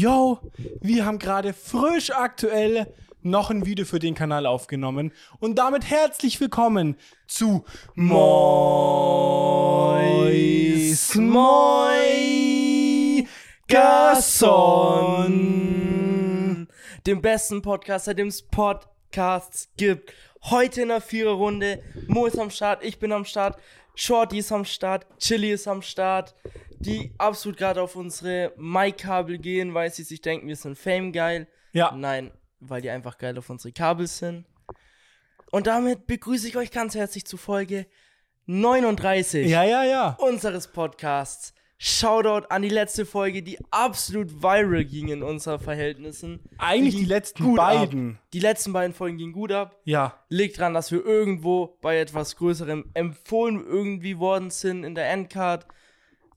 Yo, wir haben gerade frisch aktuell noch ein Video für den Kanal aufgenommen und damit herzlich willkommen zu Mois Moi Gasson, dem besten Podcast, seitdem es Podcasts gibt. Heute in der Viererrunde. Mo ist am Start, ich bin am Start, Shorty ist am Start, Chili ist am Start, die absolut gerade auf unsere Mic-Kabel gehen, weil sie sich denken, wir sind Fame geil. Ja. Nein, weil die einfach geil auf unsere Kabel sind. Und damit begrüße ich euch ganz herzlich zu Folge 39 Ja, ja, ja. unseres Podcasts. Shoutout an die letzte Folge, die absolut viral ging in unseren Verhältnissen. Eigentlich die ging letzten beiden. Ab. Die letzten beiden Folgen gingen gut ab. Ja. Liegt daran, dass wir irgendwo bei etwas Größerem empfohlen irgendwie worden sind in der Endcard.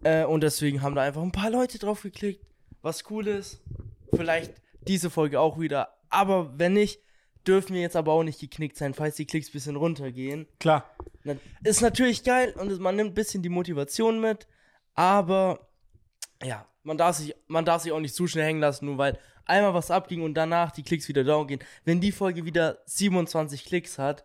Äh, und deswegen haben da einfach ein paar Leute drauf geklickt. Was cool ist. Vielleicht diese Folge auch wieder. Aber wenn nicht, dürfen wir jetzt aber auch nicht geknickt sein, falls die Klicks ein bisschen runtergehen. Klar. Ist natürlich geil und man nimmt ein bisschen die Motivation mit, aber ja, man darf sich, man darf sich auch nicht zu schnell hängen lassen, nur weil einmal was abging und danach die Klicks wieder down gehen. Wenn die Folge wieder 27 Klicks hat,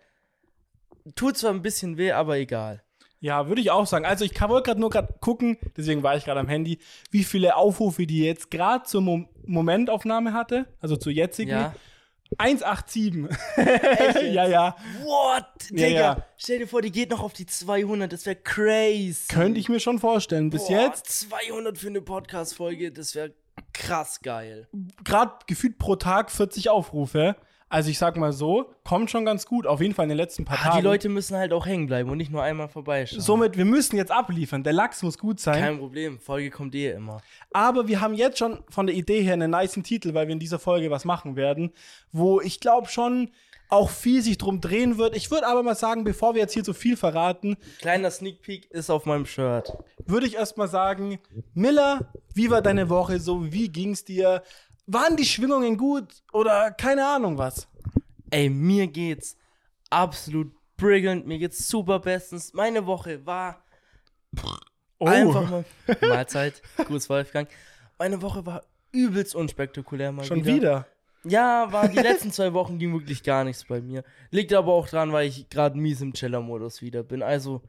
tut zwar ein bisschen weh, aber egal. Ja, würde ich auch sagen. Also ich kann- wollte gerade nur gerade gucken, deswegen war ich gerade am Handy, wie viele Aufrufe die jetzt gerade zur Mo Momentaufnahme hatte, also zur jetzigen. Ja. 187. Echt jetzt? ja, ja. What? Ja, Digga, ja. stell dir vor, die geht noch auf die 200, das wäre crazy. Könnte ich mir schon vorstellen. Bis Boah, jetzt 200 für eine Podcast-Folge, das wäre krass geil. gerade gefühlt pro Tag 40 Aufrufe. Also ich sag mal so, kommt schon ganz gut. Auf jeden Fall in den letzten paar Ah, Tagen. die Leute müssen halt auch hängen bleiben und nicht nur einmal vorbeischauen. Somit, wir müssen jetzt abliefern. Der Lachs muss gut sein. Kein Problem, Folge kommt eh immer. Aber wir haben jetzt schon von der Idee her einen niceen Titel, weil wir in dieser Folge was machen werden, wo ich glaube schon auch viel sich drum drehen wird. Ich würde aber mal sagen, bevor wir jetzt hier zu viel verraten, Kleiner Sneak Peek ist auf meinem Shirt. würde ich erstmal sagen, Miller, wie war deine Woche so? Wie ging's dir? Waren die Schwingungen gut oder keine Ahnung was? Ey, mir geht's absolut prickelnd, mir geht's super bestens. Meine Woche war Oh. einfach mal Mahlzeit, Gruß Wolfgang. Meine Woche war übelst unspektakulär mal schon wieder. wieder. Ja, war die letzten zwei Wochen ging wirklich gar nichts bei mir. Liegt aber auch dran, weil ich gerade mies im Chiller-Modus wieder bin. Also,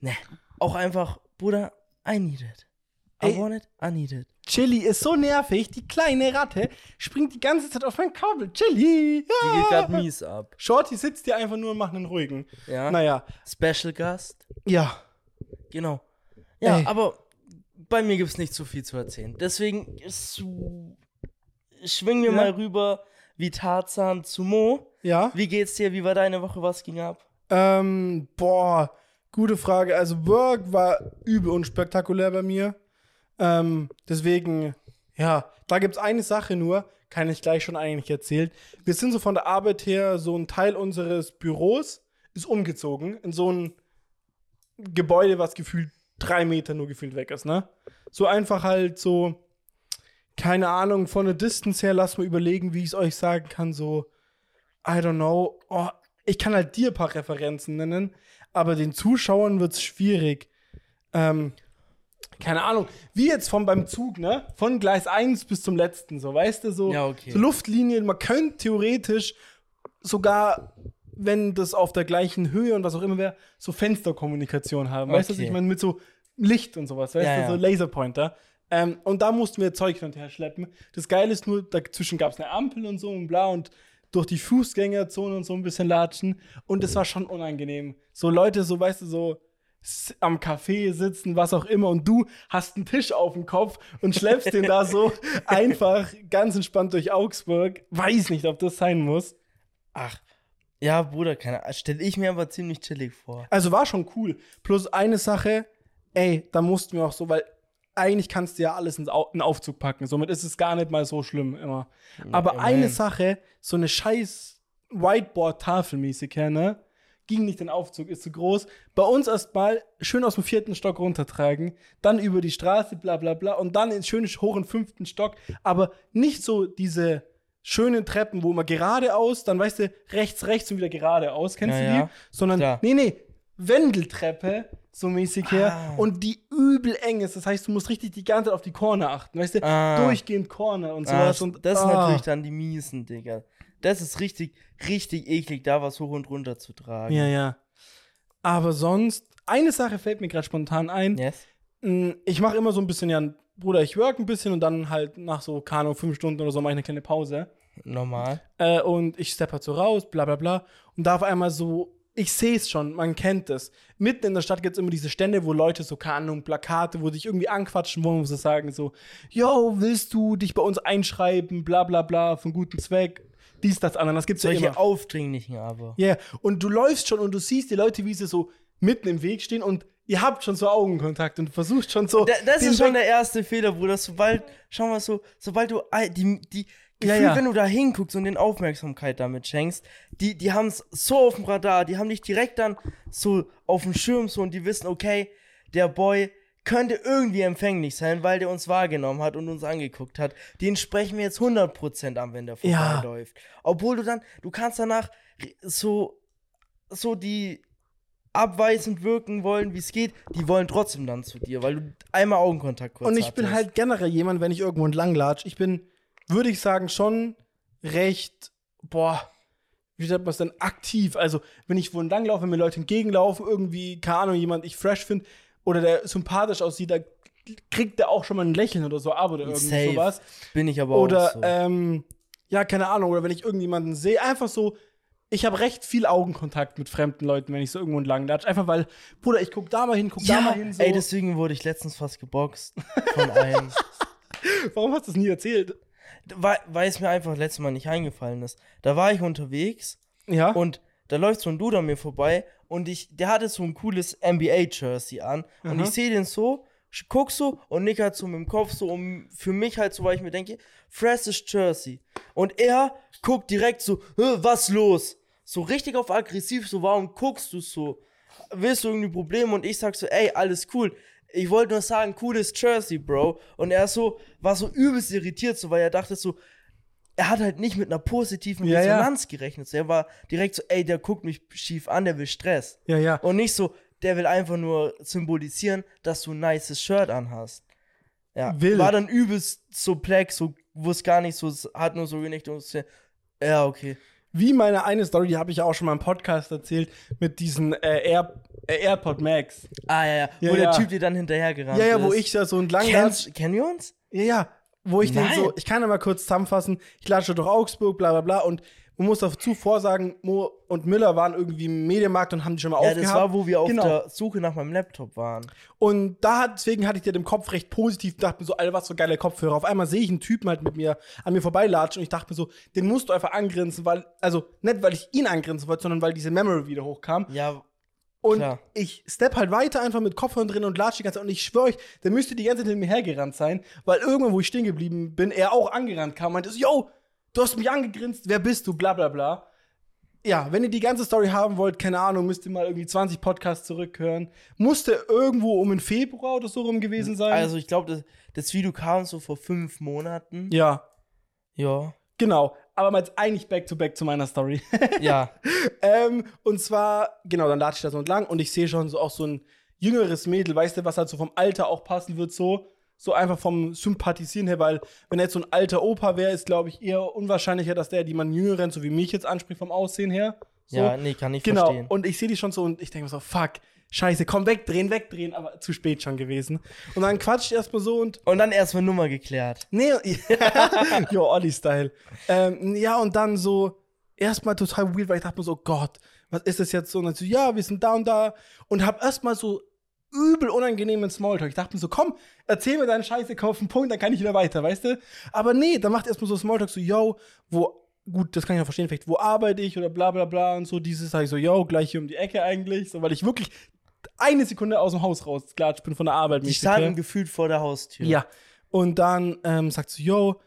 ne, auch einfach, Bruder, I need it. I Ey. want it, I need it. Chili ist so nervig, die kleine Ratte springt die ganze Zeit auf mein Kabel. Chili! Die Ja. geht gerade mies ab. Shorty sitzt hier einfach nur und macht einen ruhigen. Ja. Naja, Special Gast. ja. Genau. Ja, Ey. aber bei mir gibt es nicht so viel zu erzählen. Deswegen schwingen wir Ja. mal rüber wie Tarzan zu Mo. Ja. Wie geht's dir? Wie war deine Woche? Was ging ab? Ähm, boah, gute Frage. Also Work war übel unspektakulär bei mir. Ähm, deswegen, ja, da gibt's eine Sache nur, kann ich gleich schon eigentlich erzählen. Wir sind so von der Arbeit her, so ein Teil unseres Büros ist umgezogen in so ein Gebäude, was gefühlt drei Meter nur gefühlt weg ist, ne? So einfach halt so, keine Ahnung, von der Distance her, lass mal überlegen, wie ich es euch sagen kann, so, I don't know. Oh, ich kann halt dir ein paar Referenzen nennen, aber den Zuschauern wird es schwierig. Ähm, keine Ahnung, wie jetzt von beim Zug, ne? Von Gleis 1 bis zum letzten, so, weißt du, so, Ja, okay. so Luftlinien, man könnte theoretisch sogar, wenn das auf der gleichen Höhe und was auch immer wäre, so Fensterkommunikation haben. Weißt du, Okay. ich meine, mit so Licht und sowas, weißt Ja, du, ja. so Laserpointer. Ähm, und da mussten wir Zeug hin und her schleppen. Das Geile ist nur, dazwischen gab es eine Ampel und so und bla und durch die Fußgängerzone und so ein bisschen latschen. Und es war schon unangenehm. So Leute, so weißt du, so am Café sitzen, was auch immer, und du hast einen Tisch auf dem Kopf und schleppst den da so einfach ganz entspannt durch Augsburg. Weiß nicht, ob das sein muss. Ach, ja, Bruder, keine Ahnung. Stelle ich mir aber ziemlich chillig vor. Also war schon cool. Plus eine Sache, ey, da mussten wir auch so, weil eigentlich kannst du ja alles in den Aufzug packen. Somit ist es gar nicht mal so schlimm immer. Aber immerhin. eine Sache, so eine scheiß Whiteboard-Tafel mäßig her, ne? Ging nicht in den Aufzug, ist zu groß. Bei uns erstmal schön aus dem vierten Stock runtertragen, dann über die Straße, bla bla bla, und dann ins schöne hoch im fünften Stock. Aber nicht so diese schönen Treppen, wo man geradeaus, dann weißt du, rechts, rechts und wieder geradeaus, kennst Ja, du die? ja. Sondern, Klar. nee, nee, Wendeltreppe, so mäßig her. Ah. Und die übel eng ist. Das heißt, du musst richtig die ganze Zeit auf die Corner achten. Weißt du, Ah. durchgehend Corner und Ah, sowas. und, das sind ah. natürlich dann die miesen, Digga. Das ist richtig, richtig eklig, da was hoch und runter zu tragen. Ja, ja. Aber sonst, eine Sache fällt mir gerade spontan ein. Yes? Mm, Ich mache immer so ein bisschen, ja, Bruder, ich work ein bisschen und dann halt nach so, keine Ahnung, fünf Stunden oder so mache ich eine kleine Pause. Normal. Äh, und ich steppe halt so raus, bla bla bla. Und da auf einmal so, ich sehe es schon, man kennt es. Mitten in der Stadt gibt es immer diese Stände, wo Leute so, keine Ahnung, Plakate, wo sich irgendwie anquatschen wollen, wo sie sagen so, yo, willst du dich bei uns einschreiben, bla bla bla, von gutem Zweck, dies, das, andere. Das gibt's ja Solche immer. aufdringlichen aber. Ja, und du läufst schon und du siehst die Leute, wie sie so mitten im Weg stehen und ihr habt schon so Augenkontakt und du versuchst schon so. Da, das ist schon Weg- der erste Fehler, Bruder. Sobald, schau mal so, sobald du die, die Ja, Gefühl, ja. wenn du da hinguckst und den Aufmerksamkeit damit schenkst, die, die haben es so auf dem Radar, die haben dich direkt dann so auf dem Schirm so und die wissen, okay, der Boy könnte irgendwie empfänglich sein, weil der uns wahrgenommen hat und uns angeguckt hat. Den sprechen wir jetzt 100% an, wenn der Ja. vorbeiläuft. Obwohl du dann, du kannst danach so, so die abweisend wirken wollen, wie es geht, die wollen trotzdem dann zu dir, weil du einmal Augenkontakt kurz Und ich bin hattest. halt generell jemand, wenn ich irgendwo entlang latsch, ich bin, würde ich sagen, schon recht, boah, wie nennt man es denn, aktiv. Also, wenn ich wo entlang laufe, wenn mir Leute entgegenlaufen, irgendwie, keine Ahnung, jemand ich fresh finde oder der sympathisch aussieht, da kriegt der auch schon mal ein Lächeln oder so ab oder irgendwie Safe. sowas. bin ich aber Oder, auch so. ähm, ja, keine Ahnung, oder wenn ich irgendjemanden sehe, einfach so, ich habe recht viel Augenkontakt mit fremden Leuten, wenn ich so irgendwo entlang latsch. Einfach weil, Bruder, ich guck da mal hin, guck da mal hin. So. ey, deswegen wurde ich letztens fast geboxt von einem. Warum hast du das nie erzählt? weil, weil es mir einfach letztes Mal nicht eingefallen ist. Da war ich unterwegs Ja. und da läuft so ein Dude an mir vorbei und ich, der hatte so ein cooles NBA-Jersey an und Aha. ich sehe den so, guck so und nick halt so mit dem Kopf so um für mich halt so, weil ich mir denke, freshes Jersey. Und er guckt direkt so, "Hä, was los? So richtig auf aggressiv, so warum guckst du so? Willst du irgendwie Probleme? Und ich sag so, ey, alles cool. Ich wollte nur sagen, cooles Jersey, Bro. Und er so, war so übelst irritiert, so, weil er dachte so, er hat halt nicht mit einer positiven Ja, ja. Resonanz gerechnet. So, er war direkt so, ey, der guckt mich schief an, der will Stress. ja, ja. Und nicht so, der will einfach nur symbolisieren, dass du ein nices Shirt anhast. Ja, Wild. war dann übelst so plex, so wusste gar nicht so, hat nur so genickt und so, ja, okay. Wie meine eine Story, die habe ich ja auch schon mal im Podcast erzählt, mit diesen äh, Air, äh, AirPod Max. Ah, ja, ja, Ja, wo der ja. Typ dir dann hinterhergerannt Ja, ja, ist. wo ich da so entlang. Kennst, kennen wir uns? Ja, ja. Wo ich den Nein. so, ich kann ja mal kurz zusammenfassen, ich latsche durch Augsburg, bla bla bla. Und man muss dazu vorsagen, Mo und Müller waren irgendwie im Medienmarkt und haben die schon mal Ja, aufgehabt. das war, wo wir auf Genau. der Suche nach meinem Laptop waren. Und da hat, deswegen hatte ich dir den Kopf recht positiv, dachte mir so, Alter, was für geile Kopfhörer. Auf einmal sehe ich einen Typen halt mit mir, an mir vorbeilatschen und ich dachte mir so, den musst du einfach angrinsen, weil, also nicht, weil ich ihn angrinsen wollte, sondern weil diese Memory wieder hochkam. Ja, Und Klar. ich step halt weiter einfach mit Kopfhörern drin und latsche die ganze Zeit. Und ich schwöre euch, der müsste die ganze Zeit hinter mir hergerannt sein, weil irgendwann, wo ich stehen geblieben bin, er auch angerannt kam und meinte so, yo, du hast mich angegrinst, wer bist du, bla bla bla. Ja, wenn ihr die ganze Story haben wollt, keine Ahnung, müsst ihr mal irgendwie 20 Podcasts zurückhören. Musste irgendwo um den Februar oder so rum gewesen sein. also ich glaube, das, das Video kam so vor fünf Monaten. ja, Ja. genau. Aber mal jetzt eigentlich back to back zu meiner Story. Ja. ähm, und zwar, genau, dann latsche ich da so entlang und ich sehe schon so auch so ein jüngeres Mädel, weißt du, was halt so vom Alter auch passen wird, so. So einfach vom Sympathisieren her, weil wenn er jetzt so ein alter Opa wäre, ist, glaube ich, eher unwahrscheinlicher, dass der jemanden Jüngeren, so wie mich jetzt anspricht, vom Aussehen her. So. Ja, nee, kann ich genau. verstehen. Und ich sehe die schon so und ich denke mir so, fuck, scheiße, komm, wegdrehen, wegdrehen, aber zu spät schon gewesen. Und dann quatscht erstmal so und Und dann erstmal Nummer geklärt. Nee, jo, Olli-Style. Ähm, ja, und dann so, erstmal total weird, weil ich dachte mir so, Gott, was ist das jetzt so? Und dann so, ja, wir sind da und da. Und hab erstmal so übel unangenehmen Smalltalk. Ich dachte mir so, komm, erzähl mir deinen Scheiße, komm auf den Punkt, dann kann ich wieder weiter, weißt du? Aber nee, dann macht erstmal so Smalltalk so, yo, wo, gut, das kann ich ja verstehen, vielleicht, wo arbeite ich oder bla bla bla und so. Dieses sag ich so, yo, gleich hier um die Ecke eigentlich. So, weil ich wirklich eine Sekunde aus dem Haus raus, klar, ich bin von der Arbeit. Die standen ja. gefühlt vor der Haustür. Ja. Und dann ähm, sagt sie, yo,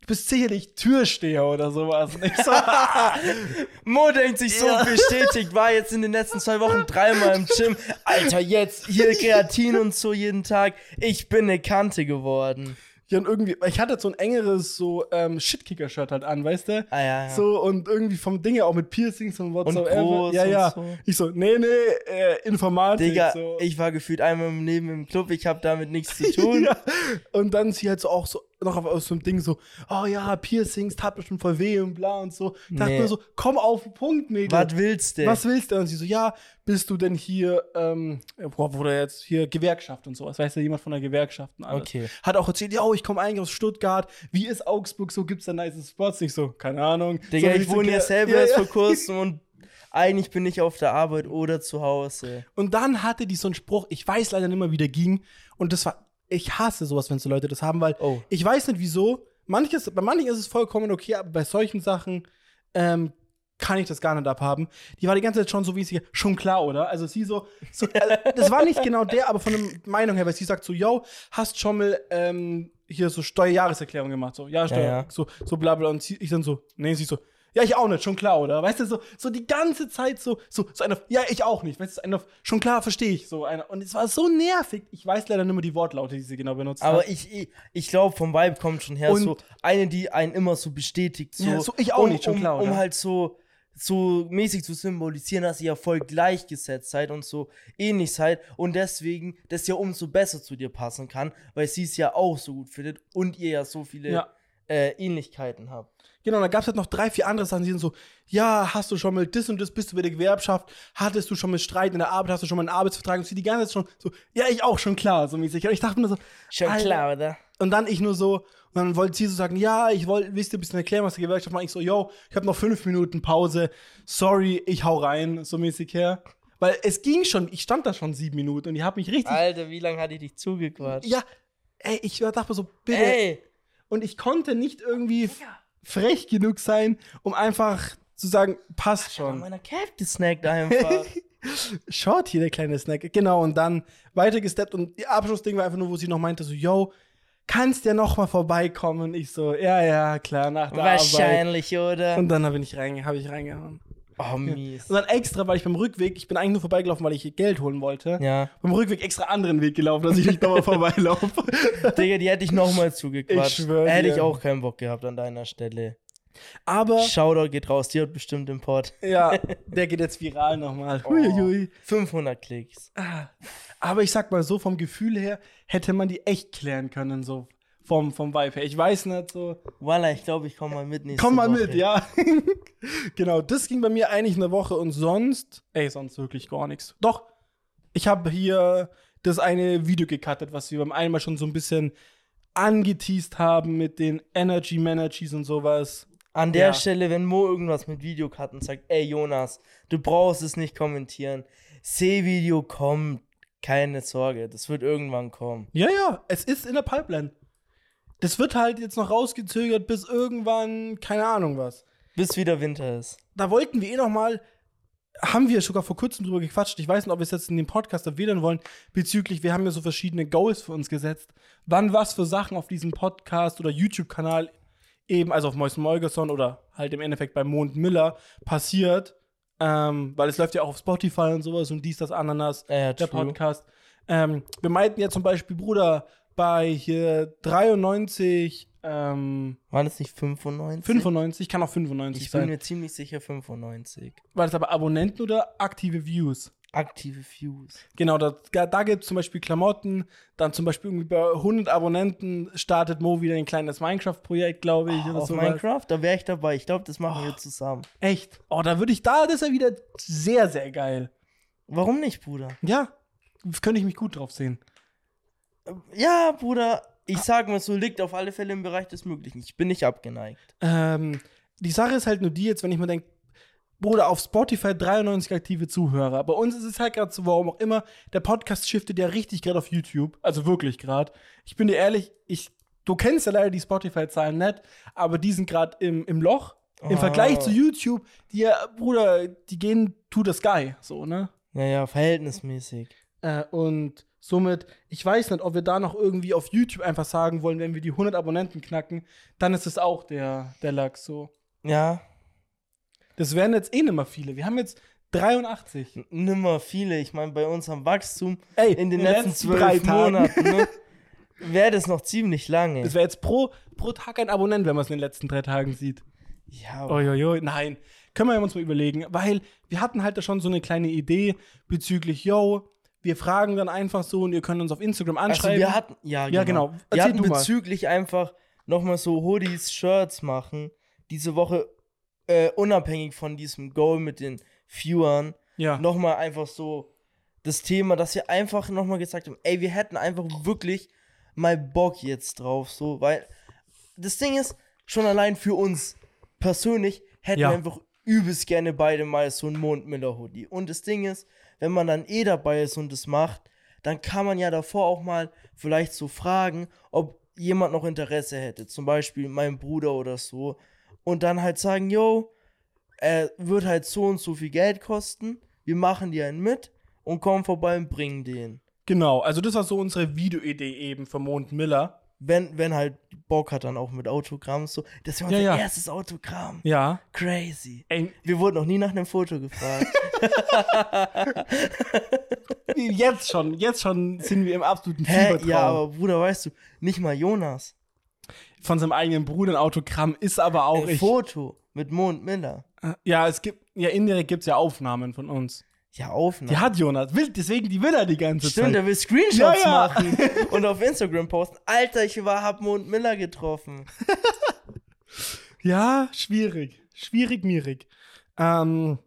du bist sicherlich Türsteher oder sowas. Und ich so, Mo denkt sich so Ja. bestätigt, war jetzt in den letzten zwei Wochen dreimal im Gym. Alter, jetzt hier Kreatin und so jeden Tag. Ich bin eine Kante geworden. Ja, und irgendwie, ich hatte so ein engeres, so ähm, Shitkicker-Shirt halt an, weißt du? Ah, ja, ja. So, und irgendwie vom Ding her auch mit Piercings und und whatsoever. groß ja, und ja. so. Ich so, nee, nee, äh, Informatik. Digga, so. ich war gefühlt einmal im Leben im Club, ich habe damit nichts zu tun. ja. Und dann sie halt so auch so noch auf, aus so einem Ding so, oh ja, Piercings tat bestimmt voll weh und bla und so. Dachte Nee. mir so, komm auf den Punkt, Mädel. Was willst du? Was willst du? Und sie so, ja, bist du denn hier, ähm, boah, wurde jetzt hier Gewerkschaft und sowas, weißt du, jemand von der Gewerkschaft und alles. Okay. Hat auch erzählt, ja, oh, ich komme eigentlich aus Stuttgart, wie ist Augsburg, so gibt's da nice Spots? Ich so, keine Ahnung. Digga, so, ich wohne so, ja selber ja, erst ja. vor kurzem und eigentlich bin ich auf der Arbeit oder zu Hause. Und dann hatte die so einen Spruch, ich weiß leider nicht mehr, wie der ging. Und das war, ich hasse sowas, wenn so Leute das haben, weil Oh. ich weiß nicht wieso. Manches, bei manchen ist es vollkommen okay, aber bei solchen Sachen ähm, kann ich das gar nicht abhaben. Die war die ganze Zeit schon so wie sie, schon klar, oder? Also sie so, so äh, das war nicht genau der, aber von der Meinung her, weil sie sagt so, yo, hast schon mal ähm, hier so Steuerjahreserklärung gemacht, so, ja, Steuer, ja. so, so bla bla. Und sie, ich dann so, nee, sie so, ja, ich auch nicht, schon klar, oder? Weißt du, so, so die ganze Zeit so, so, so einer, ja, ich auch nicht, weißt du, einer, schon klar, verstehe ich, so einer. Und es war so nervig. Ich weiß leider nicht mehr die Wortlaute, die sie genau benutzt Aber hat. ich, ich, ich glaube, vom Vibe kommt schon her Und- so eine, die einen immer so bestätigt. So, Ja, so ich auch um, nicht, schon um, klar, Um oder? halt so, so mäßig zu symbolisieren, dass ihr ja voll gleichgesetzt seid und so ähnlich seid und deswegen das ja umso besser zu dir passen kann, weil sie es ja auch so gut findet und ihr ja so viele Ja. Äh, Ähnlichkeiten habt. Genau, dann gab es halt noch drei, vier andere Sachen, die sind so, ja, hast du schon mal das und das, bist du bei der Gewerkschaft, hattest du schon mal Streit in der Arbeit, hast du schon mal einen Arbeitsvertrag und sie die ganze Zeit schon so, ja, ich auch, schon klar, so mäßig. Und ich dachte mir so, Schon Alter. klar, oder? Und dann ich nur so, und dann wollte sie so sagen, ja, ich wollte, wisst ihr, ein bisschen erklären, was die Gewerkschaft macht. Ich so, yo, ich habe noch fünf Minuten Pause, sorry, ich hau rein, so mäßig her. Weil es ging schon, ich stand da schon sieben Minuten und ich habe mich richtig, Alter, wie lange hatte ich dich zugequatscht? ja, ey, ich dachte mir so, bitte. Ey, Und ich konnte nicht irgendwie frech genug sein, um einfach zu sagen, passt an schon. meiner Cap gesnackt einfach. Short hier, der kleine Snack. Genau, und dann weitergesteppt und ihr Abschlussding war einfach nur, wo sie noch meinte, so, yo, kannst ja noch mal vorbeikommen? Ich so, ja, ja, klar, nach der Arbeit. Wahrscheinlich, oder? Und dann habe ich, rein, hab ich reingehauen. Oh, mies. Und dann extra, weil ich beim Rückweg, ich bin eigentlich nur vorbeigelaufen, weil ich Geld holen wollte. Ja. Beim Rückweg extra anderen Weg gelaufen, dass ich nicht nochmal vorbeilaufe. Digga, die hätte ich nochmal zugequatscht. Ich schwör Hätte ich auch keinen Bock gehabt an deiner Stelle. Aber, Shoutout geht raus, die hat bestimmt im Pod. ja, der geht jetzt viral nochmal. Oh. Huiuiui. 500 Klicks. Aber ich sag mal so, vom Gefühl her hätte man die echt klären können, so vom, vom Vibe her. Ich weiß nicht, so. Voila, ich glaube, ich komme mal mit nächste Komm mal Woche. mit, ja. genau, das ging bei mir eigentlich eine Woche und sonst, ey, sonst wirklich gar nichts. Doch, ich habe hier das eine Video gecuttet, was wir beim einen Mal schon so ein bisschen angeteased haben mit den Energy Manages und sowas. An der Ja. Stelle, wenn Mo irgendwas mit Videokarten sagt, ey Jonas, du brauchst es nicht kommentieren. Sehvideo kommt, keine Sorge, das wird irgendwann kommen. Ja, ja, es ist in der Pipeline. Das wird halt jetzt noch rausgezögert bis irgendwann, keine Ahnung was. Bis wieder Winter ist. da wollten wir eh noch mal, haben wir sogar vor kurzem drüber gequatscht. Ich weiß nicht, ob wir es jetzt in dem Podcast erwähnen wollen, bezüglich, wir haben ja so verschiedene Goals für uns gesetzt. Wann was für Sachen auf diesem Podcast oder YouTube-Kanal eben, also auf Mois Molgerson oder halt im Endeffekt bei Mond Miller passiert. Ähm, weil es läuft ja auch auf Spotify und sowas und dies, das, Ananas, Ja, ja, der. Podcast. Ähm, wir meinten ja zum Beispiel, Bruder, bei hier 93, ähm, Waren es nicht 95? 95, kann auch 95 Ich bin sein. mir ziemlich sicher 95. War das aber Abonnenten oder aktive Views? Aktive Views. Genau, da, da gibt es zum Beispiel Klamotten, dann zum Beispiel irgendwie bei 100 Abonnenten startet Mo wieder ein kleines Minecraft-Projekt, glaube ich. oder Auf sowas. Minecraft, da wäre ich dabei. Ich glaube, das machen wir zusammen. Echt? Oh, da würde ich, da, das ist ja wieder sehr, sehr geil. Warum nicht, Bruder? Ja, könnte ich mich gut drauf sehen. Ja, Bruder, ich sag mal so, liegt auf alle Fälle im Bereich des Möglichen. Ich bin nicht abgeneigt. Ähm, die Sache ist halt nur die jetzt, wenn ich mir denke, Bruder, auf Spotify 93 aktive Zuhörer. Bei uns ist es halt gerade so, warum auch immer, der Podcast shiftet ja richtig gerade auf YouTube. Also wirklich gerade. Ich bin dir ehrlich, ich, du kennst ja leider die Spotify-Zahlen nicht, aber die sind gerade im, im Loch. Im Ah. Vergleich zu YouTube, die ja, Bruder, die gehen to the sky, so, ne? Naja, verhältnismäßig. Äh, und somit, ich weiß nicht, ob wir da noch irgendwie auf YouTube einfach sagen wollen, wenn wir die 100 Abonnenten knacken, dann ist es auch der, der Lachs so. Ja, Das wären jetzt eh nicht mehr viele. Wir haben jetzt 83. n- nimmer viele. Ich meine, bei unserem Wachstum Ey, in den in letzten letzten zwölf. Monaten, ne? wäre das noch ziemlich lange. Das wäre jetzt pro, pro Tag ein Abonnent, wenn man es in den letzten drei Tagen sieht. ja, Uiuiui, nein. Können wir uns mal überlegen, weil wir hatten halt da schon so eine kleine Idee bezüglich, yo, wir fragen dann einfach so und ihr könnt uns auf Instagram also anschreiben. wir hatten, ja, genau. Ja, genau. Wir Erzähl hatten du mal. bezüglich einfach nochmal so Hoodies, Shirts machen. Diese Woche äh, unabhängig von diesem Goal mit den Viewern. ja. Nochmal einfach so das Thema, dass wir einfach nochmal gesagt haben, ey, wir hätten einfach wirklich mal Bock jetzt drauf, so, weil das Ding ist, schon allein für uns persönlich hätten Ja. wir einfach übelst gerne beide mal so ein Mondmiller-Hoodie. Und das Ding ist, wenn man dann eh dabei ist und das macht, dann kann man ja davor auch mal vielleicht so fragen, ob jemand noch Interesse hätte. Zum Beispiel mein Bruder oder so. Und dann halt sagen, yo, er wird halt so und so viel Geld kosten. Wir machen dir einen mit und kommen vorbei und bringen den. Genau, also das war so unsere Videoidee eben von Mond Miller. Wenn, wenn halt Bock hat, dann auch mit Autogramm so. Das war Ja, unser ja. erstes Autogramm. Ja. Crazy. Ey, Wir wurden noch nie nach einem Foto gefragt. jetzt schon, jetzt schon sind wir im absoluten Hä? Fiebertraum. Ja, aber Bruder, weißt du, nicht mal Jonas. Von seinem eigenen Bruder ein Autogramm ist aber auch Ein ich. Foto mit Mond Miller. Ja, es gibt, ja, indirekt gibt es ja Aufnahmen von uns. Ja, Aufnahme. Die hat Jonas, will, deswegen, die will er die ganze Stimmt, Zeit. er will Screenshots Ja, ja. machen und auf Instagram posten. Alter, ich war, hab Mond Miller getroffen. Ja, schwierig. Schwierig, mierig. Ähm,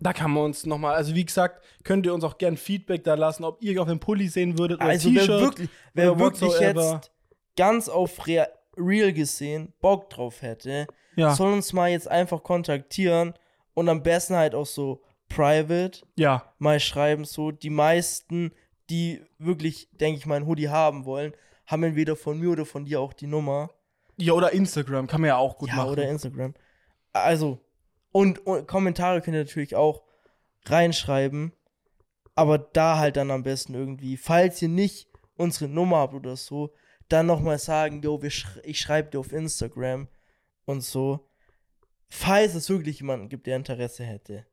da kann man uns nochmal, also wie gesagt, könnt ihr uns auch gern Feedback da lassen, ob ihr auf dem Pulli sehen würdet oder Also wer T-Shirt. wirklich, wer wirklich jetzt ganz auf Rea Real gesehen Bock drauf hätte, Ja, soll uns mal jetzt einfach kontaktieren und am besten halt auch so private ja, mal schreiben. So, die meisten, die wirklich, denke ich mal, ein Hoodie haben wollen, haben entweder von mir oder von dir auch die Nummer. ja, oder Instagram, kann man ja auch gut ja, machen. oder Instagram. Also, und, und Kommentare könnt ihr natürlich auch reinschreiben. Aber da halt dann am besten irgendwie, falls ihr nicht unsere Nummer habt oder so, dann nochmal sagen, yo, wir sch ich schreibe dir auf Instagram und so. Falls es wirklich jemanden gibt, der Interesse hätte,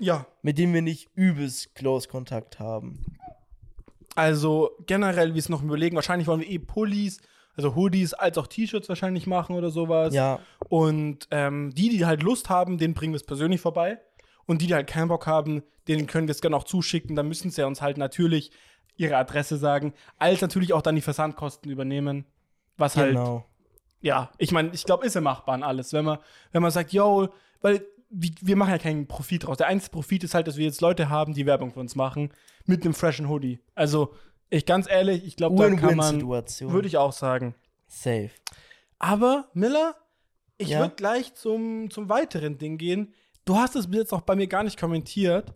ja, mit dem wir nicht übelst close Kontakt haben. also generell, wir es noch überlegen, wahrscheinlich wollen wir eh Pullis, also Hoodies, als auch T-Shirts wahrscheinlich machen oder sowas. Ja, Und ähm, die, die halt Lust haben, denen bringen wir es persönlich vorbei. Und die, die halt keinen Bock haben, denen können wir es gerne auch zuschicken. Dann müssen sie uns halt natürlich ihre Adresse sagen, als natürlich auch dann die Versandkosten übernehmen. Was halt, genau. ja, ich meine, ich glaube, ist ja machbar an alles. Wenn man, wenn man sagt, yo, weil wir, machen ja keinen Profit draus. Der einzige Profit ist halt, dass wir jetzt Leute haben, die Werbung für uns machen, mit einem freshen Hoodie. Also, ich ganz ehrlich, ich glaube, da kann man, würde ich auch sagen. Safe. Aber, Miller, ich Ja? würde gleich zum, zum weiteren Ding gehen. Du hast es bis jetzt auch bei mir gar nicht kommentiert.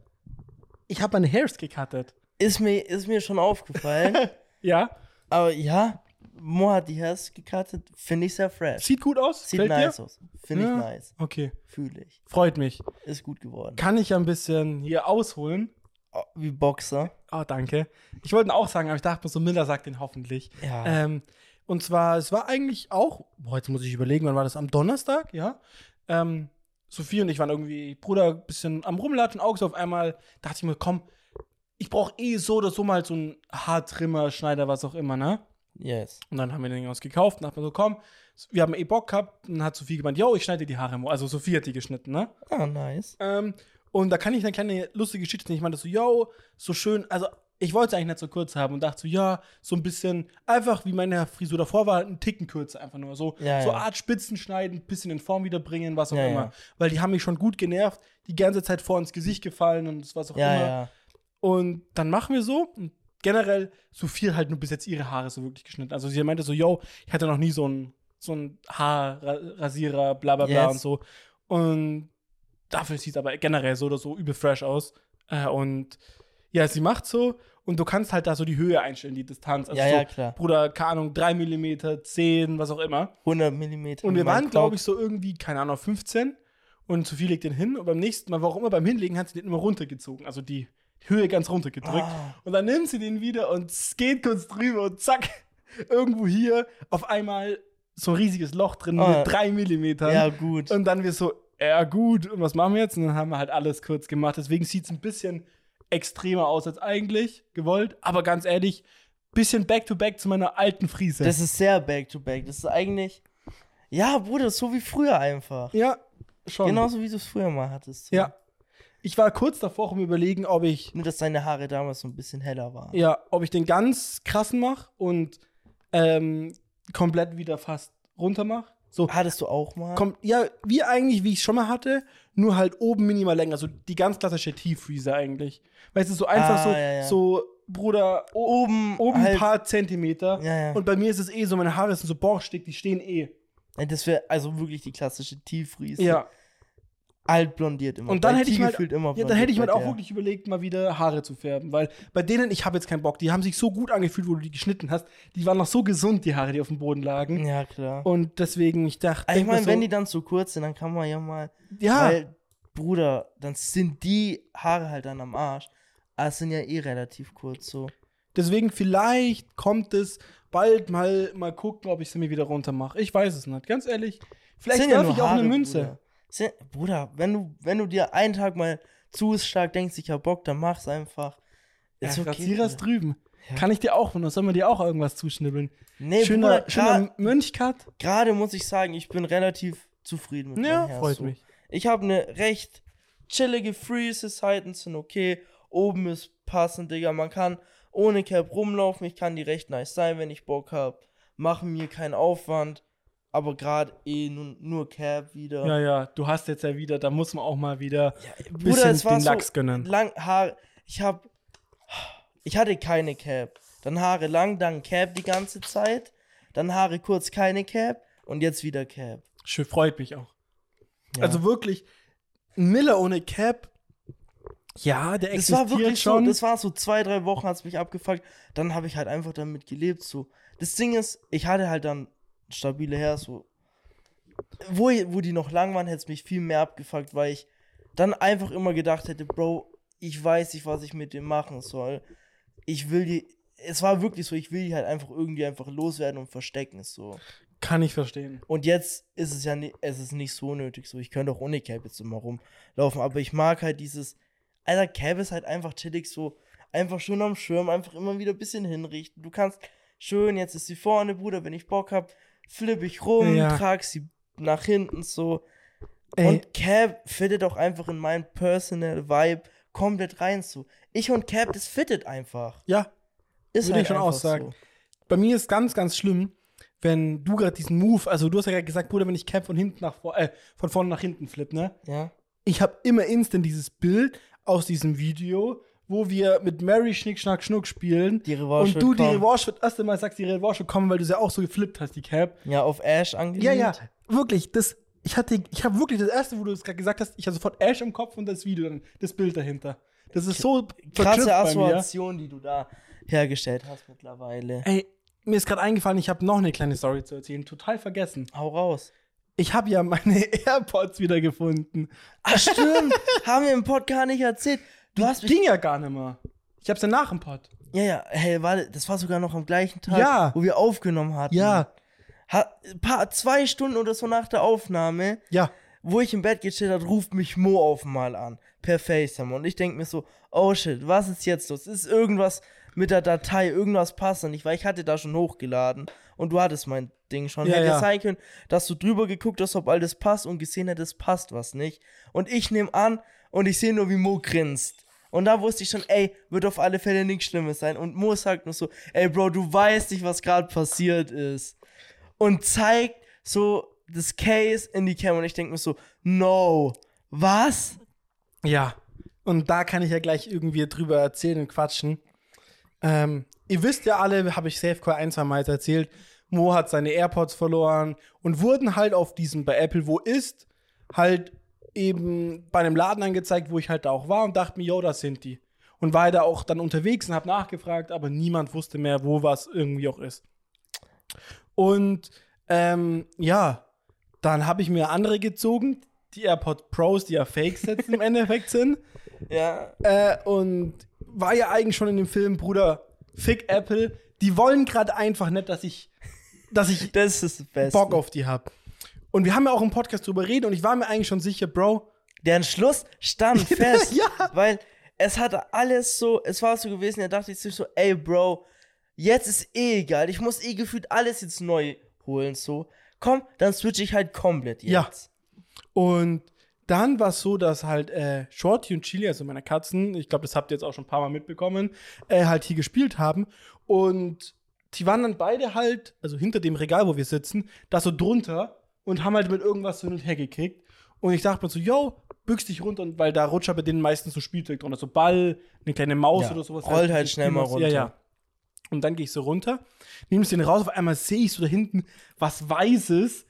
Ich habe meine Hairs gecuttet. Ist mir, ist mir schon aufgefallen. Ja? Aber ja, Mo hat die Hairs gecuttet. Finde ich sehr fresh. Sieht gut aus? Sieht Fällt nice dir? aus. Finde Ja. ich nice. Okay, Fühle ich. freut mich. Ist gut geworden. Kann ich ein bisschen hier ausholen? Oh, wie Boxer. Oh, danke. Ich wollte ihn auch sagen, aber ich dachte mir so, Miller sagt den hoffentlich. Ja. Ähm, und zwar, es war eigentlich auch, boah, jetzt muss ich überlegen, wann war das? Am Donnerstag, ja? Ähm, Sophie und ich waren irgendwie, Bruder, ein bisschen am Rumlatschen, Augen so auf einmal, dachte ich mir, komm, ich brauche eh so oder so mal so einen Haartrimmer, Schneider, was auch immer, ne? Yes. Und dann haben wir den uns gekauft und dachten mir so, komm, wir haben eh Bock gehabt. Und dann hat Sophie gemeint, yo, ich schneide dir die Haare. Also Sophie hat die geschnitten, ne? Ah, nice. Ähm, und da kann ich eine kleine lustige Geschichte nicht. Ich meinte so, yo, so schön, also ich wollte es eigentlich nicht so kurz haben und dachte so, ja, so ein bisschen, einfach wie meine Frisur davor war, ein Ticken kürzer einfach nur. So, Ja, so ja. Art Spitzen schneiden, ein bisschen in Form wiederbringen, was auch Ja, immer. Weil die haben mich schon gut genervt, die ganze Zeit vor ins Gesicht gefallen und was auch immer. ja. Und dann machen wir so. Und generell, Sophie halt nur bis jetzt ihre Haare so wirklich geschnitten. Also sie meinte so, yo, ich hatte noch nie so einen so einen Haarrasierer, bla bla bla Yes. und so. Und dafür sieht es aber generell so oder so übel fresh aus. Äh, und ja, sie macht so und du kannst halt da so die Höhe einstellen, die Distanz. Also Ja, so, ja, klar. Bruder, keine Ahnung, 3 mm, 10, was auch immer. 100 Millimeter. Und wir waren, glaube ich, so irgendwie, keine Ahnung, auf 15. Und Sophie legt den hin und beim nächsten Mal, warum immer beim Hinlegen, hat sie den immer runtergezogen. Also die Höhe ganz runtergedrückt. Ah. Und dann nimmt sie den wieder und geht kurz drüber und zack, irgendwo hier auf einmal so ein riesiges Loch drin Ah. mit 3 Millimetern. Ja, gut. Und dann wir so, ja gut, und was machen wir jetzt? Und dann haben wir halt alles kurz gemacht. Deswegen sieht es ein bisschen extremer aus als eigentlich gewollt. Aber ganz ehrlich, bisschen back-to-back zu meiner alten Frise. Das ist sehr back-to-back. Das ist eigentlich. Ja, Bruder, so wie früher einfach. ja, schon. Genauso wie du es früher mal hattest. so. Ja. Ich war kurz davor, um überlegen, ob ich, Nur, dass deine Haare damals so ein bisschen heller waren. ja, ob ich den ganz krassen mache und ähm, komplett wieder fast runter mache. So, Hattest du auch mal? kommt, ja, wie eigentlich, wie ich schon mal hatte, nur halt oben minimal länger. So die ganz klassische T-Freeze eigentlich. Weißt du, so einfach Ah, so, ja, ja. so, Bruder, oben, oben ein halt, paar Zentimeter. Ja. Und bei mir ist es eh so, meine Haare sind so borstig, die stehen eh. Das wäre also wirklich die klassische Tieffries. Ja. Alt blondiert immer. Und dann Bei hätte ich mal, gefühlt immer ja, dann hätte ich mir blondiert auch der. wirklich überlegt, mal wieder Haare zu färben, weil bei denen, ich habe jetzt keinen Bock, die haben sich so gut angefühlt, wo du die geschnitten hast, die waren noch so gesund, die Haare, die auf dem Boden lagen. Ja, klar. Und deswegen, ich dachte, ich denk mir meine, so, wenn die dann zu kurz sind, dann kann man ja mal. ja, Weil, Bruder, dann sind die Haare halt dann am Arsch. Aber es sind ja eh relativ kurz so. deswegen vielleicht kommt es bald mal, mal gucken, ob ich sie mir wieder runter mache. Ich weiß es nicht, ganz ehrlich. Vielleicht Sind ja ich auch eine Haare, Münze. Bruder. Bruder, wenn du, wenn du dir einen Tag mal zu stark denkst, ich hab Bock, dann mach's einfach. Ja, Ist okay. Rasierer ist Bruder. drüben. Ja. Kann ich dir auch, soll man dir auch irgendwas zuschnibbeln? Nee, schöner Bruder, schöner Mönchcut? gerade muss ich sagen, ich bin relativ zufrieden mit Ja, meinem Hair, freut so. mich. Ich habe eine recht chillige Freeze, Seiten sind okay. Oben ist passend, Digga. Man kann ohne Cap rumlaufen. Ich kann die recht nice sein, wenn ich Bock habe. Machen mir keinen Aufwand. Aber gerade eh nur, nur Cap wieder. Ja, ja, du hast jetzt ja wieder, da muss man auch mal wieder Bruder, bisschen es war den so Lachs gönnen. lang Haare. Ich hab. Ich hatte keine Cap. Dann Haare lang, dann Cap die ganze Zeit. Dann Haare kurz, keine Cap. Und jetzt wieder Cap. Schön, freut mich auch. Ja. Also wirklich, ein Miller ohne Cap, ja, der Das existiert war wirklich schon. so, das war so zwei, drei Wochen hat es mich abgefuckt. Dann habe ich halt einfach damit gelebt. So. Das Ding ist, ich hatte halt dann stabile Hair, so. Wo, wo die noch lang waren, hätte es mich viel mehr abgefuckt, weil ich dann einfach immer gedacht hätte, Bro, ich weiß nicht, was ich mit dem machen soll. Ich will die. Es war wirklich so, ich will die halt einfach irgendwie einfach loswerden und verstecken. So. Kann ich verstehen. Und jetzt ist es ja nicht, es ist nicht so nötig so. Ich könnte auch ohne Cap jetzt immer rumlaufen, aber ich mag halt dieses, Alter, Cap ist halt einfach chillig so, einfach schön am Schirm, einfach immer wieder ein bisschen hinrichten. Du kannst schön, jetzt ist sie vorne, Bruder, wenn ich Bock hab, flipp ich rum, Ja. trag sie nach hinten so. Ey, Und Cap fittet auch einfach in mein Personal Vibe komplett rein so. Ich und Cap, das fittet einfach. ja, Ist Würde halt ich schon auch sagen. So. bei mir ist ganz, ganz schlimm, wenn du gerade diesen Move, also du hast ja gerade gesagt, Bruder, wenn ich Cap von hinten nach vor, äh, von vorne nach hinten flip, ne? Ja. Ich habe immer instant dieses Bild aus diesem Video, wo wir mit Mary Schnick, Schnack, Schnuck spielen. Die Revanche und du die kommen. Revanche wird erst einmal sagst, die Revanche kommen, weil du sie ja auch so geflippt hast, die Cap. Ja, auf Ash angelegt. Ja, ja, wirklich, das, ich hatte, ich habe wirklich das erste, wo du es gerade gesagt hast, ich hatte sofort Ash im Kopf und das Video, dann das Bild dahinter. Das ist so krasse. Assoziation, die du da hergestellt hast mittlerweile. Ey, mir ist gerade eingefallen, ich habe noch eine kleine Story zu erzählen, total vergessen. Hau raus. Ich habe ja meine AirPods wieder gefunden. Ach stimmt, haben wir im Pod gar nicht erzählt. Du hast mich. Ging ja gar nicht mehr. Ich hab's ja nach dem Pod. Ja, ja, hey, warte, das war sogar noch am gleichen Tag, Ja. wo wir aufgenommen hatten. Ja, Ha, paar, zwei Stunden oder so nach der Aufnahme, ja. wo ich im Bett gechillt hat, ruft mich Mo auf mal an. Per FaceTime. Und ich denke mir so, oh shit, was ist jetzt los? Ist irgendwas mit der Datei, irgendwas passt nicht, weil ich hatte da schon hochgeladen und du hattest mein Ding schon. Ja, Hätte ja. sein können, dass du drüber geguckt hast, ob alles passt und gesehen hättest, passt was nicht. Und ich nehme an und ich sehe nur, wie Mo grinst. Und da wusste ich schon, ey, wird auf alle Fälle nichts Schlimmes sein. Und Mo sagt nur so, ey, Bro, du weißt nicht, was gerade passiert ist. Und zeigt so das Case in die Cam und ich denke mir so, no, was? Ja. Und da kann ich ja gleich irgendwie drüber erzählen und quatschen. Ähm, ihr wisst ja alle, habe ich Safecore ein, zwei Mal erzählt, Mo hat seine AirPods verloren und wurden halt auf diesem, bei Apple, wo ist, halt eben bei einem Laden angezeigt, wo ich halt da auch war und dachte mir, yo, das sind die. Und war da auch dann unterwegs und habe nachgefragt, aber niemand wusste mehr, wo was irgendwie auch ist. Und ähm, ja, dann habe ich mir andere gezogen, die AirPods Pros, die ja Fakes jetzt im Endeffekt sind. Ja. Äh, und war ja eigentlich schon in dem Film, Bruder, Fick Apple. Die wollen gerade einfach nicht, dass ich, dass ich Das ist das Beste. Bock auf die hab. Und wir haben ja auch im Podcast drüber reden und ich war mir eigentlich schon sicher, Bro. Der Entschluss stand fest. Ja. Weil es hatte alles so, es war so gewesen, er dachte sich so, ey Bro, jetzt ist eh egal. Ich muss eh gefühlt alles jetzt neu holen, so. Komm, dann switch ich halt komplett jetzt. Ja. Und dann war es so, dass halt äh, Shorty und Chili, also meine Katzen, ich glaube, das habt ihr jetzt auch schon ein paar Mal mitbekommen, äh, halt hier gespielt haben. Und die waren dann beide halt, also hinter dem Regal, wo wir sitzen, da so drunter und haben halt mit irgendwas so hin und her gekickt. Und ich dachte mir so, yo, büchst dich runter, und weil da rutscht bei denen meistens so Spielzeug drunter, so Ball, eine kleine Maus Ja, oder sowas. rollt halt so schnell mal runter. Ja, ja. Und dann gehe ich so runter, nehme den raus, auf einmal sehe ich so da hinten was Weißes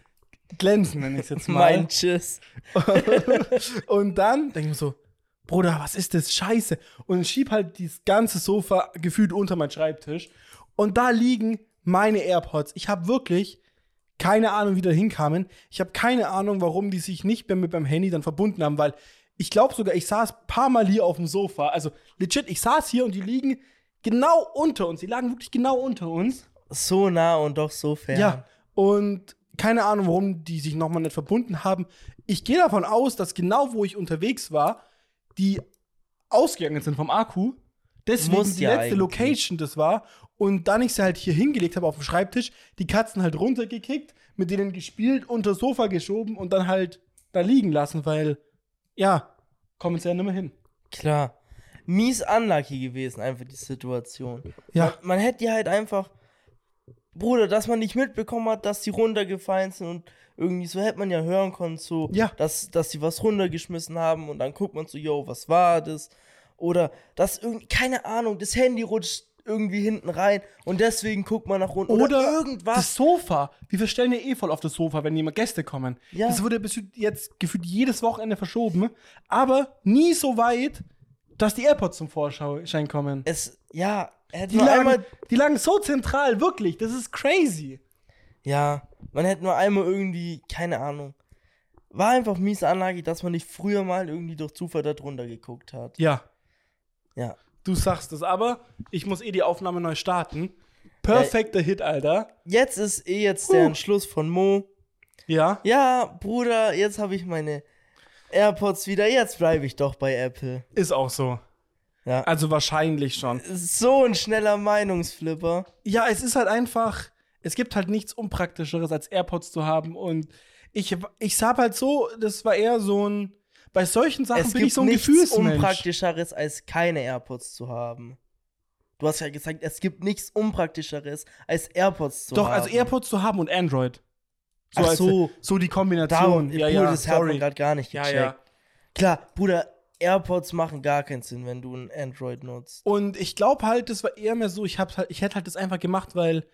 glänzen, nenne ich es jetzt mal. Mein Tschüss. und dann denke ich mir so, Bruder, was ist das? Scheiße. Und schieb halt dieses ganze Sofa gefühlt unter meinen Schreibtisch. Und da liegen meine AirPods. Ich habe wirklich keine Ahnung, wie da hinkamen. Ich habe keine Ahnung, warum die sich nicht mehr mit meinem Handy dann verbunden haben, weil ich glaube sogar, ich saß ein paar Mal hier auf dem Sofa. Also legit, ich saß hier und die liegen genau unter uns. Die lagen wirklich genau unter uns. So nah und doch so fern. Ja, und keine Ahnung, warum die sich nochmal nicht verbunden haben. Ich gehe davon aus, dass genau wo ich unterwegs war, die ausgegangen sind vom Akku. Deswegen Muss die ja letzte eigentlich. Location das war. Und dann ich sie halt hier hingelegt habe auf dem Schreibtisch, die Katzen halt runtergekickt, mit denen gespielt, unter das Sofa geschoben und dann halt da liegen lassen, weil, ja, kommen sie ja nicht mehr hin. Klar. Mies unlucky gewesen, einfach die Situation. Ja. Man, man hätte die halt einfach. Bruder, dass man nicht mitbekommen hat, dass die runtergefallen sind und irgendwie so hätte man ja hören können, so, Ja. dass, dass sie was runtergeschmissen haben und dann guckt man so, yo, was war das? Oder dass irgendwie, keine Ahnung, das Handy rutscht irgendwie hinten rein und deswegen guckt man nach unten. Oder, irgendwas. das Sofa. Wir stellen ja eh voll auf das Sofa, wenn jemand Gäste kommen. Ja. Das wurde bis jetzt gefühlt jedes Wochenende verschoben, aber nie so weit, dass die AirPods zum Vorschein kommen. es, ja, Die lagen, einmal die lagen so zentral, wirklich. Das ist crazy. Ja, man hätte nur einmal irgendwie, keine Ahnung. War einfach miese Anlage, dass man nicht früher mal irgendwie durch Zufall da drunter geguckt hat. Ja, Ja. Du sagst es, aber ich muss eh die Aufnahme neu starten. Perfekter Hit, Alter. Jetzt ist eh jetzt der. Entschluss von Mo. Ja. Ja, Bruder, jetzt habe ich meine AirPods wieder. Jetzt bleibe ich doch bei Apple. Ist auch so. Ja. Also wahrscheinlich schon. So ein schneller Meinungsflipper. Ja, es ist halt einfach, es gibt halt nichts Unpraktischeres, als AirPods zu haben. Und ich, ich sag halt so, das war eher so ein, bei solchen Sachen es bin gibt ich so ein nichts Gefühlsmensch. Unpraktischeres, als keine AirPods zu haben. Du hast ja gesagt, es gibt nichts Unpraktischeres, als AirPods zu Doch, haben. also AirPods zu haben und Android. So, Ach als- so. so die Kombination. ja, Bruder, das hat man gerade gar nicht Ja, gecheckt. ja. Klar, Bruder, AirPods machen gar keinen Sinn, wenn du ein Android nutzt. Und ich glaube halt, das war eher mehr so, ich, hab halt, ich hätte halt das einfach gemacht, weil,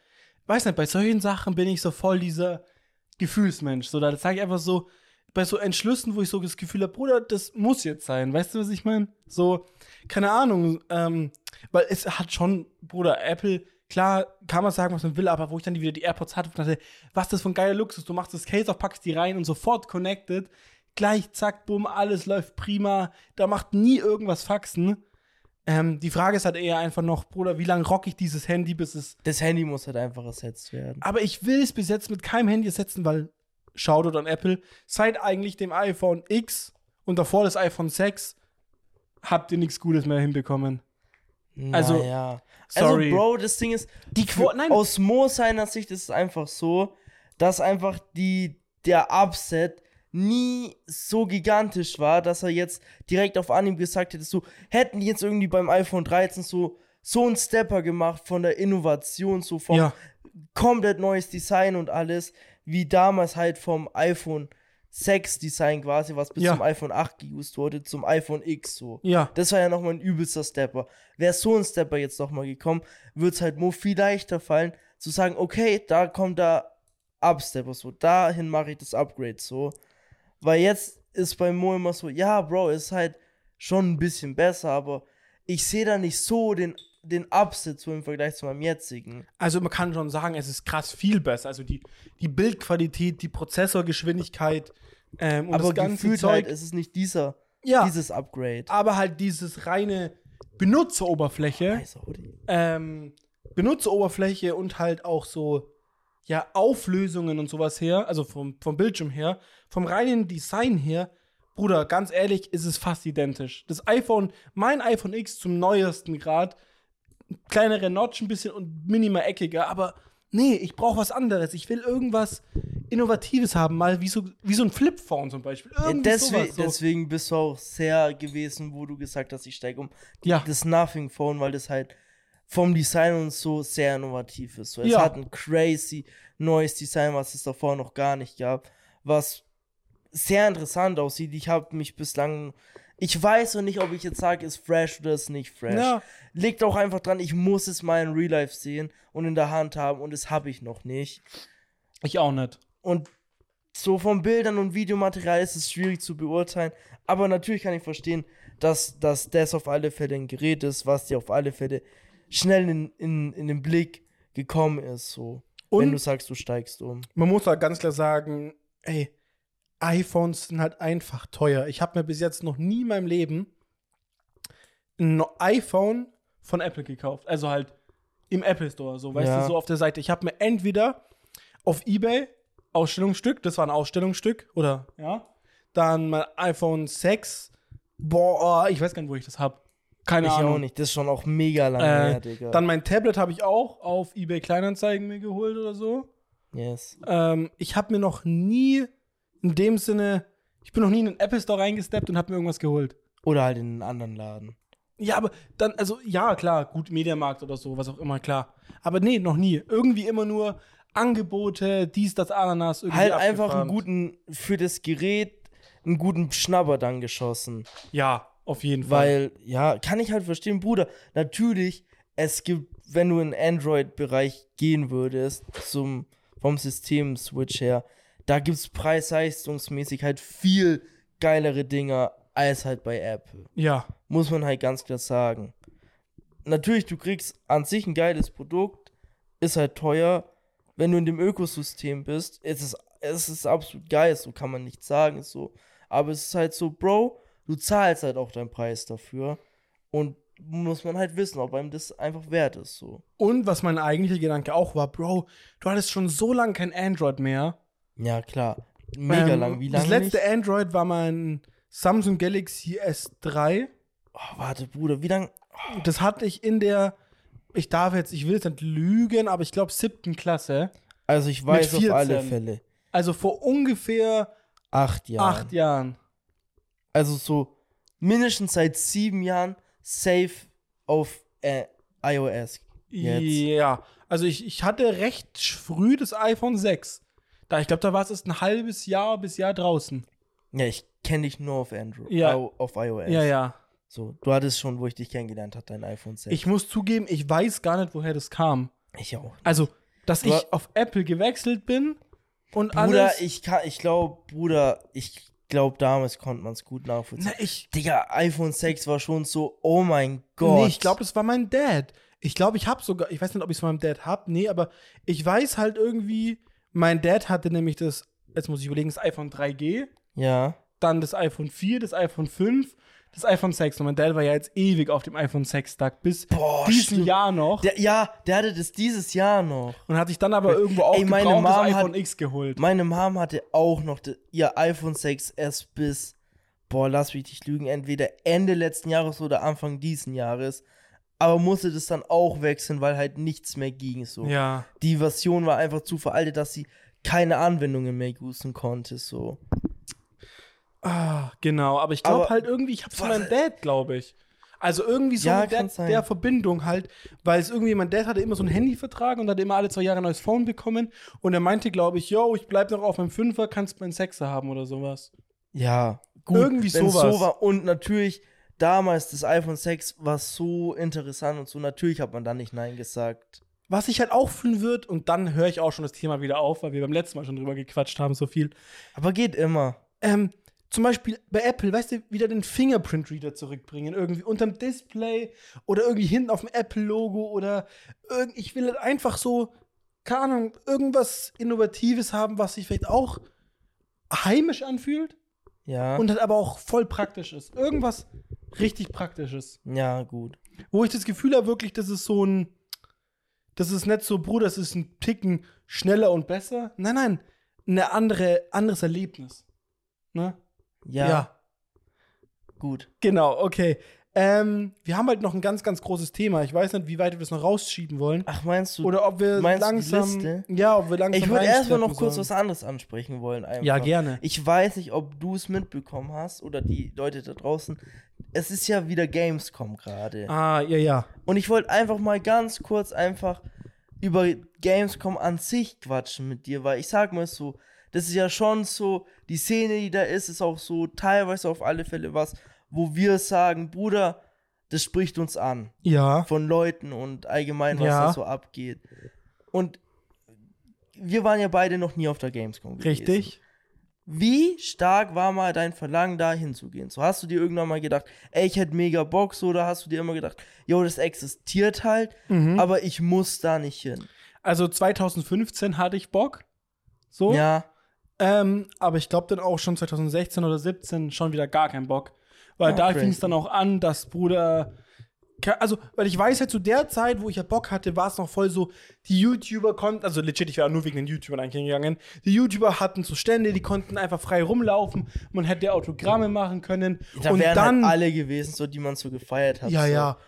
weiß nicht, bei solchen Sachen bin ich so voll dieser Gefühlsmensch. So, da sage ich einfach so, bei so Entschlüssen, wo ich so das Gefühl habe, Bruder, das muss jetzt sein. Weißt du, was ich meine? So, keine Ahnung, ähm, weil es hat schon, Bruder, Apple, klar, kann man sagen, was man will, aber wo ich dann wieder die AirPods hatte, dachte, was das für ein geiler Luxus? Du machst das Case auf, packst die rein und sofort connected. Gleich, zack, bumm, alles läuft prima. Da macht nie irgendwas Faxen. Ähm, die Frage ist halt eher einfach noch, Bruder, wie lange rock ich dieses Handy, bis es. Das Handy muss halt einfach ersetzt werden. Aber ich will es bis jetzt mit keinem Handy ersetzen, weil Shoutout an Apple. Seit eigentlich dem iPhone X und davor das iPhone 6 habt ihr nichts Gutes mehr hinbekommen. Also, naja. sorry. Also, Bro, das Ding ist, Die Quo- nein. aus Mo seiner Sicht ist es einfach so, dass einfach die, der Upset nie so gigantisch war, dass er jetzt direkt auf Anhieb gesagt hätte, so, hätten die jetzt irgendwie beim iPhone 13 so, so einen Stepper gemacht von der Innovation, so vom Ja, komplett neues Design und alles, wie damals halt vom iPhone 6 Design quasi, was bis Ja. zum iPhone 8 geused wurde, zum iPhone X so. ja. Das war ja nochmal ein übelster Stepper. Wäre so ein Stepper jetzt nochmal gekommen, würde es halt Mo viel leichter fallen, zu sagen, okay, da kommt da Upstepper so, dahin mache ich das Upgrade so. Weil jetzt ist bei Mo immer so, ja, Bro, ist halt schon ein bisschen besser, aber ich sehe da nicht so den, den so im Vergleich zu meinem jetzigen. Also man kann schon sagen, es ist krass viel besser. Also die, die Bildqualität, die Prozessorgeschwindigkeit ähm, und aber das ganze gefühlt Zeug. halt, ist es nicht dieser, ja, dieses Upgrade. aber halt dieses reine Benutzeroberfläche. Nice, ähm, Benutzeroberfläche und halt auch so, ja, Auflösungen und sowas her, also vom, vom Bildschirm her, vom reinen Design her, Bruder, ganz ehrlich, ist es fast identisch. Das iPhone, mein iPhone X zum neuesten Grad, kleinere Notch ein bisschen und minimal eckiger, aber nee, ich brauche was anderes. Ich will irgendwas Innovatives haben, mal wie so, wie so ein Flip-Phone zum Beispiel. Ja, deswegen, sowas, so. deswegen bist du auch sehr gewesen, wo du gesagt hast, ich steige um. Ja. Das Nothing Phone, weil das halt vom Design und so sehr innovativ ist. So, es Ja. hat ein crazy neues Design, was es davor noch gar nicht gab, was sehr interessant aussieht. Ich habe mich bislang, ich weiß noch nicht, ob ich jetzt sage, ist fresh oder ist nicht fresh. Ja. Liegt auch einfach dran, ich muss es mal in Real Life sehen und in der Hand haben und das habe ich noch nicht. Ich auch nicht. Und so von Bildern und Videomaterial ist es schwierig zu beurteilen. Aber natürlich kann ich verstehen, dass, dass das auf alle Fälle ein Gerät ist, was dir auf alle Fälle schnell in, in, in den Blick gekommen ist. So. wenn du Und sagst, du steigst um. man muss halt ganz klar sagen, ey, iPhones sind halt einfach teuer. Ich habe mir bis jetzt noch nie in meinem Leben ein iPhone von Apple gekauft. Also halt im Apple Store, so, weißt Ja. du, so auf der Seite. Ich habe mir entweder auf Ebay Ausstellungsstück, das war ein Ausstellungsstück, oder, ja, dann mein iPhone 6, boah, ich weiß gar nicht, wo ich das habe. Keine ich Ahnung. auch nicht. Das ist schon auch mega lange Äh, her, Digga. Dann mein Tablet habe ich auch auf eBay Kleinanzeigen mir geholt oder so. yes. Ähm, ich habe mir noch nie in dem Sinne, ich bin noch nie in den Apple Store reingesteppt und habe mir irgendwas geholt. Oder halt in einen anderen Laden. Ja, aber dann, also ja, klar, gut, Mediamarkt oder so, was auch immer, klar. Aber nee, noch nie. Irgendwie immer nur Angebote, dies, das, Ananas, irgendwie. Halt einfach einen guten, für das Gerät, einen guten Schnabber dann geschossen. Ja, auf jeden Fall. Weil, ja, kann ich halt verstehen, Bruder. Natürlich, es gibt, wenn du in den Android-Bereich gehen würdest, zum, vom System-Switch her, da gibt es preis-leistungsmäßig halt viel geilere Dinger als halt bei Apple. Ja, Muss man halt ganz klar sagen. Natürlich, du kriegst an sich ein geiles Produkt, ist halt teuer. Wenn du in dem Ökosystem bist, ist es, es ist absolut geil, so kann man nicht sagen, ist so. Aber es ist halt so, Bro, du zahlst halt auch deinen Preis dafür. Und muss man halt wissen, ob einem das einfach wert ist, so. und was mein eigentlicher Gedanke auch war, Bro, du hattest schon so lange kein Android mehr. Ja, klar. Mega Ähm, lang. Wie lange? Das letzte nicht? Android war mein Samsung Galaxy S3. Oh, warte, Bruder, wie lange? Das hatte ich in der, ich darf jetzt, ich will jetzt nicht lügen, aber ich glaube siebten Klasse. Also, ich weiß auf 14. alle Fälle. Also vor ungefähr Acht Jahre. acht Jahren. Also so mindestens seit sieben Jahren safe auf äh, iOS. Jetzt. Ja, also ich, ich hatte recht früh das iPhone 6. Da, ich glaube, da war es erst ein halbes Jahr bis Jahr draußen. Ja, ich kenne dich nur auf Android. Ja. Au- auf iOS. Ja, ja. So, du hattest schon, wo ich dich kennengelernt habe, dein iPhone 6. Ich muss zugeben, ich weiß gar nicht, woher das kam. ich auch. Also, dass Du- ich auf Apple gewechselt bin und Bruder, alles. ich kann, ich glaube, Bruder, ich glaube, damals konnte man es gut nachvollziehen. Na, ich, Digga, iPhone 6 war schon so, oh mein Gott. Nee, ich glaube, das war mein Dad. Ich glaube, ich habe sogar, ich weiß nicht, ob ich es von meinem Dad habe, nee, aber ich weiß halt irgendwie, mein Dad hatte nämlich das, jetzt muss ich überlegen, das iPhone 3G, Ja. dann das iPhone 4, das iPhone 5, das iPhone 6. Und mein Dad war ja jetzt ewig auf dem iPhone 6 Tag bis Boah, diesen stimmt. Jahr noch. Der, ja, der hatte das dieses Jahr noch. und hat sich dann aber irgendwo auch das iPhone hat- X geholt. Meine Mom hatte auch noch de, ihr iPhone 6S bis, boah, lass mich nicht lügen, entweder Ende letzten Jahres oder Anfang diesen Jahres. Aber musste das dann auch wechseln, weil halt nichts mehr ging. So. Ja. Die Version war einfach zu veraltet, dass sie keine Anwendungen mehr usen konnte. So. Ah, genau. Aber ich glaube halt irgendwie, ich hab's von meinem Dad, glaube ich. Also irgendwie so Ja, mit der, der Verbindung halt, weil es irgendwie, mein Dad hatte immer so einen Handyvertrag und hatte immer alle zwei Jahre ein neues Phone bekommen. Und er meinte, glaube ich, yo, ich bleib noch auf meinem Fünfer, kannst meinen Sechser haben oder sowas. Ja, gut. Irgendwie sowas. So war. Und natürlich, damals das iPhone 6 war so interessant und so. Natürlich hat man dann nicht Nein gesagt. Was ich halt auch fühlen wird, und dann höre ich auch schon das Thema wieder auf, weil wir beim letzten Mal schon drüber gequatscht haben, so viel. Aber geht immer. Ähm, zum Beispiel bei Apple, weißt du, wieder den Fingerprint-Reader zurückbringen, irgendwie unterm Display oder irgendwie hinten auf dem Apple-Logo oder irgend, ich will halt einfach so, keine Ahnung, irgendwas Innovatives haben, was sich vielleicht auch heimisch anfühlt Ja. und halt aber auch voll praktisch ist. Irgendwas richtig Praktisches. ja, gut. Wo ich das Gefühl habe, wirklich, das ist so ein, das ist nicht so, Bruder, das ist ein Ticken schneller und besser. Nein, nein, eine andere, anderes Erlebnis. Ne? Ja, gut. Genau, okay. Ähm, wir haben halt noch ein ganz, ganz großes Thema. Ich weiß nicht, wie weit wir es noch rausschieben wollen. Ach, meinst du? Oder ob wir meinst du die langsam. Liste? Ja, ob wir langsam. ich würde erstmal noch kurz sollen. was anderes ansprechen wollen. Einfach. Ja, gerne. Ich weiß nicht, ob du es mitbekommen hast oder die Leute da draußen. Es ist ja wieder Gamescom gerade. Ah, ja, ja. Und ich wollte einfach mal ganz kurz einfach über Gamescom an sich quatschen mit dir, weil ich sag mal so, das ist ja schon so, die Szene, die da ist, ist auch so teilweise auf alle Fälle was, wo wir sagen, Bruder, das spricht uns an Ja. von Leuten und allgemein, was Ja. da so abgeht. Und wir waren ja beide noch nie auf der Gamescom gewesen. Richtig. Wie stark war mal dein Verlangen, da hinzugehen? So hast du dir irgendwann mal gedacht, ey, ich hätte mega Bock, so, oder hast du dir immer gedacht, jo, das existiert halt, Mhm. aber ich muss da nicht hin. Also 2015 hatte ich Bock. So. Ja, Ähm, aber ich glaube dann auch schon 2016 oder 17 schon wieder gar keinen Bock. Weil Ah, da fing es dann auch an, dass Bruder. Also, weil ich weiß halt, zu der Zeit, wo ich ja Bock hatte, war es noch voll so, die YouTuber konnten, also legit, ich war nur wegen den YouTubern eigentlich hingegangen. Die YouTuber hatten so Stände, die konnten einfach frei rumlaufen, man hätte Autogramme machen können. da und dann. halt alle gewesen, so, die man so gefeiert hat. Ja, so. ja.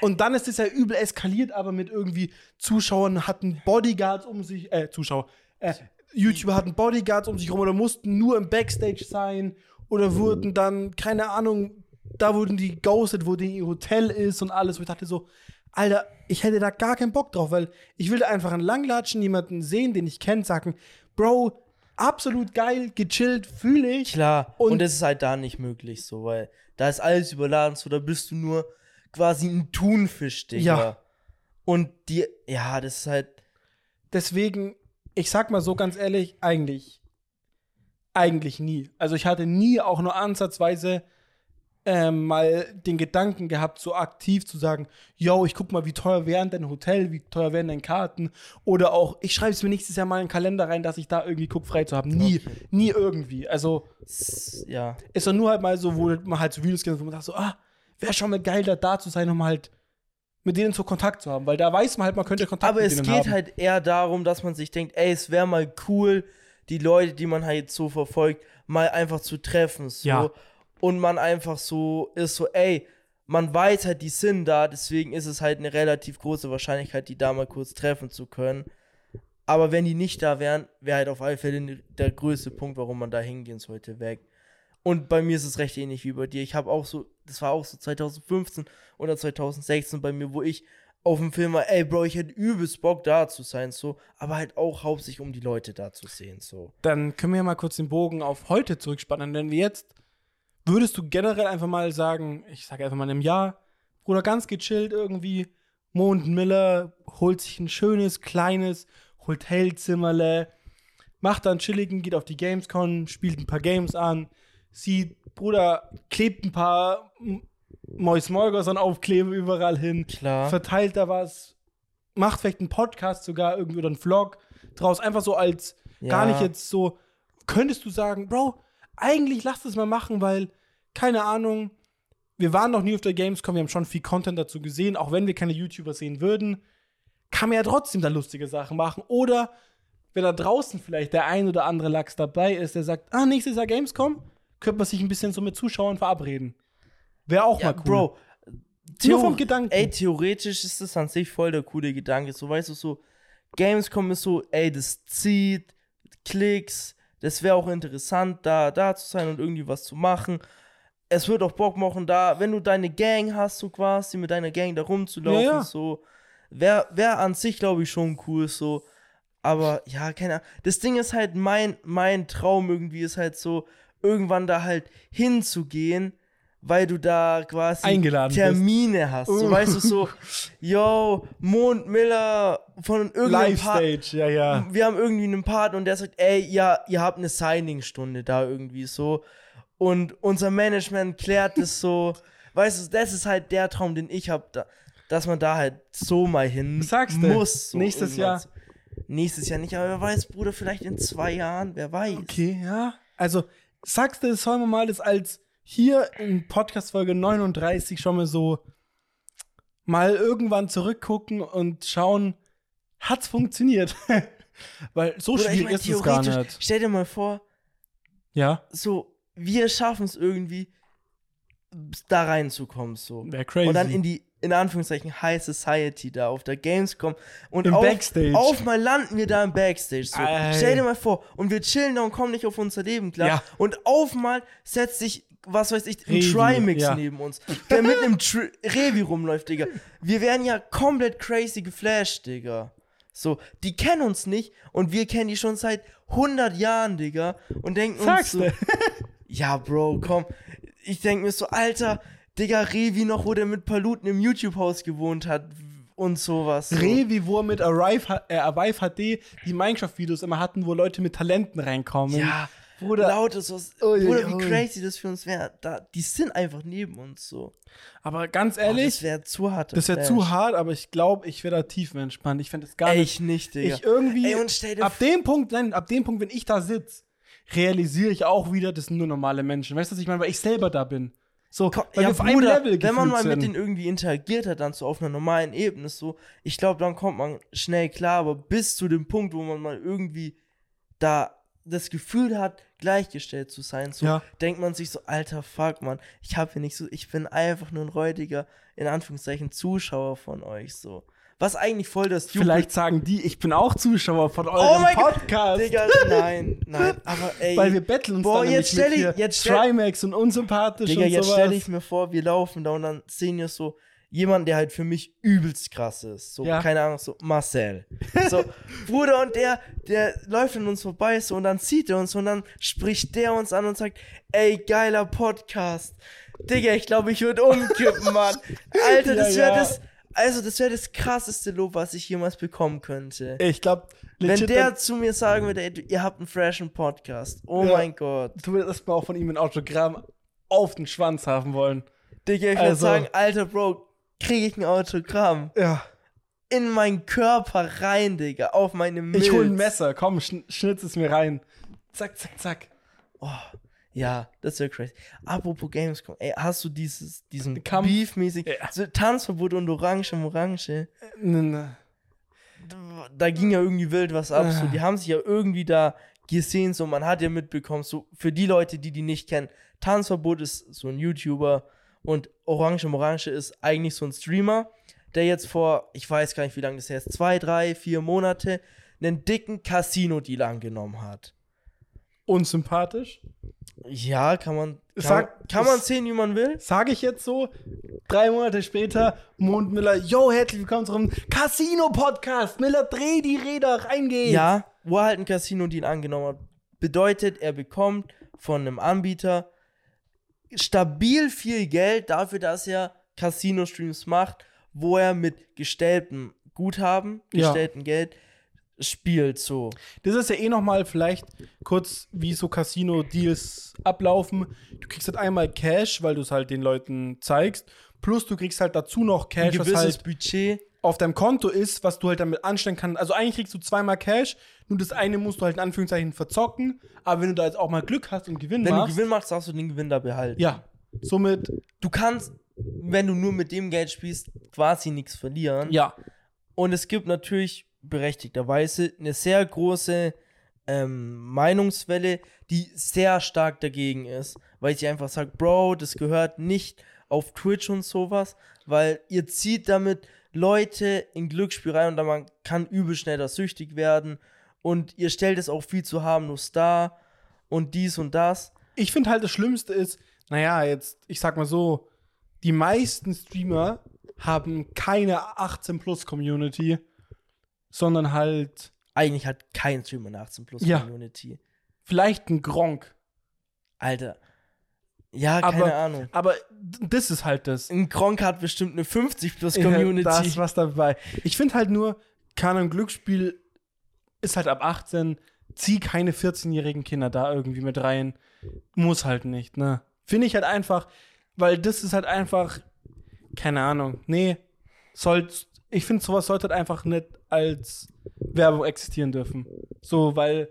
Und dann ist es ja übel eskaliert, aber mit irgendwie Zuschauern hatten Bodyguards um sich, äh, Zuschauer, äh, YouTuber hatten Bodyguards um sich rum oder mussten nur im Backstage sein oder wurden dann, keine Ahnung, da wurden die ghosted, wo die ihr Hotel ist und alles. Und ich dachte so, Alter, ich hätte da gar keinen Bock drauf, weil ich will da einfach einen Langlatschen, jemanden sehen, den ich kenne, sagen, Bro, absolut geil, gechillt, fühle ich. Klar, und, Und- das ist halt da nicht möglich, so, weil da ist alles überladen, so, da bist du nur quasi ein Thunfisch, Digga. Ja. Und die, ja, das ist halt, deswegen, ich sag mal so ganz ehrlich, eigentlich, eigentlich nie. Also ich hatte nie auch nur ansatzweise ähm, mal den Gedanken gehabt, so aktiv zu sagen, yo, ich guck mal, wie teuer wären denn Hotel, wie teuer wären denn Karten oder auch, ich schreibe es mir nächstes Jahr mal in den Kalender rein, dass ich da irgendwie guck, frei zu haben. Nie, Okay. nie irgendwie. Also ja. ist doch nur halt mal so, wo man halt so Videos kennt, wo man sagt so, ah, wäre schon mal geil, da, da zu sein, um halt mit denen so Kontakt zu haben, weil da weiß man halt, man könnte Kontakt Aber mit es denen geht haben. halt eher darum, dass man sich denkt, ey, es wäre mal cool, die Leute, die man halt so verfolgt, mal einfach zu treffen. So. Ja. Und man einfach so ist so, ey, man weiß halt, die sind da, deswegen ist es halt eine relativ große Wahrscheinlichkeit, die da mal kurz treffen zu können. Aber wenn die nicht da wären, wäre halt auf alle Fälle der größte Punkt, warum man da hingehen sollte, weg. Und bei mir ist es recht ähnlich wie bei dir. Ich habe auch so, das war auch so 2015 oder 2016 bei mir, wo ich auf dem Film war, ey Bro, ich hätte übelst Bock da zu sein, so, aber halt auch hauptsächlich um die Leute da zu sehen, so. dann können wir ja mal kurz den Bogen auf heute zurückspannen. Wenn wir jetzt, würdest du generell einfach mal sagen, ich sage einfach mal in einem Jahr, Bruder, ganz gechillt irgendwie, Mond Miller holt sich ein schönes, kleines Hotelzimmerle, macht dann chilligen, geht auf die Gamescom, spielt ein paar Games an, sieht, Bruder, klebt ein paar Mois Morgos an Aufkleber überall hin, Klar. verteilt da was, macht vielleicht einen Podcast sogar irgendwie oder einen Vlog draus, einfach so als gar Ja. nicht jetzt so, könntest du sagen, Bro, eigentlich lass es mal machen, weil, keine Ahnung, wir waren noch nie auf der Gamescom, wir haben schon viel Content dazu gesehen, auch wenn wir keine YouTuber sehen würden, kann man ja trotzdem da lustige Sachen machen. Oder wenn da draußen vielleicht der ein oder andere Lachs dabei ist, der sagt, ah, nächstes Jahr Gamescom, könnte man sich ein bisschen so mit Zuschauern verabreden. Wäre auch Ja, mal cool. Bro. Nur vom Gedanken. Ey, theoretisch ist das an sich voll der coole Gedanke. So, weißt du, so, Gamescom ist so, ey, das zieht, Klicks, das wäre auch interessant, da, da zu sein und irgendwie was zu machen. Es wird auch Bock machen, da, wenn du deine Gang hast, so quasi, mit deiner Gang da rumzulaufen, Ja, ja. so, wäre wär an sich, glaube ich, schon cool, so. Aber ja, keine Ahnung. Das Ding ist halt, mein, mein Traum irgendwie ist halt so, irgendwann da halt hinzugehen, weil du da quasi Eingeladen bist. Termine hast. So, Uh. weißt du, so, yo, Mond Miller von irgendeinem Part. Live-Stage, ja, ja. Wir haben irgendwie einen Partner und der sagt, ey, ja, ihr habt eine Signing-Stunde da irgendwie so. Und unser Management klärt das so. weißt du, das ist halt der Traum, den ich habe, da, dass man da halt so mal hin Sagst muss. So Nächstes Jahr? so. Nächstes Jahr nicht, aber wer weiß, Bruder, vielleicht in zwei Jahren, wer weiß. Okay, ja. Also, sagst du, sollen wir mal das als hier in Podcast-Folge 39 schon mal so mal irgendwann zurückgucken und schauen, hat's funktioniert? Weil so Bruder, schwierig ich mein, ist es gar theoretisch, nicht. stell dir mal vor, Ja. so, wir schaffen es irgendwie, da reinzukommen, so. Wäre crazy. Und dann in die, in Anführungszeichen, High Society da auf der Gamescom. Und Im auf, Backstage. auf mal landen wir da im Backstage. So. Stell dir mal vor, und wir chillen da und kommen nicht auf unser Leben klar. Ja. Und auf mal setzt sich, was weiß ich, ein Trimix ja. neben uns, der mit einem Revi rumläuft, Digga. Wir werden ja komplett crazy geflasht, Digga. So, die kennen uns nicht und wir kennen die schon seit 100 Jahren, Digga. Und denken Sagst uns so, ja, Bro, komm. Ich denke mir so, Alter, Digga, Revi noch, wo der mit Paluten im YouTube-Haus gewohnt hat und sowas. So. Revi, wo er mit Arrive, äh, Arrive HD die Minecraft-Videos immer hatten, wo Leute mit Talenten reinkommen. Ja, Bruder. lautes was. Ui, Bruder, wie ui. crazy das für uns wäre. Da, die sind einfach neben uns so. Aber ganz Oh, ehrlich, das wäre zu hart. das wäre zu hart, aber ich glaube, ich wäre da tiefenentspannt. Ich fände das gar Ey, nicht. ich nicht, Digga. Ich irgendwie. Ey, und stell dir ab dem Punkt, nein, ab dem Punkt, wenn ich da sitze, realisiere ich auch wieder, das sind nur normale Menschen. Weißt du, was ich meine? Weil ich selber da bin. So, Komm, weil ja, wir auf einem Level wenn man mal mit sind. denen irgendwie interagiert hat, dann so auf einer normalen Ebene, so, ich glaube, dann kommt man schnell klar, aber bis zu dem Punkt, wo man mal irgendwie da das Gefühl hat, gleichgestellt zu sein, so, Ja. denkt man sich so, alter Fuck, Mann, ich habe hier nicht so, ich bin einfach nur ein räudiger, in Anführungszeichen, Zuschauer von euch, so. Was eigentlich voll das Jubel- Vielleicht sagen die, ich bin auch Zuschauer von Oh eurem mein Gott, Podcast. Digga, nein, nein, aber ey. Weil wir betteln uns Boah, dann jetzt nämlich stell mit ich- hier jetzt Trimax und unsympathisch Digga, und jetzt sowas. stelle ich mir vor, wir laufen da und dann sehen wir so jemanden, der halt für mich übelst krass ist. So, Ja. keine Ahnung, so Marcel. So, Bruder und der, der läuft an uns vorbei so und dann sieht er uns und dann spricht der uns an und sagt, ey, geiler Podcast. Digga, ich glaube, ich würde umkippen, Mann. Alter, das Ja, wäre ja. das, also das wäre das krasseste Lob, was ich jemals bekommen könnte. Ich glaube, Wenn der zu mir sagen würde, ey, ihr habt einen freshen Podcast. Oh mein Gott. du würdest mal auch von ihm ein Autogramm auf den Schwanz haben wollen. Digga, ich würde Also- sagen, alter Bro, kriege ich ein Autogramm Ja. in meinen Körper rein, Digga, auf meine Milz. Ich hol ein Messer, komm, schn schnitz es mir rein. Zack, zack, zack. Oh, ja, das wäre crazy. Apropos Gamescom, ey, hast du dieses, diesen Kampf? Beef-mäßig, Ja. so Tanzverbot und Orange um Orange, N- n- da ging ja irgendwie wild was ab, so, Ah. die haben sich ja irgendwie da gesehen, so, man hat ja mitbekommen, so, für die Leute, die die nicht kennen, Tanzverbot ist so ein YouTuber und Orange um Orange ist eigentlich so ein Streamer, der jetzt vor, ich weiß gar nicht, wie lange das her ist, zwei, drei, vier Monate, einen dicken Casino-Deal angenommen hat. Unsympathisch. Ja, kann man, kann, Sag- man, kann man sehen, wie man will. Sage ich jetzt so. Drei Monate später, Mondmiller, yo, herzlich willkommen zu unserem Casino-Podcast. Miller, dreh die Räder, reingehen. Ja, wo er halt einen Casino-Deal angenommen hat. Bedeutet, er bekommt von einem Anbieter stabil viel Geld dafür, dass er Casino-Streams macht, wo er mit gestelltem Guthaben, Ja. gestelltem Geld spielt so. Das ist ja eh nochmal vielleicht kurz, wie so Casino-Deals ablaufen. Du kriegst halt einmal Cash, weil du es halt den Leuten zeigst. Plus du kriegst halt dazu noch Ein Cash, was gewisses halt Budget. Auf deinem Konto ist, was du halt damit anstellen kannst. Also eigentlich kriegst du zweimal Cash, nur das eine musst du halt in Anführungszeichen verzocken. Aber wenn du da jetzt auch mal Glück hast und Gewinn Wenn machst, du Gewinn machst, darfst du den Gewinn da behalten. ja, somit, Du kannst, wenn du nur mit dem Geld spielst, quasi nichts verlieren. ja, Und es gibt natürlich berechtigterweise eine sehr große ähm, Meinungswelle, die sehr stark dagegen ist, weil sie einfach sagt, Bro, das gehört nicht auf Twitch und sowas, weil ihr zieht damit Leute in Glücksspiel rein und dann man kann übel schnell da süchtig werden und ihr stellt es auch viel zu harmlos dar und dies und das. ich finde halt das Schlimmste ist, naja, jetzt, ich sag mal so, die meisten Streamer haben keine 18-Plus-Community, sondern halt Eigentlich hat kein Streamer eine 18 Plus Ja. Community. vielleicht ein Gronk. Alter. Ja, Aber- keine Ahnung. Aber das ist halt das. Ein Gronk hat bestimmt eine 50 plus Community. Ja, da ist was dabei. Ich finde halt nur, Kanon Glücksspiel ist halt ab 18. Zieh keine 14-jährigen Kinder da irgendwie mit rein. Muss halt nicht, ne? Finde ich halt einfach, weil das ist halt einfach, keine Ahnung. Nee, soll, ich finde, sowas sollte halt einfach nicht als Werbung existieren dürfen. So, weil,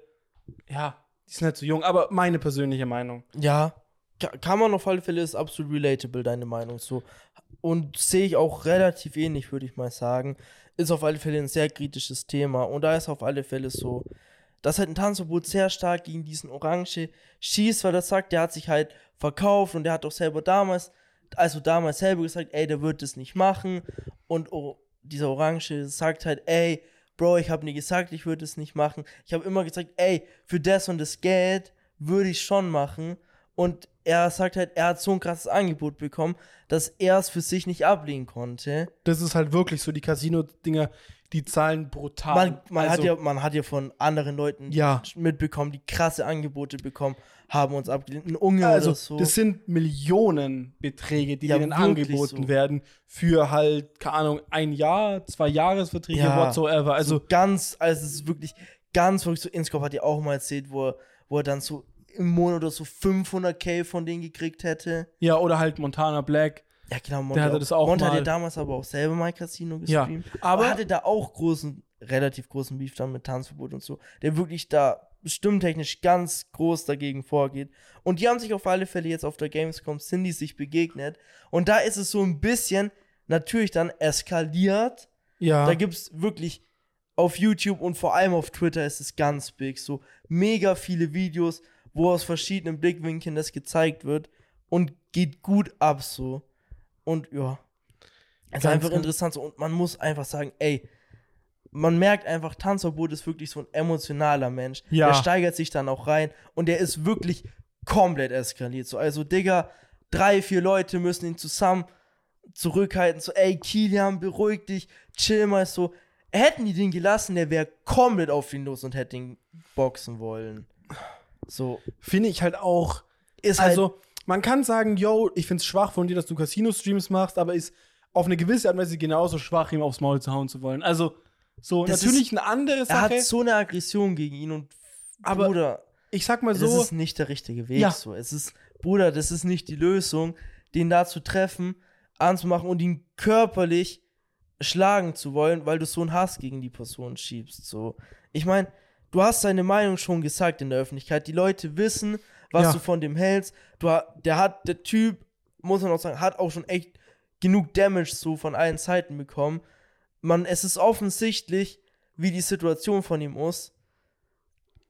ja, die sind halt zu jung, aber meine persönliche Meinung. ja, kann man auf alle Fälle, ist absolut relatable, deine Meinung so. Und sehe ich auch relativ ähnlich, würde ich mal sagen. Ist auf alle Fälle ein sehr kritisches Thema. Und da ist auf alle Fälle so, dass halt ein Tanzverbot sehr stark gegen diesen Orange schießt, weil er sagt, der hat sich halt verkauft und der hat doch selber damals also damals selber gesagt, ey, der wird das nicht machen. Und oh, dieser Orange sagt halt, ey, Bro, ich habe nie gesagt, ich würde es nicht machen. Ich habe immer gesagt, ey, für das und das Geld würde ich schon machen. Und er sagt halt, er hat so ein krasses Angebot bekommen, dass er es für sich nicht ablehnen konnte. Das ist halt wirklich so, die Casino-Dinger, die zahlen brutal. Man, man, also, hat ja, man hat ja von anderen Leuten Ja. mitbekommen, die krasse Angebote bekommen, haben uns abgelehnt. Ein Unge also so. das sind Millionenbeträge, die Ja, wirklich angeboten so. werden für halt, keine Ahnung, ein Jahr, zwei Jahresverträge, Ja. whatsoever. Also so ganz, also es ist wirklich ganz verrückt. So Inscope hat ja auch mal erzählt, wo er, wo er dann so im Monat oder so 500k von denen gekriegt hätte. ja, oder halt Montana Black. Ja, genau. Monte, Der hatte das auch Monte hat mal. ja damals aber auch selber mal Casino Ja, gestreamt. aber- aber hatte da auch großen, relativ großen Beef dann mit Tanzverbot und so, der wirklich da stimmtechnisch ganz groß dagegen vorgeht. Und die haben sich auf alle Fälle jetzt auf der Gamescom, sind die sich begegnet. Und da ist es so ein bisschen natürlich dann eskaliert. Ja. Da gibt es wirklich auf YouTube und vor allem auf Twitter ist es ganz big. So mega viele Videos, wo aus verschiedenen Blickwinkeln das gezeigt wird und geht gut ab so. Und ja, es ist einfach interessant so. Und man muss einfach sagen, ey, man merkt einfach, Tanzverbot ist wirklich so ein emotionaler Mensch. Ja. Der steigert sich dann auch rein und der ist wirklich komplett eskaliert. So, also, Digga, drei, vier Leute müssen ihn zusammen zurückhalten. So, ey, Kilian, beruhig dich, chill mal so. Hätten die den gelassen, der wäre komplett auf ihn los und hätte ihn boxen wollen. So, Finde ich halt auch. ist halt. Also, man kann sagen, yo, ich find's schwach von dir, dass du Casino-Streams machst, aber ist auf eine gewisse Art und Weise genauso schwach, ihm aufs Maul zu hauen zu wollen. Also, so, Das natürlich eine andere er Sache, hat so eine Aggression gegen ihn und Aber Bruder, ich sag mal das so, ist nicht der richtige Weg. Ja. So, es ist, Bruder, das ist nicht die Lösung, den da zu treffen, anzumachen und ihn körperlich schlagen zu wollen, weil du so einen Hass gegen die Person schiebst. So, ich meine, du hast deine Meinung schon gesagt in der Öffentlichkeit. Die Leute wissen, was Ja. du von dem hältst. Du, der hat, der Typ, muss man auch sagen, hat auch schon echt genug Damage so von allen Seiten bekommen. Man, es ist offensichtlich, wie die Situation von ihm ist.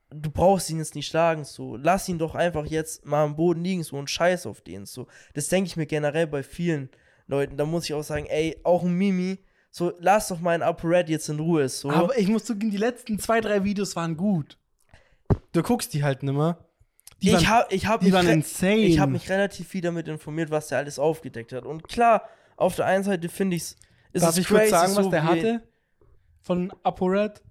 Du brauchst ihn jetzt nicht schlagen, so. Lass ihn doch einfach jetzt mal am Boden liegen, so und scheiß auf den, so. Das denke ich mir generell bei vielen Leuten. Da muss ich auch sagen, ey, auch ein Mimi, so, lass doch mal ein Upper Red jetzt in Ruhe, so. aber ich muss zugeben, die letzten zwei, drei Videos waren gut. Du guckst die halt nimmer. Die ich waren, habe ich hab die mich, waren re- insane. ich hab mich relativ viel damit informiert, was der alles aufgedeckt hat. Und klar, auf der einen Seite finde ich's, ist Darf es ich kurz sagen, was so der wie hatte? Von ApoRed?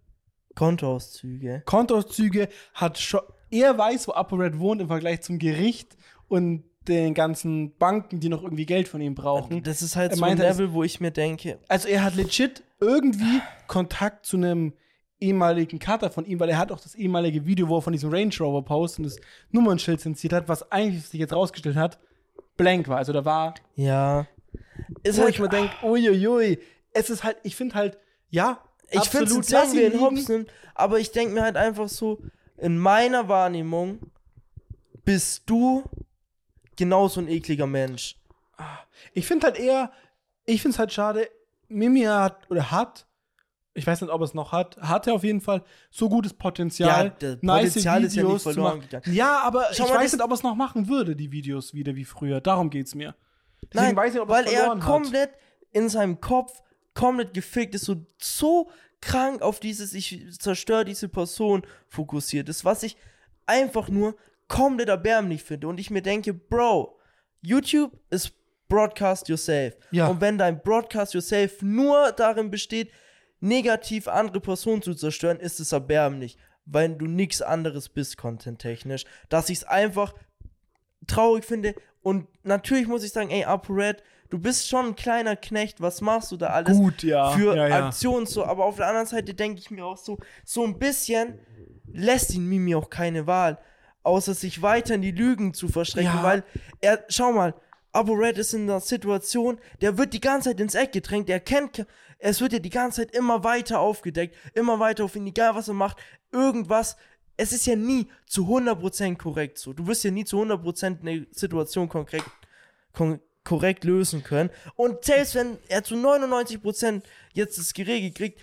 Kontoauszüge. Kontoauszüge hat schon. Er weiß, wo ApoRed wohnt im Vergleich zum Gericht und den ganzen Banken, die noch irgendwie Geld von ihm brauchen. Das ist halt Er so ein Level, wo ich mir denke, Also er hat legit irgendwie Kontakt zu einem ehemaligen Cutter von ihm, weil er hat auch das ehemalige Video, wo er von diesem Range Rover postet und das Nummernschild zensiert hat, was eigentlich sich jetzt rausgestellt hat, blank war. Also da war, ja. Ist wo halt, ich mir denke, uiuiui, es ist halt, ich finde halt, ja, ich finde absolut, es lass wie ihn in liegen. nimmt, aber ich denke mir halt einfach so, in meiner Wahrnehmung bist du genauso ein ekliger Mensch. Ich finde halt eher, ich finde es halt schade, Mimi hat, oder hat, ich weiß nicht, ob er es noch hat, hatte auf jeden Fall so gutes Potenzial, Ja, das Potenzial ist ja nicht verloren gegangen. Ja, aber Schau ich weiß nicht, ob er es noch machen würde, die Videos wieder wie früher. Darum geht's mir. Deswegen Nein, weiß ich nicht, ob weil er verloren hat. komplett in seinem Kopf komplett gefickt ist, so, so krank auf dieses, ich zerstöre diese Person fokussiert ist, was ich einfach nur komplett erbärmlich finde. Und ich mir denke, Bro, YouTube ist Broadcast Yourself. Ja. Und wenn dein Broadcast Yourself nur darin besteht, negativ andere Personen zu zerstören, ist es erbärmlich, weil du nichts anderes bist, content-technisch. Dass ich es einfach traurig finde. Und natürlich muss ich sagen, ey, ApoRed, du bist schon ein kleiner Knecht, was machst du da alles Gut, ja. für ja, ja. Aktionen so, aber auf der anderen Seite denke ich mir auch so, so ein bisschen lässt ihn Mimi auch keine Wahl, außer sich weiter in die Lügen zu verschrecken, Ja. weil er, schau mal, Abo Red ist in einer Situation, der wird die ganze Zeit ins Eck gedrängt, er kennt, ke- es wird ja die ganze Zeit immer weiter aufgedeckt, immer weiter auf ihn, egal was er macht, irgendwas, es ist ja nie zu 100% korrekt so, du wirst ja nie zu 100% eine Situation konkret, kon korrekt lösen können und selbst wenn er zu 99% jetzt das geregelt kriegt,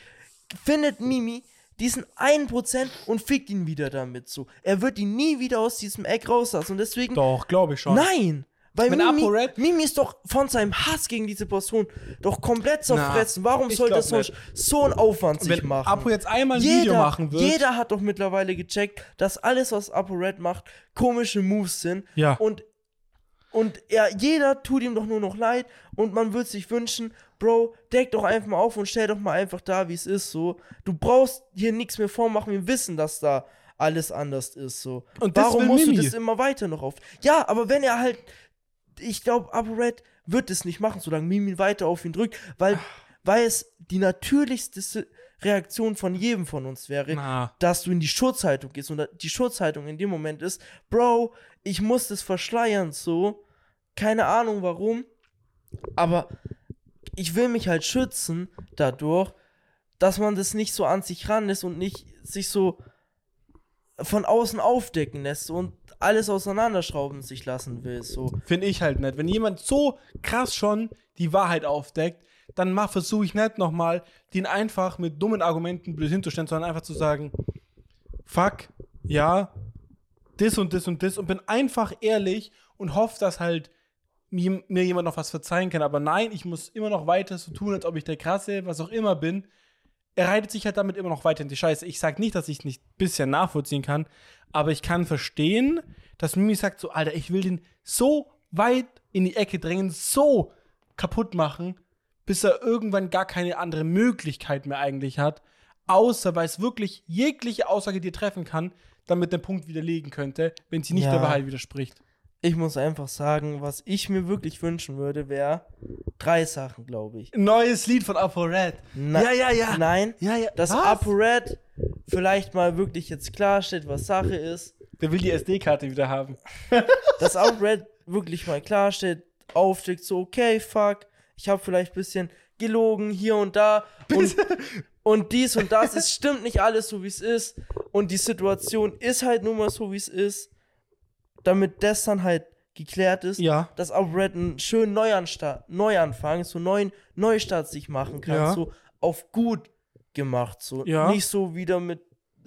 findet Mimi diesen 1% und fickt ihn wieder damit so. Er wird ihn nie wieder aus diesem Eck rauslassen und deswegen Doch, glaube ich schon. Nein! Weil Wenn Mimi, ApoRed- Mimi ist doch von seinem Hass gegen diese Person doch komplett zerfressen. Warum ich soll glaub das sonst so einen Aufwand sich Wenn machen? Apo jetzt einmal ein Video machen wird. Jeder hat doch mittlerweile gecheckt, dass alles, was ApoRed macht, komische Moves sind. Ja. Und, und er, jeder tut ihm doch nur noch leid und man würde sich wünschen, Bro, deck doch einfach mal auf und stell doch mal einfach da, wie es ist, so. Du brauchst hier nichts mehr vormachen, wir wissen, dass da alles anders ist, so. Und Warum musst Mimi. du das immer weiter noch auf? Ja, aber wenn er halt, ich glaube, ApoRed wird es nicht machen, solange Mimi weiter auf ihn drückt, weil, weil es die natürlichste Reaktion von jedem von uns wäre, Na. dass du in die Schutzhaltung gehst und die Schutzhaltung in dem Moment ist, Bro, ich muss das verschleiern, so. Keine Ahnung warum, aber ich will mich halt schützen dadurch, dass man das nicht so an sich ran ist und nicht sich so von außen aufdecken lässt und alles auseinanderschrauben sich lassen will, so. Finde ich halt nicht. Wenn jemand so krass schon die Wahrheit aufdeckt, dann versuche ich nicht nochmal, den einfach mit dummen Argumenten blöd hinzustellen, sondern einfach zu sagen, fuck, ja, das und das und das und bin einfach ehrlich und hoffe, dass halt mir, mir jemand noch was verzeihen kann. Aber nein, ich muss immer noch weiter so tun, als ob ich der Krasse, was auch immer bin. Er reitet sich halt damit immer noch weiter in die Scheiße. Ich sag nicht, dass ich es nicht ein bisschen nachvollziehen kann, aber ich kann verstehen, dass Mimi sagt so, Alter, ich will den so weit in die Ecke drängen, so kaputt machen, bis er irgendwann gar keine andere Möglichkeit mehr eigentlich hat, außer weil es wirklich jegliche Aussage dir treffen kann, damit den Punkt widerlegen könnte, wenn sie nicht Ja. der Wahrheit widerspricht. Ich muss einfach sagen, was ich mir wirklich wünschen würde, wäre drei Sachen, glaube ich. Neues Lied von ApoRed. Ja, ja, ja. Nein, Ja, ja. dass? ApoRed vielleicht mal wirklich jetzt klarstellt, was Sache ist. Der will die SD-Karte wieder haben. Dass ApoRed wirklich mal klarstellt, aufdeckt, so, okay, fuck, ich habe vielleicht ein bisschen gelogen hier und da und, und dies und das. Es stimmt nicht alles so, wie es ist. Und die Situation ist halt nun mal so, wie es ist. Damit das dann halt geklärt ist, Ja. dass ApoRed einen schönen Neuanstart, Neuanfang, so neuen Neustart sich machen kann, Ja. so auf gut gemacht, so Ja. nicht so wieder mit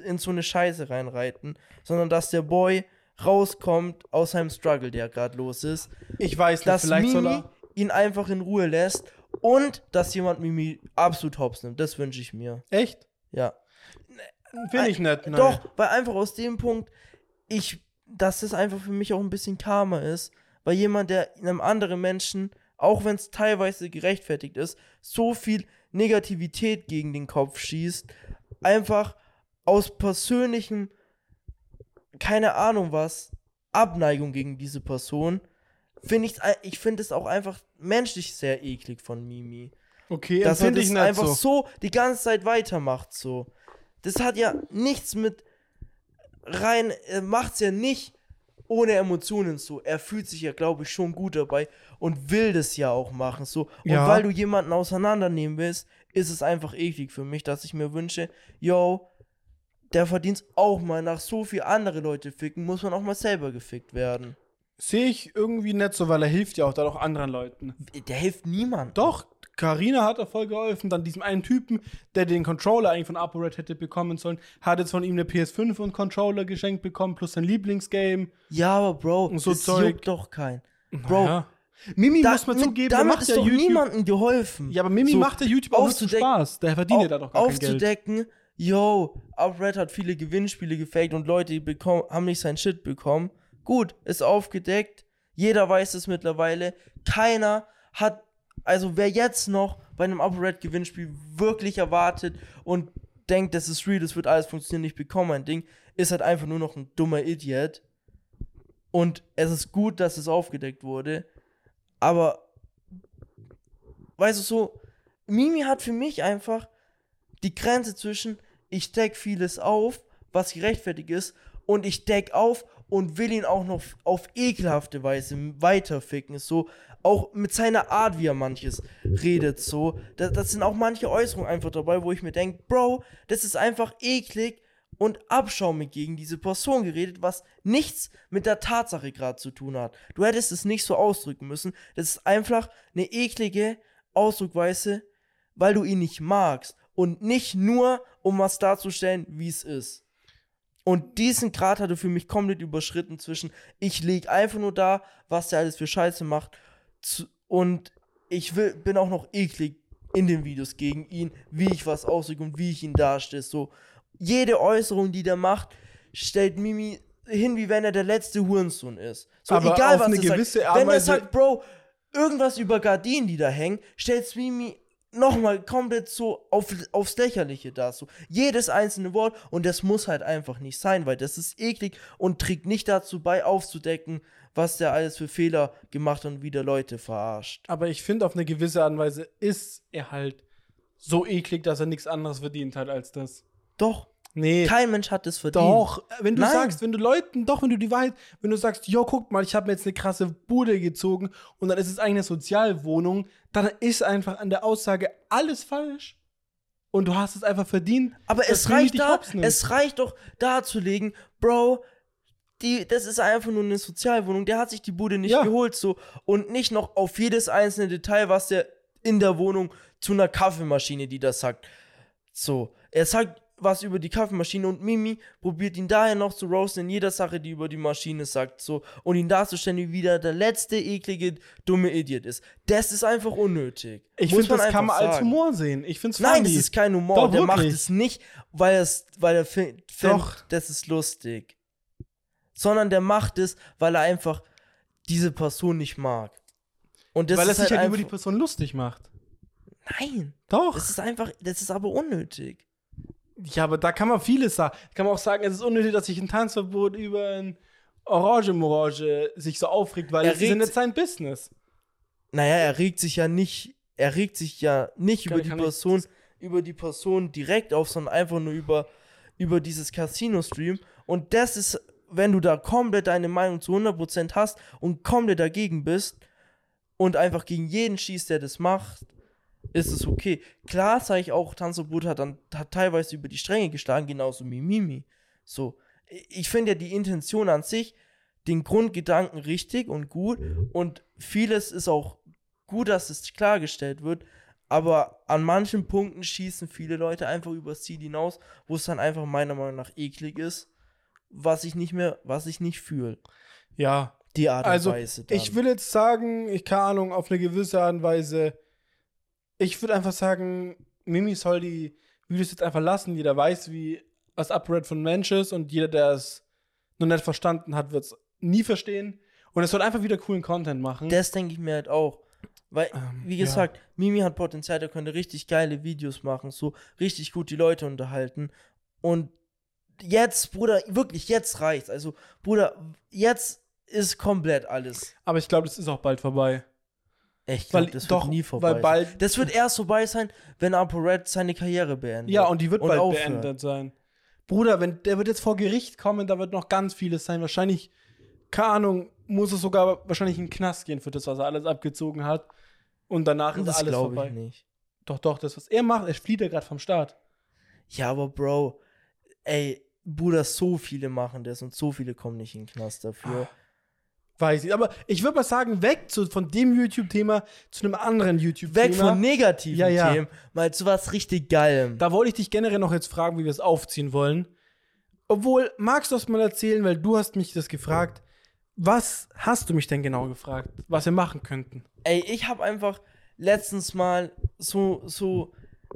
in so eine Scheiße reinreiten, sondern dass der Boy rauskommt aus seinem Struggle, der gerade los ist, Ich weiß dass vielleicht soll Mimi er. ihn einfach in Ruhe lässt und dass jemand Mimi absolut hops nimmt. Das wünsche ich mir. Echt? Ja. Finde ich nicht. nein. Doch, weil einfach aus dem Punkt, ich, dass das einfach für mich auch ein bisschen Karma ist, weil jemand, der einem anderen Menschen, auch wenn es teilweise gerechtfertigt ist, so viel Negativität gegen den Kopf schießt, einfach aus persönlichem, keine Ahnung was, Abneigung gegen diese Person, finde ich, ich finde es auch einfach menschlich sehr eklig von Mimi Okay, dass er das ich einfach so. so. die ganze Zeit weitermacht so. Das hat ja nichts mit rein, er macht's ja nicht ohne Emotionen so. Er fühlt sich ja, glaube ich, schon gut dabei und will das ja auch machen so. Und Ja. weil du jemanden auseinandernehmen willst, ist es einfach eklig für mich, dass ich mir wünsche, yo, der verdient auch mal nach so viel andere Leute ficken, muss man auch mal selber gefickt werden. Sehe ich irgendwie nicht so, weil er hilft ja auch dann auch anderen Leuten. Der hilft niemand. Doch, Karina hat er voll geholfen. Dann diesem einen Typen, der den Controller eigentlich von ApoRed hätte bekommen sollen, hat jetzt von ihm eine PS5 und Controller geschenkt bekommen, plus sein Lieblingsgame. Ja, aber Bro, Und so das Zeug. juckt doch kein. Bro, Ja. Mimi Da- muss man zugeben, der damit macht ist ja doch YouTube. niemandem geholfen. Ja, aber Mimi So macht ja YouTube auch aufzudecken- Spaß. Der verdient ja da doch gar kein Geld. aufzudecken, yo, Upred hat viele Gewinnspiele gefaked und Leute bekommen, haben nicht sein Shit bekommen. Gut, ist aufgedeckt. Jeder weiß es mittlerweile. Keiner hat, also wer jetzt noch bei einem Upred Gewinnspiel wirklich erwartet und denkt, das ist real, das wird alles funktionieren, ich bekomme ein Ding, ist halt einfach nur noch ein dummer Idiot. Und es ist gut, dass es aufgedeckt wurde. Aber, weißt du, so, Mimi hat für mich einfach die Grenze zwischen, ich deck vieles auf, was gerechtfertigt ist, und ich deck auf und will ihn auch noch auf ekelhafte Weise weiterficken. So, auch mit seiner Art, wie er manches redet, so. Da, das sind auch manche Äußerungen einfach dabei, wo ich mir denke, Bro, das ist einfach eklig und abschaumig gegen diese Person geredet, was nichts mit der Tatsache gerade zu tun hat. Du hättest es nicht so ausdrücken müssen. Das ist einfach eine eklige Ausdruckweise, weil du ihn nicht magst und nicht nur, um was darzustellen, wie es ist. Und diesen Grad hat er für mich komplett überschritten zwischen, ich lege einfach nur da, was der alles für Scheiße macht. zu- Und ich will, bin auch noch eklig in den Videos gegen ihn, wie ich was ausdrücke und wie ich ihn darstelle. So, jede Äußerung, die der macht, stellt Mimi hin, wie wenn er der letzte Hurensohn ist. So, Aber egal auf was eine er sagt. gewisse Art Wenn er sagt, Bro, irgendwas über Gardinen, die da hängen, stellt Mimi nochmal komplett so auf, aufs Lächerliche dar. So jedes einzelne Wort und das muss halt einfach nicht sein, weil das ist eklig und trägt nicht dazu bei, aufzudecken, was der alles für Fehler gemacht hat und wieder Leute verarscht. Aber ich finde, auf eine gewisse Art und Weise ist er halt so eklig, dass er nichts anderes verdient hat als das. Doch, Nee. kein Mensch hat es verdient. Doch, wenn du Nein. sagst, wenn du Leuten, doch, wenn du die Wahrheit, wenn du sagst, jo, guck mal, ich habe mir jetzt eine krasse Bude gezogen und dann ist es eigentlich eine Sozialwohnung, dann ist einfach an der Aussage alles falsch. Und du hast es einfach verdient. Aber es reicht da, es reicht doch darzulegen, Bro, die, das ist einfach nur eine Sozialwohnung. Der hat sich die Bude nicht Ja. geholt, so. Und nicht noch auf jedes einzelne Detail, was der in der Wohnung zu einer Kaffeemaschine, die das sagt. So. Er sagt was über die Kaffeemaschine und Mimi probiert ihn daher noch zu roasten in jeder Sache, die über die Maschine sagt, so. Und ihn darzustellen, wie wieder der letzte eklige, dumme Idiot ist. Das ist einfach unnötig. ich finde, das kann man einfach als sagen. Humor sehen. Ich finde es Nein, das ist kein Humor. Doch, der macht wirklich. es nicht, weil, es, weil er findet, das ist lustig. Sondern der macht es, weil er einfach diese Person nicht mag. Und das Weil er sich halt halt über die Person lustig macht. Nein, Doch. das ist einfach, das ist aber unnötig. Ja, aber da kann man vieles sagen. Kann man auch sagen, es ist unnötig, dass sich ein Tanzverbot über ein Orange-Morange sich so aufregt, weil Er es ist ja nicht sein Business. Naja, er regt sich ja nicht, er regt sich ja nicht über die Person, über die Person direkt auf, sondern einfach nur über, über dieses Casino-Stream. Und das ist, wenn du da komplett deine Meinung zu 100% hast und komplett dagegen bist und einfach gegen jeden schießt, der das macht, ist es okay. Klar sage ich auch, Tanzverbot hat dann hat teilweise über die Stränge geschlagen, genauso wie Mimi. So, ich finde ja die Intention an sich, den Grundgedanken richtig und gut und vieles ist auch gut, dass es klargestellt wird, aber an manchen Punkten schießen viele Leute einfach übers Ziel hinaus, wo es dann einfach meiner Meinung nach eklig ist, was ich nicht mehr, was ich nicht fühle. Ja, Die Art und Also, Weise. Dann. Ich will jetzt sagen, ich keine Ahnung, auf eine gewisse Art und Weise, ich würde einfach sagen, Mimi soll die Videos jetzt einfach lassen. Jeder weiß, wie das Upgrade von Mensch ist und jeder, der es noch nicht verstanden hat, wird es nie verstehen. Und es soll einfach wieder coolen Content machen. Das denke ich mir halt auch. Weil, Ähm, wie ja. gesagt, Mimi hat Potenzial, der könnte richtig geile Videos machen, so richtig gut die Leute unterhalten. Und jetzt, Bruder, wirklich, jetzt reicht's. Also, Bruder, jetzt ist komplett alles. Aber ich glaube, das ist auch bald vorbei. Ich glaube, das doch, wird nie vorbei. weil sein. bald- das wird erst vorbei sein, wenn ApoRed seine Karriere beendet. Ja, und die wird Und bald aufhört. beendet sein. Bruder, wenn der wird jetzt vor Gericht kommen, da wird noch ganz vieles sein. Wahrscheinlich, keine Ahnung, muss es sogar wahrscheinlich in den Knast gehen für das, was er alles abgezogen hat. Und danach ist das alles glaube vorbei. ich nicht. Doch, doch, das, was er macht, er flieht ja gerade vom Staat. Ja, aber Bro, ey, Bruder, so viele machen das und so viele kommen nicht in den Knast dafür. Weiß ich. Aber ich würde mal sagen, weg zu, von dem YouTube-Thema zu einem anderen YouTube-Thema. Weg von negativen Ja, ja. Themen, mal zu was richtig Geilem. Da wollte ich dich generell noch jetzt fragen, wie wir es aufziehen wollen. Obwohl, magst du das mal erzählen, weil du hast mich das gefragt. Was hast du mich denn genau gefragt, was wir machen könnten? Ey, ich habe einfach letztens mal so, so,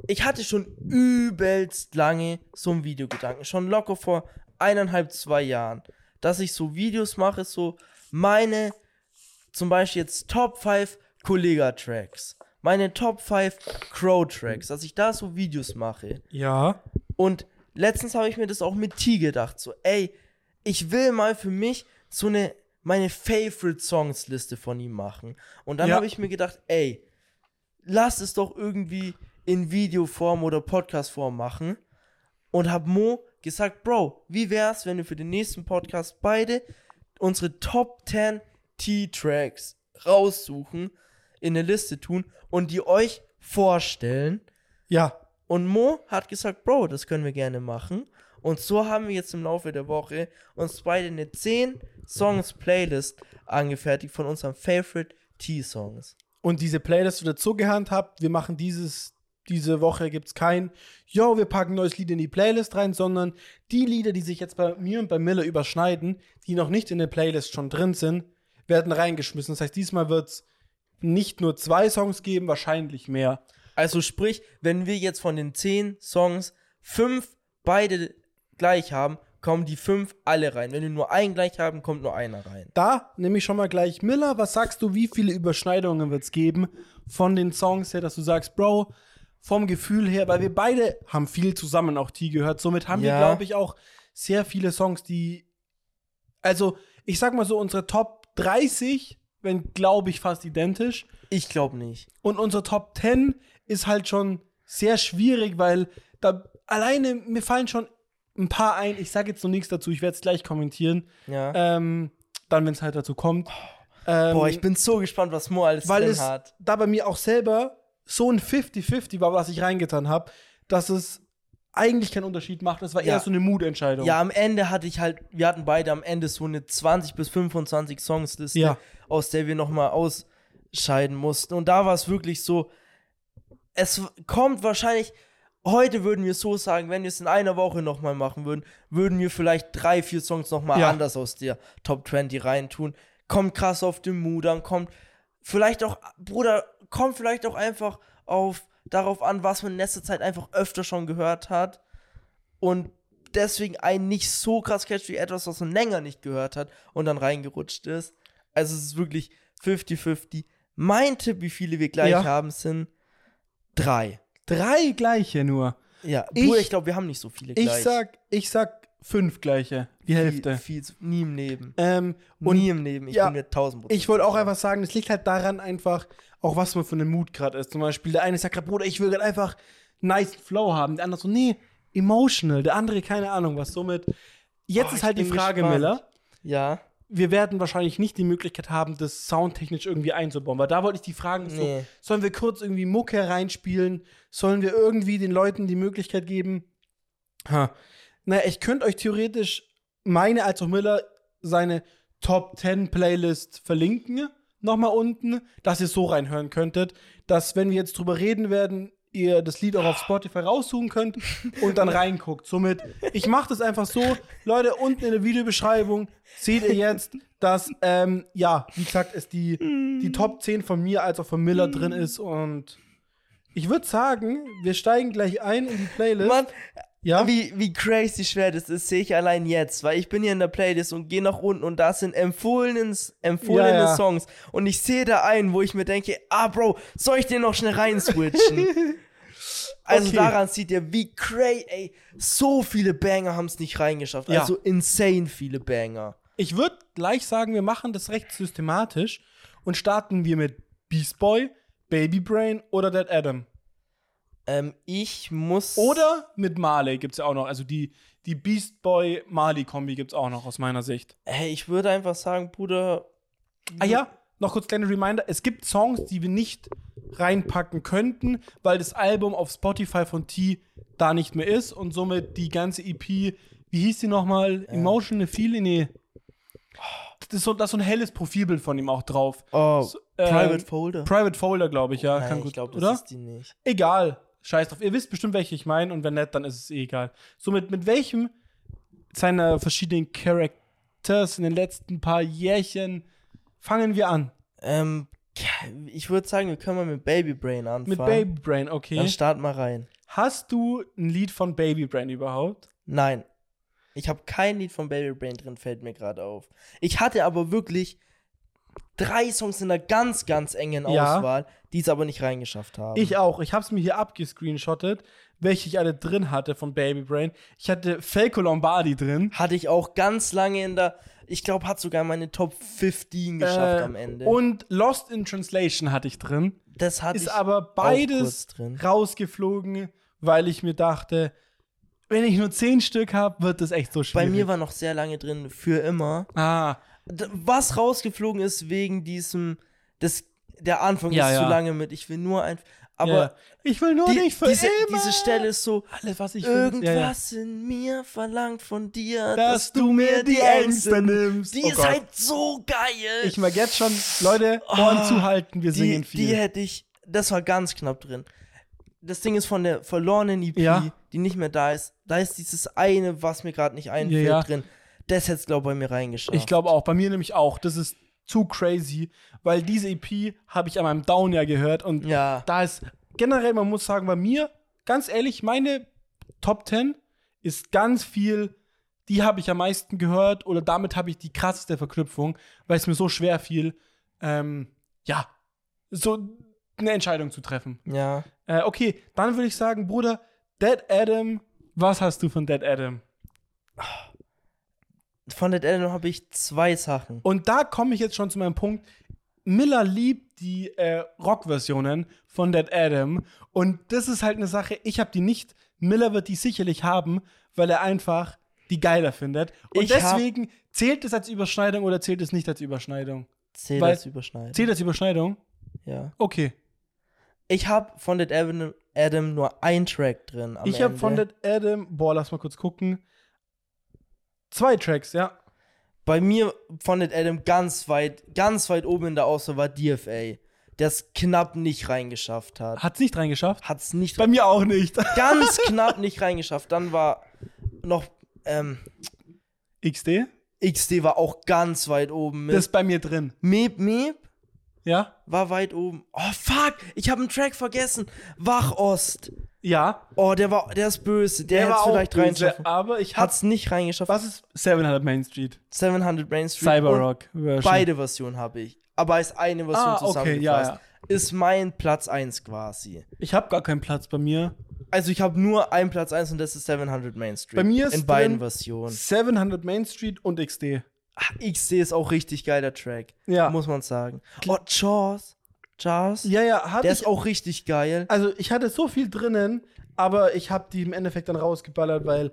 ich hatte schon übelst lange so ein Videogedanken, schon locker vor eineinhalb, zwei Jahren, dass ich so Videos mache, so meine, zum Beispiel jetzt Top 5 Kollega-Tracks, meine Top 5 Crow-Tracks, dass ich da so Videos mache. Ja. Und letztens habe ich mir das auch mit T gedacht. So, ey, ich will mal für mich so eine, meine Favorite Songs Liste von ihm machen. Und dann Ja. habe ich mir gedacht, ey, lass es doch irgendwie in Videoform oder Podcastform machen. Und hab Mo gesagt, Bro, wie wär's, wenn wir für den nächsten Podcast beide unsere Top 10 T-Tracks raussuchen, in eine Liste tun und die euch vorstellen. Ja. Und Mo hat gesagt, Bro, das können wir gerne machen. Und so haben wir jetzt im Laufe der Woche uns beide eine 10 Songs Playlist angefertigt von unseren Favorite T-Songs. Und diese Playlist wird so gehandhabt, wir machen dieses diese Woche gibt es kein, yo, wir packen ein neues Lied in die Playlist rein, sondern die Lieder, die sich jetzt bei mir und bei Miller überschneiden, die noch nicht in der Playlist schon drin sind, werden reingeschmissen. Das heißt, diesmal wird es nicht nur zwei Songs geben, wahrscheinlich mehr. Also sprich, wenn wir jetzt von den zehn Songs fünf beide gleich haben, kommen die fünf alle rein. Wenn wir nur einen gleich haben, kommt nur einer rein. Da nehme ich schon mal gleich Miller. Was sagst du, wie viele Überschneidungen wird es geben von den Songs her, dass du sagst, Bro, vom Gefühl her, weil wir beide haben viel zusammen auch T gehört. Somit haben Ja. wir, glaube ich, auch sehr viele Songs, die. Also, ich sag mal so, unsere Top 30, wenn, glaube ich, fast identisch. Ich glaube nicht. Und unsere Top 10 ist halt schon sehr schwierig, weil da alleine mir fallen schon ein paar ein. Ich sage jetzt noch nichts dazu, ich werde es gleich kommentieren. Ja. Ähm, dann, wenn es halt dazu kommt. Ähm, Boah, ich bin so gespannt, was Mo alles weil drin es hat. da bei mir auch selber so ein 50-50 war, was ich reingetan habe, dass es eigentlich keinen Unterschied macht. Es war Ja. eher so eine Mutentscheidung. Ja, am Ende hatte ich halt, wir hatten beide am Ende so eine 20 bis 25 Songsliste, Ja. aus der wir nochmal ausscheiden mussten. Und da war es wirklich so, es kommt wahrscheinlich, heute würden wir so sagen, wenn wir es in einer Woche nochmal machen würden, würden wir vielleicht drei, vier Songs nochmal Ja. anders aus der Top 20 reintun. Kommt krass auf den Mut an, kommt vielleicht auch, Bruder, kommt vielleicht auch einfach auf darauf an, was man in letzter Zeit einfach öfter schon gehört hat und deswegen einen nicht so krass catcht wie etwas, was man länger nicht gehört hat und dann reingerutscht ist. Also es ist wirklich 50-50. Mein Tipp, wie viele wir gleich Ja. haben, sind drei. Drei gleiche nur. Ja, Ich- Bruder, ich glaube, wir haben nicht so viele Ich gleich. sag, ich sag fünf gleiche. Die Hälfte. Viel, nie im Leben. Ähm, nie im Leben. Ich ja, bin mir tausend Prozent Ich wollte auch einfach sagen, es liegt halt daran einfach, auch was man für einen Mut gerade ist. Zum Beispiel, der eine sagt gerade, Bruder, ich will gerade einfach nice Flow haben. Der andere so, nee, emotional. Der andere, keine Ahnung was. Somit, jetzt Oh, ist halt die Frage, gespannt. Miller. Ja. Wir werden wahrscheinlich nicht die Möglichkeit haben, das soundtechnisch irgendwie einzubauen. Weil da wollte ich die Fragen so, Nee. sollen wir kurz irgendwie Mucke reinspielen? Sollen wir irgendwie den Leuten die Möglichkeit geben? Ha. Naja, ich könnte euch theoretisch meine als auch Miller seine Top 10 Playlist verlinken. Nochmal unten, dass ihr so reinhören könntet, dass wenn wir jetzt drüber reden werden, ihr das Lied auch auf Spotify raussuchen könnt und dann reinguckt. Somit, ich mache das einfach so, Leute, unten in der Videobeschreibung seht ihr jetzt, dass, ähm, ja, wie gesagt, es die, die Top 10 von mir als auch von Miller drin ist und ich würde sagen, wir steigen gleich ein in die Playlist. Mann, ja, wie, wie crazy schwer das ist, sehe ich allein jetzt, weil ich bin hier in der Playlist und gehe nach unten und da sind empfohlene, empfohlene Ja, ja. Songs und ich sehe da einen, wo ich mir denke, ah Bro, soll ich den noch schnell reinswitchen? also Okay. daran sieht ihr, wie crazy, ey, so viele Banger haben es nicht reingeschafft, Ja. also insane viele Banger. Ich würde gleich sagen, wir machen das recht systematisch und starten wir mit Beast Boy, Baby Brain oder Dead Adam. Ähm, ich muss... Oder mit Marley gibt es ja auch noch. Also die, die Beast Boy Marley Kombi gibt es auch noch aus meiner Sicht. Hey, ich würde einfach sagen, Bruder... Ah ja, noch kurz kleine Reminder. Es gibt Songs, die wir nicht reinpacken könnten, weil das Album auf Spotify von T da nicht mehr ist und somit die ganze EP, wie hieß die nochmal? Emotional Feeling? Nee. Das ist, so, da ist so ein helles Profilbild von ihm auch drauf. Oh, So, ähm, Private Folder? Private Folder, glaube ich, ja. Nein, kann ich gut, glaube, das oder? ist die nicht. Egal. Scheiß drauf. Ihr wisst bestimmt, welche ich meine und wenn nicht, dann ist es eh egal. Somit, mit welchem seiner verschiedenen Characters in den letzten paar Jährchen fangen wir an? Ähm, ich würde sagen, wir können mal mit Baby Brain anfangen. Mit Baby Brain, Dann okay. start mal rein. Hast du ein Lied von Baby Brain überhaupt? Nein. Ich habe kein Lied von Baby Brain drin, fällt mir gerade auf. Ich hatte aber wirklich drei Songs in einer ganz, ganz engen Ja. Auswahl, die es aber nicht reingeschafft haben. Ich auch. Ich habe es mir hier abgescreenshottet, welche ich alle drin hatte von Baby Brain. Ich hatte Falco Lombardi drin. hatte ich auch ganz lange in der, ich glaube, hat sogar meine Top 15 geschafft Äh, am Ende. Und Lost in Translation hatte ich drin. das hatte Ist ich aber auch kurz beides drin. rausgeflogen, weil ich mir dachte, wenn ich nur zehn Stück habe, wird das echt so Bei schwierig. mir war noch sehr lange drin, für immer. ah, Was rausgeflogen ist wegen diesem, das, der Anfang Ja, ist zu ja. lange mit, ich will nur ein, aber ja. ich will nur die, nicht für diese, immer. diese Stelle ist so, alles was ich irgendwas in mir verlangt von dir, dass du mir die Ängste nimmst. Die Oh ist Gott. halt so geil. Ich mag jetzt schon, Leute, Ohren Ah, zuhalten, wir die, singen viel. die hätte ich, das war ganz knapp drin. das Ding ist von der verlorenen EP, die nicht mehr da ist, da ist dieses eine, was mir gerade nicht einfällt, drin. Das hätte es, glaube ich, bei mir reingeschafft. Ich glaube auch, bei mir nämlich auch. Das ist zu crazy, weil diese EP habe ich an meinem Down ja gehört und Ja. da ist generell, man muss sagen, bei mir, ganz ehrlich, meine Top 10 ist ganz viel, die habe ich am meisten gehört oder damit habe ich die krasseste Verknüpfung, weil es mir so schwer fiel, ähm, ja, so eine Entscheidung zu treffen. Ja. Äh, okay, dann würde ich sagen, Bruder, Dead Adam, was hast du von Dead Adam? Von Dead Adam habe ich zwei Sachen. Und da komme ich jetzt schon zu meinem Punkt. Miller liebt die äh, Rock-Versionen von Dead Adam. Und das ist halt eine Sache, ich habe die nicht. Miller wird die sicherlich haben, weil er einfach die geiler findet. Und Ich deswegen zählt es als Überschneidung oder zählt es nicht als Überschneidung? Zähl Weil- das überschneiden. Zählt als Überschneidung? Ja. Okay. Ich habe von Dead Adam, nur ein Track drin. Ich habe von Dead Adam, boah, lass mal kurz gucken. Zwei Tracks, ja. Bei mir Dead Adam ganz weit, ganz weit oben in der Auswahl war DFA, der es knapp nicht reingeschafft hat. Hat's nicht reingeschafft? Hat es nicht Bei mir auch nicht. ganz knapp nicht reingeschafft. Dann war noch ähm, XD? XD war auch ganz weit oben mit. Das ist bei mir drin. Meep Meep Ja? war weit oben. Oh fuck, ich habe einen Track vergessen. Wachost. Ja. Oh, der war, der ist böse. Der, hätte es vielleicht böse, reinschaffen. aber ich Hat hab's. es nicht reingeschafft. Was ist 700 Main Street? 700 Main Street. Cyberrock Version. Beide Versionen habe ich. Aber als eine Version Ah, okay, zusammengefasst. ja, Ist mein Platz 1 quasi. Ich habe gar keinen Platz bei mir. Also ich habe nur einen Platz 1 und das ist 700 Main Street. Bei mir ist In beiden Versionen. 700 Main Street und XD. Ach, XD ist auch richtig geiler Track. Ja. Muss man sagen. Oh, Jaws. Jaws. Ja, ja, hatte Der ich ist auch richtig geil. Also, ich hatte so viel drinnen, aber ich habe die im Endeffekt dann rausgeballert, weil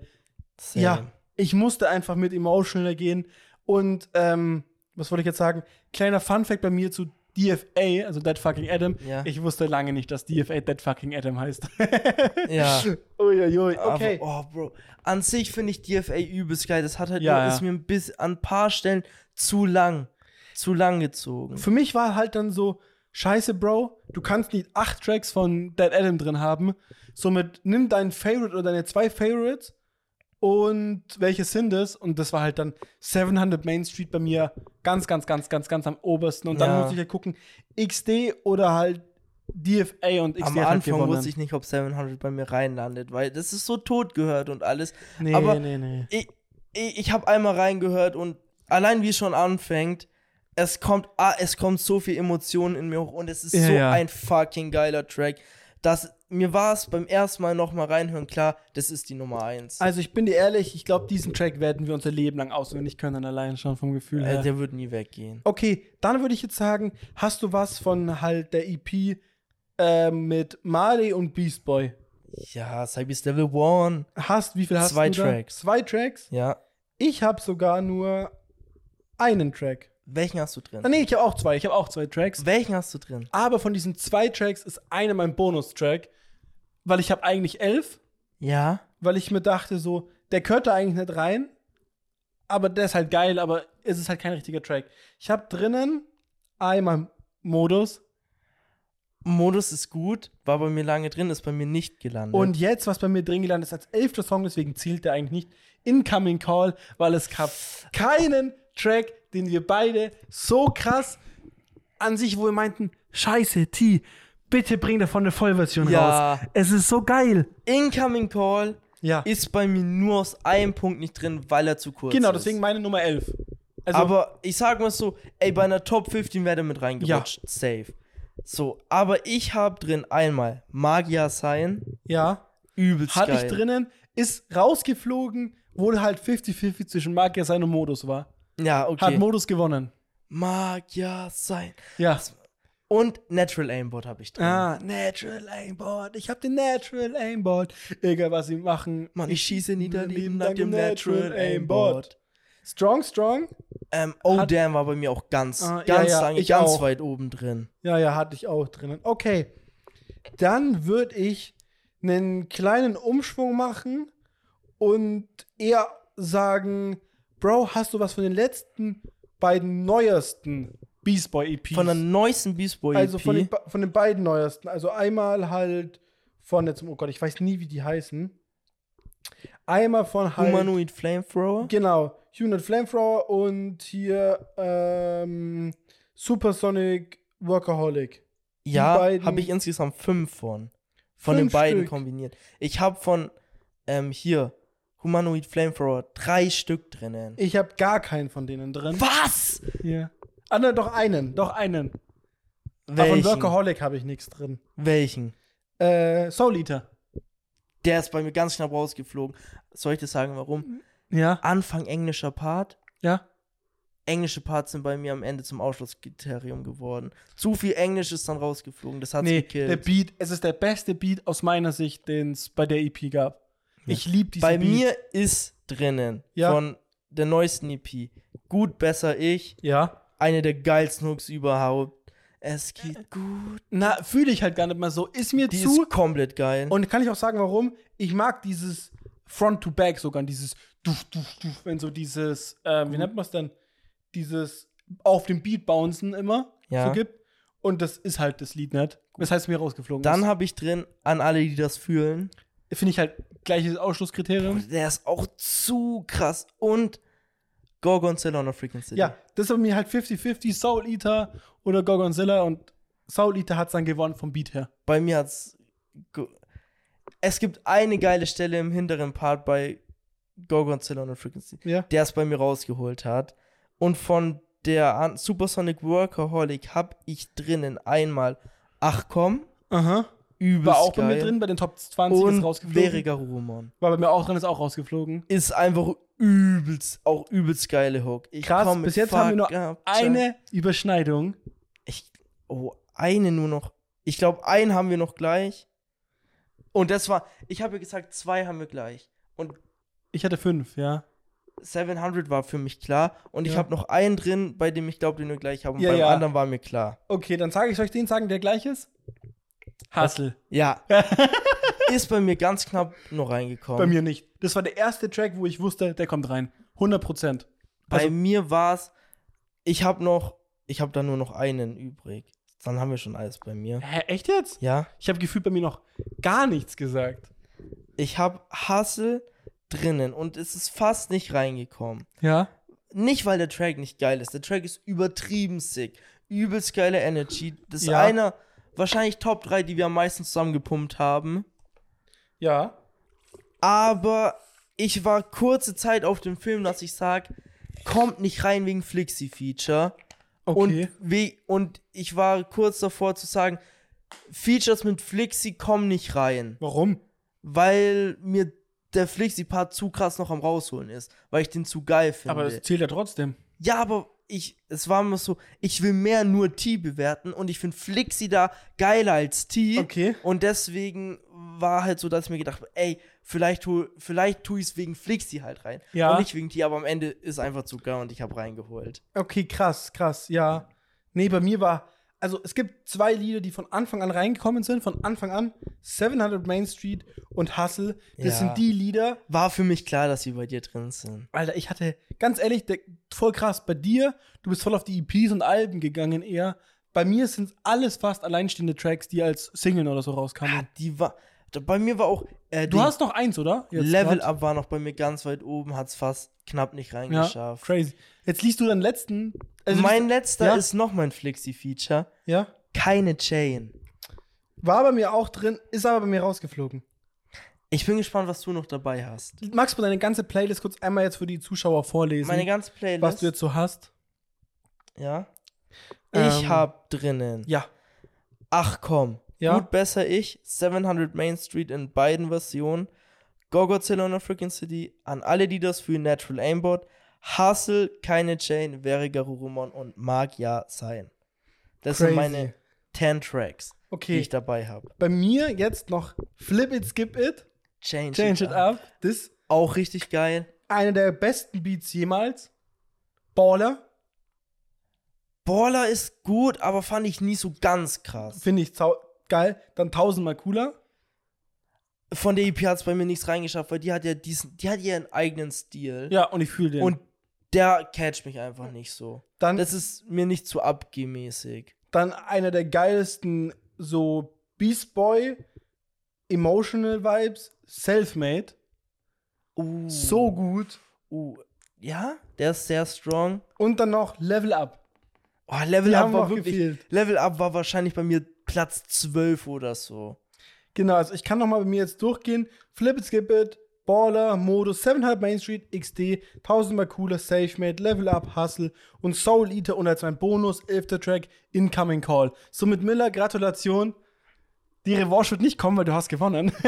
Same. ja, ich musste einfach mit emotional gehen und ähm, was wollte ich jetzt sagen? Kleiner Funfact bei mir zu DFA, also Dead Fucking Adam. Ja. Ich wusste lange nicht, dass DFA Dead Fucking Adam heißt. Ja. Uiuiui, okay. Aber, oh, Bro. An sich finde ich DFA übelst geil. Das hat halt Ja, nur, ja. ist mir ein bisschen an ein paar Stellen zu lang. Zu lang gezogen. Für mich war halt dann so, scheiße, Bro, du kannst nicht acht Tracks von Dead Adam drin haben. Somit nimm deinen Favorite oder deine zwei Favorites und welche sind es? Und das war halt dann 700 Main Street bei mir ganz, ganz, ganz, ganz, ganz am obersten. Und dann Ja. musste ich halt gucken, XD oder halt DFA und XD Am halt Anfang gewonnen. wusste ich nicht, ob 700 bei mir reinlandet, weil das ist so tot gehört und alles. nee, aber- nee, nee. Ich, ich, ich habe einmal reingehört und allein wie es schon anfängt, es kommt, ah, es kommt so viel Emotionen in mir hoch und es ist Ja, so ja. ein fucking geiler Track, dass mir war es beim ersten Mal nochmal reinhören klar, das ist die Nummer 1. Also ich bin dir ehrlich, ich glaube, diesen Track werden wir unser Leben lang auswendig können, allein schon vom Gefühl her. äh, der wird nie weggehen. Okay, dann würde ich jetzt sagen, hast du was von halt der EP äh, mit Marley und Beast Boy? Ja, Cybeast Level One. Hast, wie viel hast Zwei du da? Tracks. Zwei Tracks? Ja. Ich habe sogar nur einen Track. Welchen hast du drin? Ah, nee, ich habe auch zwei. Ich habe auch zwei Tracks. Welchen hast du drin? Aber von diesen zwei Tracks ist einer mein Bonustrack, weil ich habe eigentlich elf, Ja. weil ich mir dachte so, der gehört da eigentlich nicht rein, aber der ist halt geil, aber es ist halt kein richtiger Track. Ich habe drinnen einmal Modus, Modus ist gut, war bei mir lange drin, ist bei mir nicht gelandet. Und jetzt, was bei mir drin gelandet ist, als elfter Song, deswegen zielt der eigentlich nicht, Incoming Call, weil es gab keinen Track, den wir beide so krass an sich, wo wir meinten, scheiße, T, bitte bring davon eine Vollversion Ja. raus. Es ist so geil. Incoming Call Ja, ist bei mir nur aus einem Punkt nicht drin, weil er zu kurz genau, ist. deswegen meine Nummer 11. Also, aber ich sag mal so, ey, bei einer Top 15 wäre der mit reingerutscht. Safe. So, aber ich habe drin einmal Magier sein, ja, übelst hatte geil. ich drinnen, ist rausgeflogen, wo halt 50-50 zwischen Magier sein und Modus war. Ja, okay. Hat Modus gewonnen. Magier sein. Ja. Und Natural Aimbot habe ich drin. Ah, Natural Aimbot. Ich hab den Natural Aimbot. Egal, was sie machen. Mann, ich schieße Niederleben nach dank dem Natural Aimbot. Strong, strong? Ähm, oh Hat- damn war bei mir auch ganz, Ah, ja, ganz ja, lange, ich ganz auch. weit oben drin. Ja, ja, hatte ich auch drinnen. Okay. Dann würde ich einen kleinen Umschwung machen und eher sagen, Bro, hast du was von den letzten beiden neuesten Beast Boy EPs? Von der neuesten Beast Boy also EP. von den, von den beiden neuesten. Also einmal halt von jetzt, oh Gott, ich weiß nie, wie die heißen. Einmal von halt. Humanoid Flamethrower. Genau, Humanoid Flamethrower und hier ähm, Supersonic Workaholic. Ja, beiden- habe ich insgesamt fünf von. Von Fünf den beiden Stück. kombiniert. Ich habe von, ähm, hier, Humanoid Flamethrower drei Stück drinnen. Ich habe gar keinen von denen drin. Was? Hier. Ah, ne, doch einen, doch einen. Aber von Welchen? Workaholic habe ich nichts drin. Welchen? Äh, Soul Eater. Der ist bei mir ganz knapp rausgeflogen. Soll ich dir sagen, warum? Ja. Anfang englischer Part. Ja. Englische Parts sind bei mir am Ende zum Ausschlusskriterium geworden. Zu viel Englisch ist dann rausgeflogen. Das hat's Nee, gekillt. der Beat, es ist der beste Beat aus meiner Sicht, den es bei der EP gab. Ich liebe diesen Bei Beat. mir ist drinnen Ja. von der neuesten EP Gut, besser ich. Ja. Eine der geilsten Hooks überhaupt. Es geht gut. Na, fühle ich halt gar nicht mal so. Ist mir Die zu. ist komplett geil. Und kann ich auch sagen, warum? Ich mag dieses Front to Back sogar, dieses Duf, Duf, Duf, wenn so dieses, ähm, wie Mhm. nennt man es denn? Dieses auf dem Beat bouncen immer Ja. so gibt. Und das ist halt das Lied nicht. Das heißt, mir rausgeflogen Dann habe ich drin, an alle, die das fühlen, ist. Finde ich halt gleiches Ausschlusskriterium. der ist auch zu krass. Und Gorgonzilla on a Freaking City. Ja, das bei mir halt 50-50, Soul Eater oder Gorgonzilla und Soul Eater hat es dann gewonnen vom Beat her. Bei mir hat's. ge- Es gibt eine geile Stelle im hinteren Part bei Gorgonzilla on a Freaking City, Ja. der es bei mir rausgeholt hat. Und von der Supersonic Workaholic hab ich drinnen einmal Ach komm, Aha. Übelst War auch bei geil. mir drin, bei den Top 20 ist rausgeflogen. Veriga Rumon. War bei mir auch drin, ist auch rausgeflogen. Ist einfach übelst, auch übelst geile Hook. Ich Krass, komm bis jetzt haben wir nur Eine Überschneidung. Ich, oh, eine nur noch. Ich glaube, einen haben wir noch gleich. Und das war, ich habe ja gesagt, zwei haben wir gleich. Und Ich hatte fünf, ja. 700 war für mich klar. Und ich Ja. habe noch einen drin, bei dem ich glaube, den wir gleich haben. Ja, beim ja. anderen war mir klar. Okay, dann sage ich, ich den sagen, der gleich ist? Hustle. Ja. ist bei mir ganz knapp noch reingekommen. Bei mir nicht. Das war der erste Track, wo ich wusste, der kommt rein. 100 Prozent. Bei Also- mir war es, ich habe noch, ich habe da nur noch einen übrig. Dann haben wir schon alles bei mir. Hä, echt jetzt? Ja. Ich habe gefühlt bei mir noch gar nichts gesagt. Ich habe Hustle drinnen und es ist fast nicht reingekommen. Ja? Nicht, weil der Track nicht geil ist. Der Track ist übertrieben sick. Übelst geile Energy. Das ist Ja. einer, wahrscheinlich Top 3, die wir am meisten zusammengepumpt haben. Ja. Aber ich war kurze Zeit auf dem Film, dass ich sag, kommt nicht rein wegen Flixi-Feature. Okay. Und, und ich war kurz davor zu sagen, Features mit Flixi kommen nicht rein. Warum? Weil mir der Flixi-Part zu krass noch am rausholen ist. Weil ich den zu geil finde. Aber das zählt ja trotzdem. Ja, aber ich, es war immer so, ich will mehr nur T bewerten und ich finde Flixi da geiler als T. Okay. Und deswegen war halt so, dass ich mir gedacht habe, ey, vielleicht, tu, vielleicht tue ich es wegen Flixi halt rein. Ja. Und nicht wegen T, aber am Ende ist einfach zu geil und ich habe reingeholt. Okay, krass, krass, ja. Nee, bei mir war, also es gibt zwei Lieder, die von Anfang an reingekommen sind, von Anfang an. 700 Main Street und Hustle. Das Ja. sind die Lieder, War für mich klar, dass sie bei dir drin sind. Alter, ich hatte, ganz ehrlich, der, voll krass, bei dir, du bist voll auf die EPs und Alben gegangen eher. Bei mir sind alles fast alleinstehende Tracks, die als Single oder so Ah, rauskamen. die war, bei mir war auch, äh, du hast noch eins, oder? Jetzt Level grad? Up war noch bei mir ganz weit oben, hat es fast knapp nicht Ja, reingeschafft. crazy. Jetzt liest du deinen letzten. also mein letzter ja? ist noch mein Flixi-Feature. Ja. Keine Chain. War bei mir auch drin, ist aber bei mir rausgeflogen. Ich bin gespannt, was du noch dabei hast. Magst du deine ganze Playlist kurz einmal jetzt für die Zuschauer vorlesen? Meine ganze Playlist. was du jetzt so hast? ja. Ähm, Ich hab drinnen. Ja. Ach komm. Ja. Gut, besser ich. 700 Main Street in beiden Versionen. Gogodzilla on a Freaking City. An alle, die das für Natural Aimbot. Hustle, keine Chain, wäre Garurumon und mag ja sein. Das Crazy. sind meine 10 Tracks, die Okay. ich dabei habe. Bei mir jetzt noch Flip It, Skip It, Change, Change It Up. Das Auch richtig geil. einer der besten Beats jemals. Baller, Baller ist gut, aber fand ich nie so ganz krass. finde ich geil. Dann tausendmal cooler. Von der EP hat es bei mir nichts reingeschafft, weil die hat ja diesen, die hat ihren eigenen Stil. Ja, und ich fühle den. Und der catcht mich einfach nicht so. dann, Das ist mir nicht zu abgemäßig. dann einer der geilsten so Beast Boy Emotional Vibes, Selfmade. Uh, So gut. Uh, ja, der ist sehr strong. Und dann noch Level Up. Oh, Level Die Up war wirklich. gefehlt. Level Up war wahrscheinlich bei mir Platz 12 oder so. Genau, also ich kann noch mal bei mir jetzt durchgehen. Flip it, skip it, Baller, Modus, 7,5 Main Street, XD, 1000 mal cooler, Selfmade, Level Up, Hustle und Soul Eater und als mein Bonus, 11. Track, Incoming Call. Somit Miller, Gratulation. Die Revanche wird nicht kommen, weil du hast gewonnen.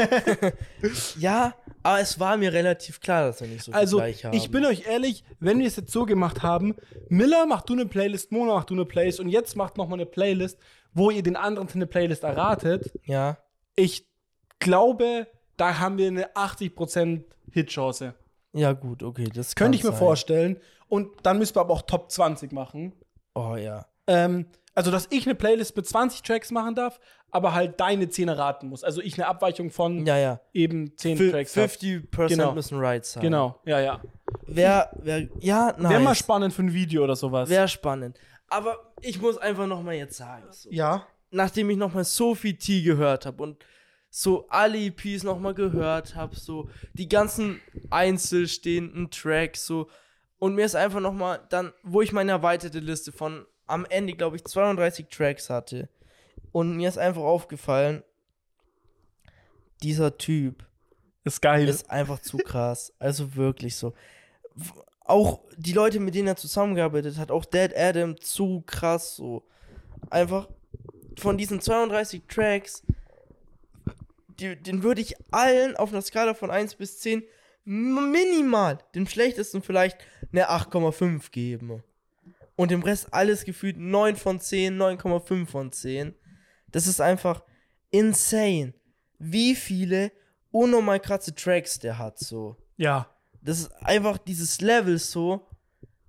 Ja, aber es war mir relativ klar, dass wir nicht so viel Also, gleich haben. ich bin euch ehrlich, wenn wir es jetzt so gemacht haben, Miller, mach du eine Playlist, Mona, mach du eine Playlist und jetzt macht noch mal eine Playlist, wo ihr den anderen eine Playlist erratet. Ja. Ich glaube, da haben wir eine 80% Hitchance. Ja, gut, okay. Das Könnte ich mir sein. vorstellen. Und dann müssen wir aber auch Top 20 machen. Oh ja. Ähm, also, dass ich eine Playlist mit 20 Tracks machen darf, aber halt deine 10 erraten muss. Also ich eine Abweichung von Ja, ja. eben 10 Fi- Tracks hab. 50% Genau. müssen right sein. Genau, ja, ja. Wer, wer, ja, nice. Wäre mal spannend für ein Video oder sowas. Wäre spannend. Aber ich muss einfach noch mal jetzt sagen, so, ja. nachdem ich noch mal so viel T gehört habe und so alle EPs noch mal gehört habe, so die ganzen einzelstehenden Tracks, so und mir ist einfach noch mal dann, wo ich meine erweiterte Liste von am Ende, glaube ich, 32 Tracks hatte und mir ist einfach aufgefallen, dieser Typ Ist geil. ist einfach zu krass. Also wirklich so. Auch die Leute, mit denen er zusammengearbeitet hat, auch Dead Adam, zu krass so. Einfach von diesen 32 Tracks, die, den würde ich allen auf einer Skala von 1 bis 10 m- minimal, dem schlechtesten vielleicht eine 8,5 geben. Und dem Rest alles gefühlt 9 von 10, 9,5 von 10. Das ist einfach insane, wie viele unnormal krasse Tracks der hat, so. ja. Das ist einfach dieses Level so.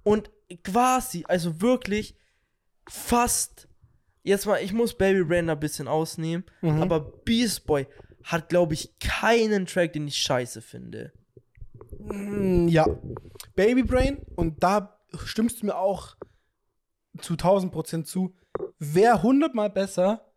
Und quasi, also wirklich fast. Jetzt mal, ich muss Baby Brain ein bisschen ausnehmen. Mhm. Aber Beast Boy hat, glaube ich, keinen Track, den ich scheiße finde. Mm, Ja. Baby Brain, und da stimmst du mir auch zu 1000% zu, wäre hundertmal besser,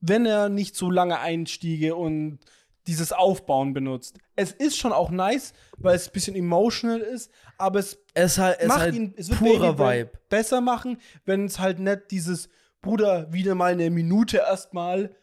wenn er nicht so lange Einstiege und dieses Aufbauen benutzt. Es ist schon auch nice, weil es ein bisschen emotional ist, aber es Es ist halt, es ist macht halt ihn, es wird purer Vibe. besser machen, wenn es halt nicht dieses Bruder wieder mal eine Minute erstmal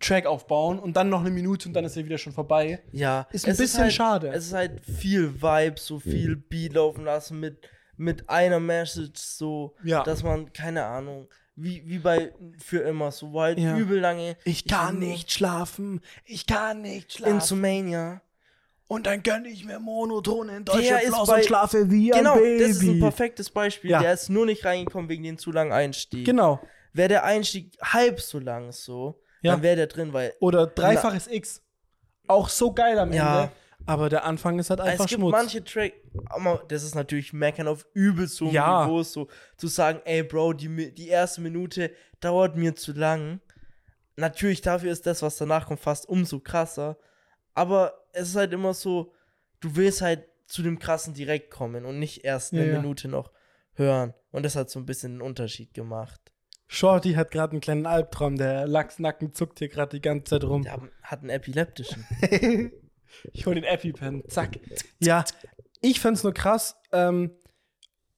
Track aufbauen und dann noch eine Minute und dann ist er wieder schon vorbei. Ja, Ist ein bisschen halt, schade. Es ist halt viel Vibe, so viel Beat laufen lassen mit, mit einer Message, so, Ja. dass man, keine Ahnung, wie, wie bei für immer, so wo halt Ja. übel lange. Ich kann finde, nicht schlafen. Ich kann nicht schlafen. Insomania. und dann gönne ich mir monotonen deutsche Der ist Floss und schlafe wie Genau, ein Baby. das ist ein perfektes Beispiel. Ja. Der ist nur nicht reingekommen wegen den zu langen Einstieg. Genau. Wäre der Einstieg halb so lang so, Ja. dann wäre der drin, weil Oder dreifaches X. Auch so geil am. Ende. Aber der Anfang ist halt einfach es gibt Schmutz. manche Track, aber das ist natürlich meckern auf übelst hohem Ja. Niveau, so zu sagen, ey Bro, die, die erste Minute dauert mir zu lang. Natürlich dafür ist das, was danach kommt, fast umso krasser. Aber es ist halt immer so, du willst halt zu dem krassen direkt kommen und nicht erst eine Ja, ja. Minute noch hören. Und das hat so ein bisschen den Unterschied gemacht. Shorty hat gerade einen kleinen Albtraum. Der Lachsnacken zuckt hier gerade die ganze Zeit rum. Der hat einen epileptischen. ich hol den EpiPen. Zack. Ja, ich find's nur krass. Ähm,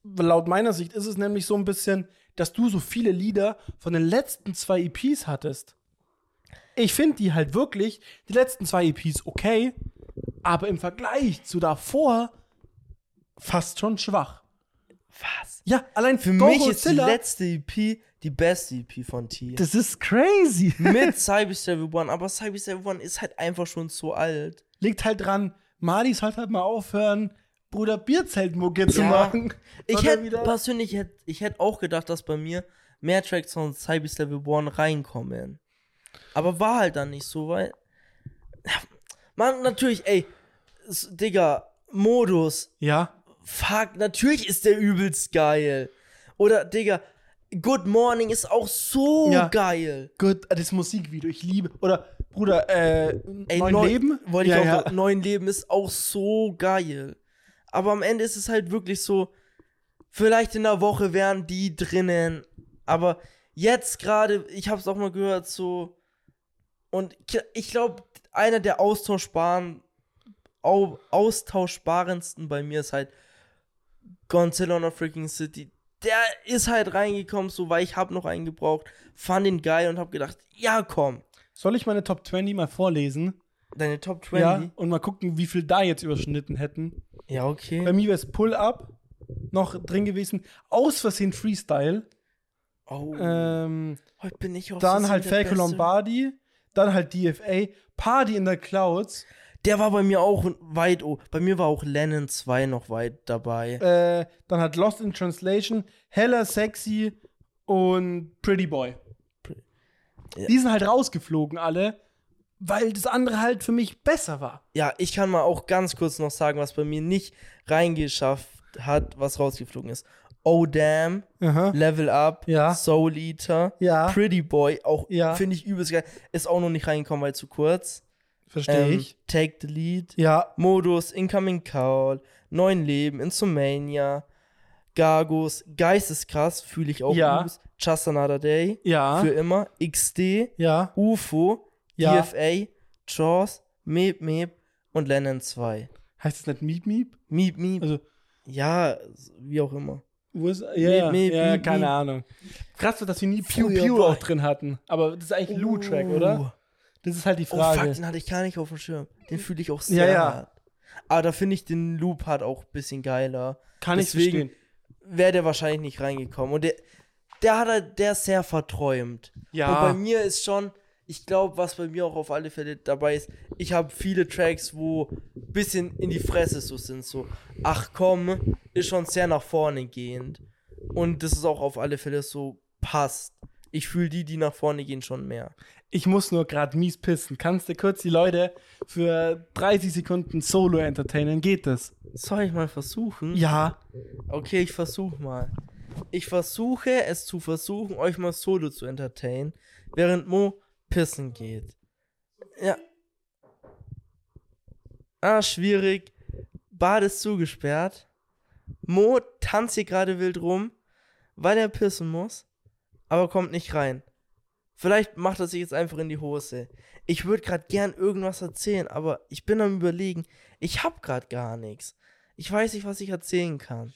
laut meiner Sicht ist es nämlich so ein bisschen, dass du so viele Lieder von den letzten zwei EPs hattest. Ich finde die halt wirklich, die letzten zwei EPs okay, aber im Vergleich zu davor fast schon schwach. Was? Ja, allein Für Go mich ist die Godzilla, letzte EP die beste EP von T. Das ist crazy. mit Cyber 71, aber Cyber 71 ist halt einfach schon so alt. Liegt halt dran, Mali sollte halt mal aufhören, Bruder Bierzeltmucke zu Ja. machen. Ich hätte persönlich hätt, ich hätte auch gedacht, dass bei mir mehr Tracks von Cyber 71 reinkommen. Aber war halt dann nicht so, weil man natürlich, ey, Digga, Modus, Ja, fuck, natürlich ist der übelst geil. Oder Digga, Good Morning ist auch so Ja. geil. gut, das Musikvideo, ich liebe. Oder, Bruder, äh, Ey, Neun neu- Leben? Wollte ich ja, auch ja. Neuen Leben ist auch so geil. Aber am Ende ist es halt wirklich so, vielleicht in der Woche wären die drinnen. Aber jetzt gerade, ich hab's auch mal gehört, so. Und ich- ich glaube, einer der austauschbaren, au, austauschbarensten bei mir ist halt Godzilla on a Freaking City. Der ist halt reingekommen, so weil ich hab noch einen gebraucht, fand ihn geil und hab gedacht, ja komm, Soll ich meine Top 20 mal vorlesen? deine Top 20. Ja. Und mal gucken, wie viel da jetzt überschnitten hätten. Ja, okay. Bei mir wäre es Pull-Up noch drin gewesen. Aus Versehen Freestyle. oh, Ähm, heute bin ich auch dann halt der Falco Beste. Lombardi. Dann halt DFA. Party in the Clouds. Der war bei mir auch weit, oh, bei mir war auch Lennon 2 noch weit dabei. Äh, dann halt Lost in Translation. Hella Sexy und Pretty Boy. Ja. Die sind halt rausgeflogen alle, weil das andere halt für mich besser war. Ja, ich kann mal auch ganz kurz noch sagen, was bei mir nicht reingeschafft hat, was rausgeflogen ist. Oh Damn, Aha. Level Up, Ja. Soul Eater, Ja. Pretty Boy, auch Ja. finde ich übelst geil. Ist auch noch nicht reingekommen, weil zu kurz. Verstehe Ähm, ich. Take the Lead, Ja. Modus, Incoming Call, Neuen Leben, Insomania, Gargos, Geisteskrass, fühle ich auch Ja. übelst. Just Another Day, Ja. für immer, XD, ja. UFO, Ja. DFA, Jaws, Meep Meep und Lennon 2. Heißt es nicht Meep Meep? Meep Meep. Also, ja, wie auch immer. wo ist. Ja, Meep, ja Meep, keine Meep. Ahnung. Krass, dass wir nie Pew Pew auch drin hatten. Aber das ist eigentlich ein Lou-Track, oder? Das ist halt die Oh, fuck, Frage. den hatte ich gar nicht auf dem Schirm. Den fühle ich auch sehr Ja, ja. hart. Aber da finde ich den Loop halt auch ein bisschen geiler. Kann ich deswegen- verstehen. Wäre der wahrscheinlich nicht reingekommen. Und der, der hat halt, der ist sehr verträumt. Und bei Ja. mir ist schon, ich glaube, was bei mir auch auf alle Fälle dabei ist, ich habe viele Tracks, wo ein bisschen in die Fresse so sind, so, ach komm, ist schon sehr nach vorne gehend. Und das ist auch auf alle Fälle so passt. Ich fühle die, die nach vorne gehen, schon mehr. Ich muss nur gerade mies pissen. Kannst du kurz die Leute für 30 Sekunden solo entertainen? Geht das? Soll ich mal versuchen? Ja. Okay, ich versuche mal. Ich versuche es zu versuchen, euch mal solo zu entertainen, während Mo pissen geht. Ja. Ah, schwierig. Bad ist zugesperrt. Mo tanzt hier gerade wild rum, weil er pissen muss, aber kommt nicht rein. Vielleicht macht er sich jetzt einfach in die Hose. Ich würde gerade gern irgendwas erzählen, aber ich bin am überlegen, ich hab gerade gar nichts. Ich weiß nicht, was ich erzählen kann.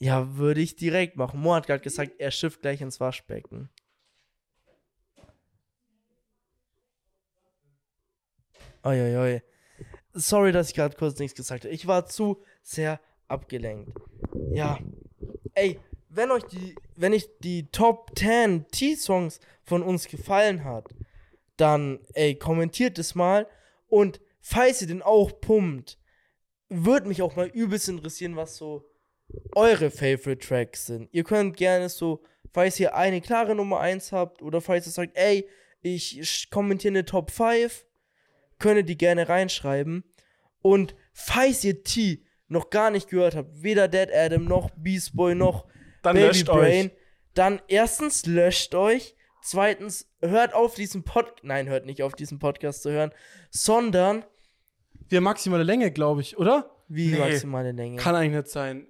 Ja, würde ich direkt machen. Mo hat gerade gesagt, er schifft gleich ins Waschbecken. Uiuiui. Sorry, dass ich gerade kurz nichts gesagt habe. Ich war zu sehr abgelenkt. Ja. Ey, wenn euch die, wenn euch die Top 10 T-Songs von uns gefallen hat, dann, ey, kommentiert es mal. Und falls ihr den auch pumpt, würde mich auch mal übelst interessieren, was so eure Favorite Tracks sind. Ihr könnt gerne so, falls ihr eine klare Nummer 1 habt oder falls ihr sagt, ey, ich kommentiere eine Top 5, könnt ihr die gerne reinschreiben. Und falls ihr T noch gar nicht gehört habt, weder Dead Adam noch Beast Boy noch Dann Baby löscht Brain, euch. dann erstens löscht euch, zweitens hört auf diesen Pod, nein, hört nicht auf diesen Podcast zu hören, sondern Wir maximale Länge, glaube ich, oder? wie Nee. maximale Länge. Kann eigentlich nicht sein.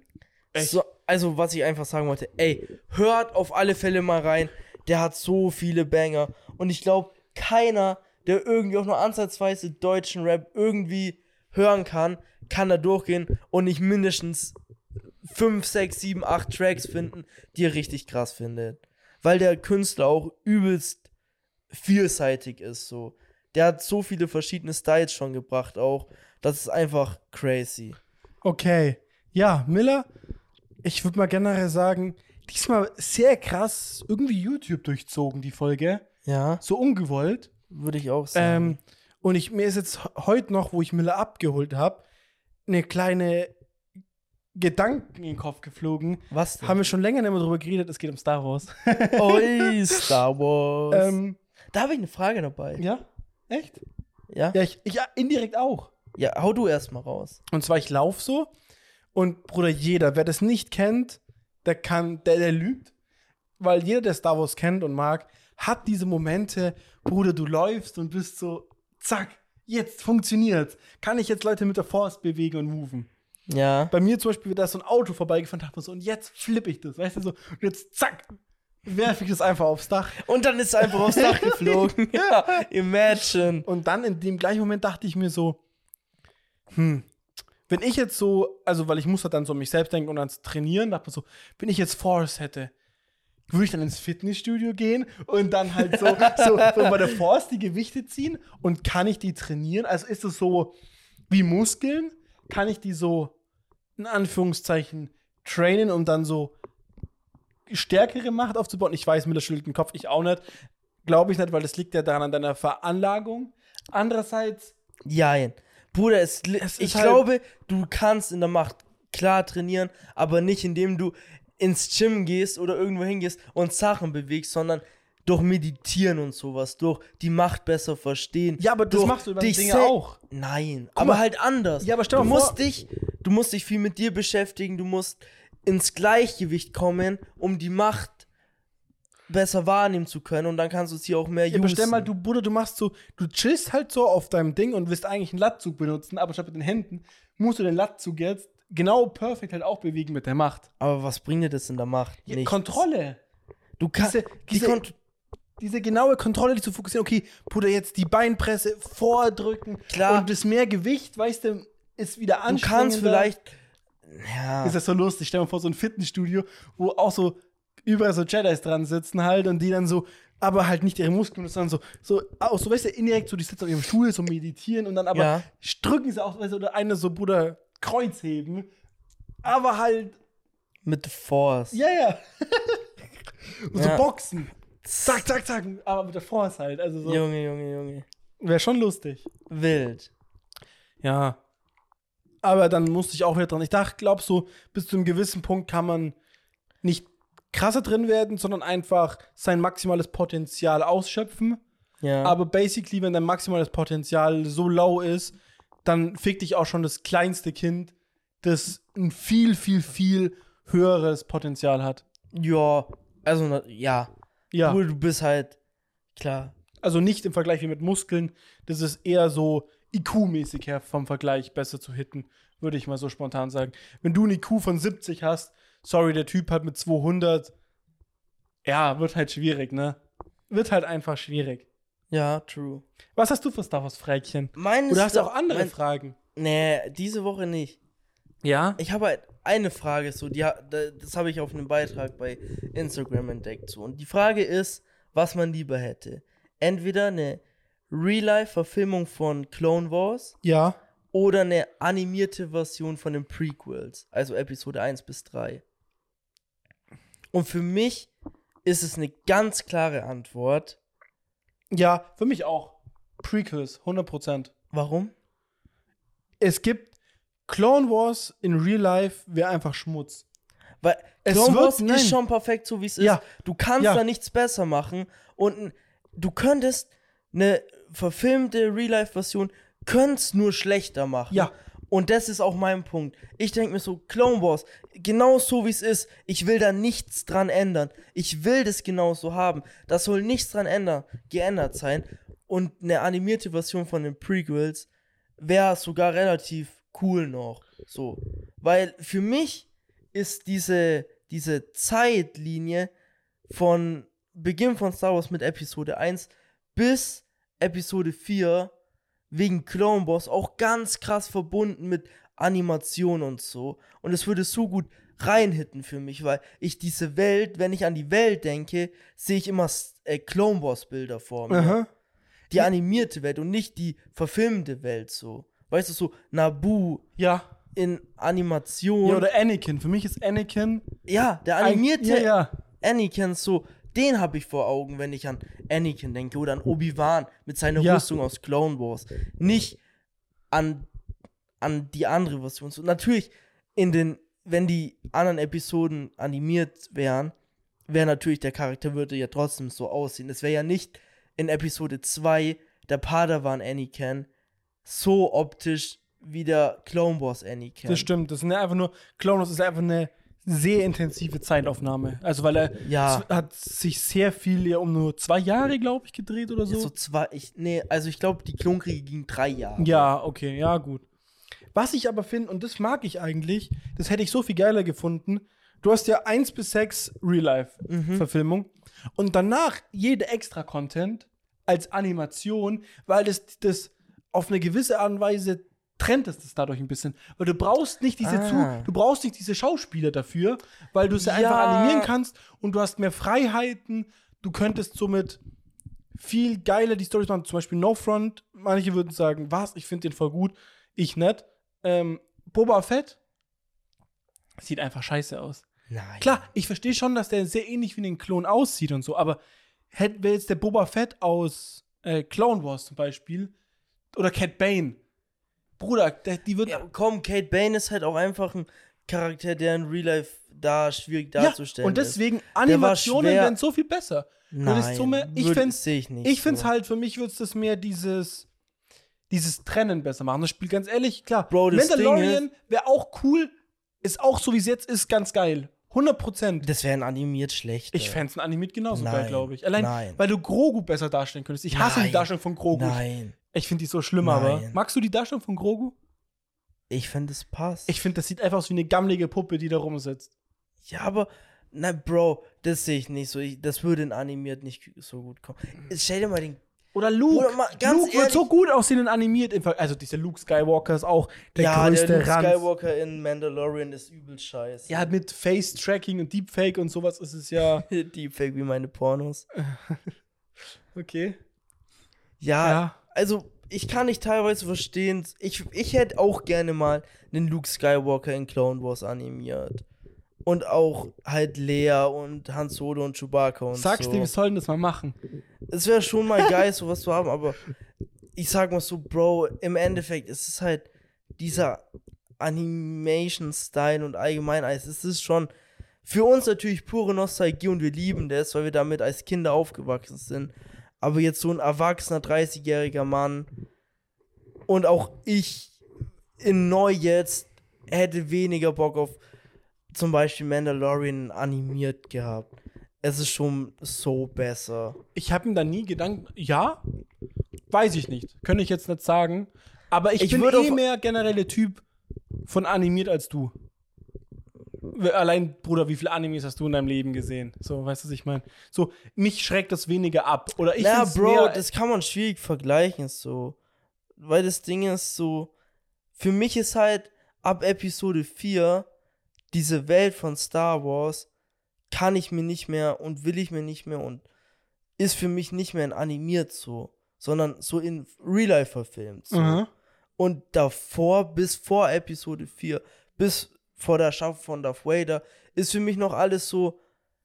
Echt? So, also, was ich einfach sagen wollte, ey, hört auf alle Fälle mal rein. Der hat so viele Banger. Und ich glaube, keiner, der irgendwie auch nur ansatzweise deutschen Rap irgendwie hören kann, kann da durchgehen und nicht mindestens 5, 6, 7, 8 Tracks finden, die er richtig krass findet. Weil der Künstler auch übelst vielseitig ist, so. Der hat so viele verschiedene Styles schon gebracht, auch. Das ist einfach crazy. Okay. Ja, Miller, ich würde mal generell sagen, diesmal sehr krass irgendwie YouTube durchzogen, die Folge. Ja, So ungewollt. würde ich auch sagen. Ähm, und ich, mir ist jetzt heute noch, wo ich Miller abgeholt habe, eine kleine Gedanken in den Kopf geflogen. Was denn? Haben wir schon länger nicht mehr drüber geredet, es geht um Star Wars. Oi, Star Wars. ähm, da habe ich eine Frage dabei. ja? Echt? Ja? Ja, ich, ich ja, indirekt auch. Ja, hau du erst mal raus. Und zwar, ich laufe so und Bruder, jeder, wer das nicht kennt, der kann, der, der lügt. Weil jeder, der Star Wars kennt und mag, hat diese Momente, Bruder, du läufst und bist so, zack, jetzt funktioniert's. Kann ich jetzt Leute mit der Force bewegen und moven? Ja. Bei mir zum Beispiel, da ist so ein Auto vorbeigefahren, dachte ich mir so, und jetzt flippe ich das, weißt du, so, und jetzt zack, werfe ich das einfach aufs Dach. Und dann ist er einfach aufs Dach geflogen. ja, imagine. Und dann in dem gleichen Moment dachte ich mir so, hm, wenn ich jetzt so, also weil ich musste dann so an mich selbst denken und ans Trainieren, dachte mir so, wenn ich jetzt Force hätte, würde ich dann ins Fitnessstudio gehen und dann halt so, so, so bei der Force die Gewichte ziehen und kann ich die trainieren? Also ist es so wie Muskeln? Kann ich die so in Anführungszeichen trainen, um dann so stärkere Macht aufzubauen? Ich weiß, Miller schüttelt den Kopf, ich auch nicht. Glaube ich nicht, weil das liegt ja daran an deiner Veranlagung. Andererseits, Jein. Bruder, es, Es ich halt- glaube, du kannst in der Macht klar trainieren, aber nicht indem du ins Gym gehst oder irgendwo hingehst und Sachen bewegst, sondern durch Meditieren und sowas, durch die Macht besser verstehen. ja, aber das machst du über dich Dinge auch. Nein, Guck aber mal. halt anders. Ja, aber stell du mal vor- musst dich, du musst dich viel mit dir beschäftigen, du musst ins Gleichgewicht kommen, um die Macht besser wahrnehmen zu können und dann kannst du sie auch mehr Ja, aber stell usen. mal, du Bruder, du machst so, du chillst halt so auf deinem Ding und willst eigentlich einen Lattzug benutzen, aber statt mit den Händen musst du den Lattzug jetzt genau perfekt halt auch bewegen mit der Macht. aber was bringt dir das in der Macht? Ja. Kontrolle. Du kannst Diese- die diese- Kont Diese genaue Kontrolle, die zu fokussieren, okay, Bruder, jetzt die Beinpresse vordrücken Klar. und das mehr Gewicht, weißt du, ist wieder Du anstrengender. kannst vielleicht. Ja. Ist das so lustig? Stell dir mal vor, so ein Fitnessstudio, wo auch so überall so Jedis dran sitzen halt und die dann so, aber halt nicht ihre Muskeln, sondern so, so, auch so, weißt du, indirekt so, die sitzen auf ihrem Stuhl, so meditieren und dann aber Ja. drücken sie auch, weißt du, oder eine so, Bruder, Kreuzheben, aber halt, Mit Force. ja, ja. und so Ja. Boxen. Zack, zack, zack, aber mit der Force halt, also so. Junge, Junge, Junge. Wäre schon lustig. Wild. Ja. Aber dann musste ich auch wieder dran. Ich dachte, glaub so, bis zu einem gewissen Punkt kann man nicht krasser drin werden, sondern einfach sein maximales Potenzial ausschöpfen. Ja. Aber basically, wenn dein maximales Potenzial so low ist, dann fickt dich auch schon das kleinste Kind, das ein viel, viel, viel höheres Potenzial hat. ja. Also, ja. Ja. Du, du bist halt. Klar. Also nicht im Vergleich wie mit Muskeln. Das ist eher so IQ-mäßig her vom Vergleich besser zu hitten, würde ich mal so spontan sagen. Wenn du ein IQ von 70 hast, sorry, der Typ hat mit 200, ja, wird halt schwierig, ne? Wird halt einfach schwierig. Ja, true. Was hast du für Star Wars Fräkchen? Meine Oder hast du auch andere mein- Fragen? Nee, diese Woche nicht. Ja? Ich habe halt eine Frage, so, die, das habe ich auf einem Beitrag bei Instagram entdeckt. So. Und die Frage ist, was man lieber hätte. Entweder eine Real-Life-Verfilmung von Clone Wars Ja. oder eine animierte Version von den Prequels, also Episode 1 bis 3. Und für mich ist es eine ganz klare Antwort. Ja, für mich auch. Prequels, 100%. Warum? Es gibt Clone Wars in Real Life wäre einfach Schmutz. Weil Es Clone wird- Wars nein. ist schon perfekt, so wie es ist. Ja. Du kannst Ja. da nichts besser machen. Und du könntest eine verfilmte Real-Life-Version könntest nur schlechter machen. Ja. Und das ist auch mein Punkt. Ich denke mir so, Clone Wars, genau so wie es ist, ich will da nichts dran ändern. Ich will das genauso haben. Da soll nichts dran ändern, geändert sein. Und eine animierte Version von den Prequels wäre sogar relativ cool noch. So. Weil für mich ist diese, diese Zeitlinie von Beginn von Star Wars mit Episode 1 bis Episode 4 wegen Clone Wars auch ganz krass verbunden mit Animation und so. Und es würde so gut reinhitten für mich, weil ich diese Welt, wenn ich an die Welt denke, sehe ich immer äh, Clone Wars Bilder vor mir. Aha. Die animierte Welt und nicht die verfilmte Welt so. Weißt du, so Nabu Ja. in Animation. Ja, oder Anakin. Für mich ist Anakin. Ja, der ein- animierte Ja, ja. Anakin so, den habe ich vor Augen, wenn ich an Anakin denke oder an Obi-Wan mit seiner Ja. Rüstung aus Clone Wars. Nicht an, an die andere Version. So, natürlich, in den, wenn die anderen Episoden animiert wären, wäre natürlich der Charakter würde ja trotzdem so aussehen. Es wäre ja nicht in Episode 2 der Padawan Anakin so optisch wie der Clone Wars Anakin. Das stimmt. Das sind ja einfach nur. Clone Wars ist einfach eine sehr intensive Zeitaufnahme. Also, weil er Ja. hat sich sehr viel ja um nur zwei Jahre, glaube ich, gedreht oder So, so. zwei, ich, nee, also ich glaube, die Klonkriege ging drei Jahre. Ja, okay, ja, gut. Was ich aber finde, und das mag ich eigentlich, das hätte ich so viel geiler gefunden, Du hast ja 1 bis 6 Mhm. Real-Life-Verfilmung und danach jede Extra-Content als Animation, weil das, das auf eine gewisse Art und Weise trennt es das dadurch ein bisschen. Weil du brauchst nicht diese Ah. zu, du brauchst nicht diese Schauspieler dafür, weil du sie Ja. einfach animieren kannst und du hast mehr Freiheiten. Du könntest somit viel geiler die Storys machen. Zum Beispiel No Front. Manche würden sagen, was, ich finde den voll gut. Ich nicht. Ähm, Boba Fett sieht einfach scheiße aus. Nein. Klar, ich verstehe schon, dass der sehr ähnlich wie den Klon aussieht und so, aber hätte jetzt der Boba Fett aus äh, Clone Wars zum Beispiel oder Cat Bane. Bruder, der, die wird. Ja, komm, Kate Bane ist halt auch einfach ein Charakter, der in Real Life da schwierig Ja, darzustellen und ist. deswegen war Animationen wären so viel besser. Nein, mehr- ich würd- find's- sehe ich nicht. Ich finde es so. halt, für mich würde es das mehr dieses, dieses Trennen besser machen. Das Spiel ganz ehrlich, klar. Bro, das Mandalorian wäre auch cool, ist auch so wie es jetzt ist, ganz geil. 100 Prozent. Das wäre ein animiert schlecht. Ich fände es animiert genauso geil, Nein, glaube ich. Allein, nein. weil du Grogu besser darstellen könntest. Ich hasse die Nein, Darstellung von Grogu. Nein, Ich finde die so schlimm, aber. Nein. Magst du die Darstellung von Grogu? ich finde es passt. Ich finde, das sieht einfach aus wie eine gammelige Puppe, die da rumsitzt. ja, aber, na, Bro, das sehe ich nicht so. Ich, das würde in animiert nicht so gut kommen. Stell dir mal den. Oder Luke. Bruder, mal Luke wird so gut aussehen in animiert. Also, dieser Luke Skywalker ist auch der ja, größte der Luke Ranz. Skywalker in Mandalorian ist übel scheiße. Ja, mit Face-Tracking und Deepfake und sowas ist es ja. Deepfake wie meine Pornos. Okay. Ja, Ja. Also ich kann nicht teilweise verstehen. Ich, ich hätte auch gerne mal einen Luke Skywalker in Clone Wars animiert. Und auch halt Lea und Han Solo und Chewbacca und Sag's so. dir, wir sollen das mal machen. Es wäre schon mal geil, sowas zu haben, aber ich sag mal so, Bro, im Endeffekt ist es halt dieser Animation-Style und allgemein. Es ist schon für uns natürlich pure Nostalgie und wir lieben das, weil wir damit als Kinder aufgewachsen sind. Aber jetzt so ein erwachsener 30-jähriger Mann und auch ich in neu jetzt hätte weniger Bock auf zum Beispiel Mandalorian animiert gehabt. Es ist schon so besser. Ich habe mir da nie Gedanken. Ja? Weiß ich nicht. Könnte ich jetzt nicht sagen. Aber ich, Ich bin würde eh mehr generelle Typ von animiert als du. Allein, Bruder, wie viele Animes hast du in deinem Leben gesehen? So, weißt du, was ich meine? So, mich schreckt das weniger ab. Oder ich ja, Bro, mehr, das kann man schwierig vergleichen, so. Weil das Ding ist so, für mich ist halt ab Episode 4 diese Welt von Star Wars kann ich mir nicht mehr und will ich mir nicht mehr und ist für mich nicht mehr in animiert so, sondern so in Real Life verfilmt. So. Aha. Und davor, bis vor Episode 4, bis vor der Schaffung von Darth Vader, ist für mich noch alles so,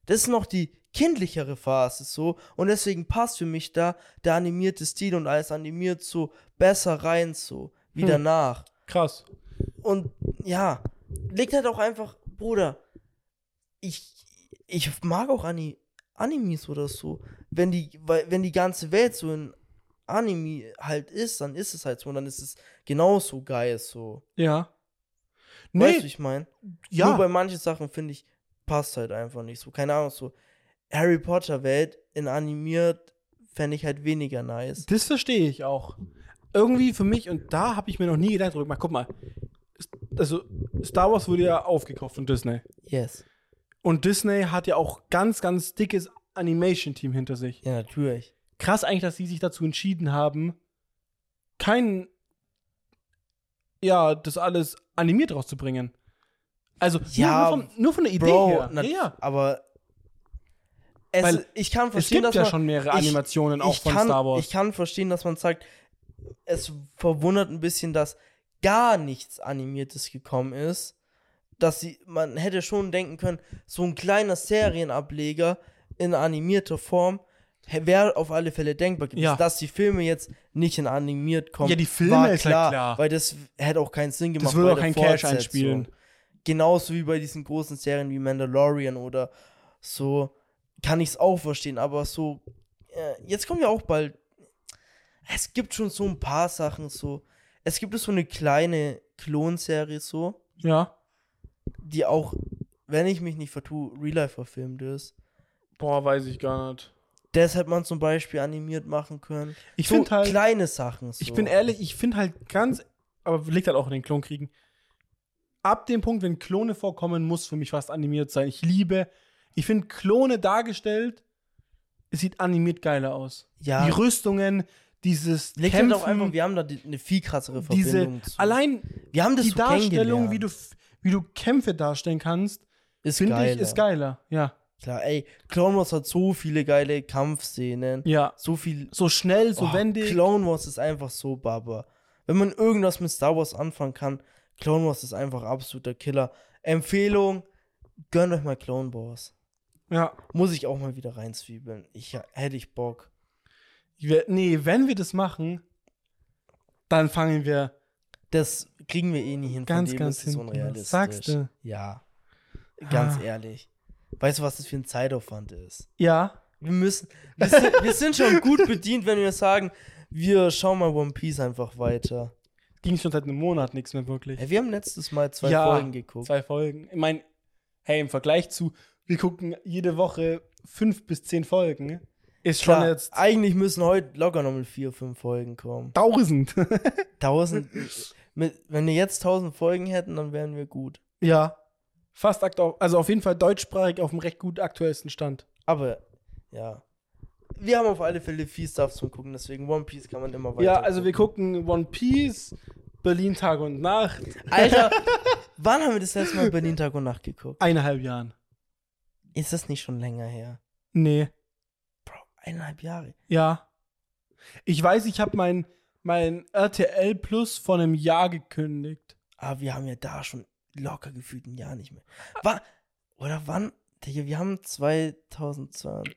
das ist noch die kindlichere Phase so. Und deswegen passt für mich da der animierte Stil und alles animiert so besser rein so, wie Hm. danach. Krass. Und ja, liegt halt auch einfach, Bruder, ich, ich mag auch Ani Animes oder so. Wenn die, weil, wenn die ganze Welt so in Anime halt ist, dann ist es halt so und dann ist es genauso geil so. Ja. Weißt du, Nee, ich meine? ja. Nur bei manchen Sachen finde ich, passt halt einfach nicht so. Keine Ahnung, so Harry Potter Welt in animiert fände ich halt weniger nice. Das verstehe ich auch. Irgendwie für mich, und da habe ich mir noch nie Gedanken drüber gemacht. Guck mal, also Star Wars wurde ja aufgekauft von Disney. Yes. Und Disney hat ja auch ganz, ganz dickes Animation-Team hinter sich. Ja, natürlich. Krass eigentlich, dass sie sich dazu entschieden haben, kein, ja, das alles animiert rauszubringen. Also Ja, nur, nur, von, nur von der Idee Bro, her. nat- Ja, ja. aber es, Weil ich kann Es verstehen, gibt dass ja man, schon mehrere ich- Animationen auch ich von kann, Star Wars. Ich kann verstehen, dass man sagt, es verwundert ein bisschen, dass gar nichts Animiertes gekommen ist. Dass sie, man hätte schon denken können, so ein kleiner Serienableger in animierter Form wäre auf alle Fälle denkbar gewesen. Ja. Dass die Filme jetzt nicht in animiert kommen, Ja, die Filme war ist klar, klar. weil das hätte auch keinen Sinn gemacht. das würde auch der kein Cash einspielen. Genauso wie bei diesen großen Serien wie Mandalorian oder so, kann ich es auch verstehen, aber so, äh, jetzt kommt ja auch bald, es gibt schon so ein paar Sachen so, es gibt so eine kleine Klonserie so, Ja. die auch, wenn ich mich nicht vertue, Real Life verfilmt ist. Boah, weiß ich gar nicht. Das hätte man zum Beispiel animiert machen können. Ich so finde halt. kleine Sachen so. Ich bin ehrlich, ich finde halt ganz, aber liegt halt auch in den Klonkriegen. ab dem Punkt, wenn Klone vorkommen, muss für mich fast animiert sein. Ich liebe, ich finde Klone dargestellt, es sieht animiert geiler aus. Ja. Die Rüstungen, dieses Liegt halt auch einfach, wir haben da die, eine viel krassere diese, Verbindung zu. allein wir haben das die Darstellung, wie du, wie du Kämpfe darstellen kannst, finde ich, ist geiler. Ja. Klar, ey, Clone Wars hat so viele geile Kampfszenen. Ja. So viel. So schnell, so Oh, wendig. Clone Wars ist einfach so Baba. Wenn man irgendwas mit Star Wars anfangen kann, Clone Wars ist einfach absoluter Killer. Empfehlung, gönnt euch mal Clone Wars. Ja. Muss ich auch mal wieder reinzwiebeln. Ich hätte ich Bock. Nee, wenn wir das machen, dann fangen wir Das kriegen wir eh nie hin. Ganz, Von dem ganz ist hinten. unrealistisch. Sagst du? Ja. Ganz Ah. ehrlich. Weißt du, was das für ein Zeitaufwand ist? Ja. Wir müssen. Wir sind, wir sind schon gut bedient, wenn wir sagen, wir schauen mal One Piece einfach weiter. Ging schon seit einem Monat nichts mehr wirklich. Ey, wir haben letztes Mal zwei Ja, Folgen geguckt. Zwei Folgen. Ich meine, hey, im Vergleich zu, wir gucken jede Woche fünf bis zehn Folgen, ist schon Klar, jetzt eigentlich müssen heute locker nochmal vier, fünf Folgen kommen. tausend. Tausend. mit, wenn wir jetzt tausend Folgen hätten, dann wären wir gut. ja. Fast aktuell, also auf jeden Fall deutschsprachig auf dem recht gut aktuellsten Stand. Aber, ja. Wir haben auf alle Fälle viel Stuff zum Gucken, deswegen One Piece kann man immer weiter. Ja, also wir gucken One Piece, Berlin Tag und Nacht, Alter, wann haben wir das letzte Mal Berlin Tag und Nacht geguckt? eineinhalb Jahren. Ist das nicht schon länger her? Nee. Bro, eineinhalb Jahre. Ja. Ich weiß, ich habe mein, mein RTL Plus vor einem Jahr gekündigt. Aber wir haben ja da schon locker gefühlt ein Jahr nicht mehr. War, oder wann? Digga, wir haben 2020.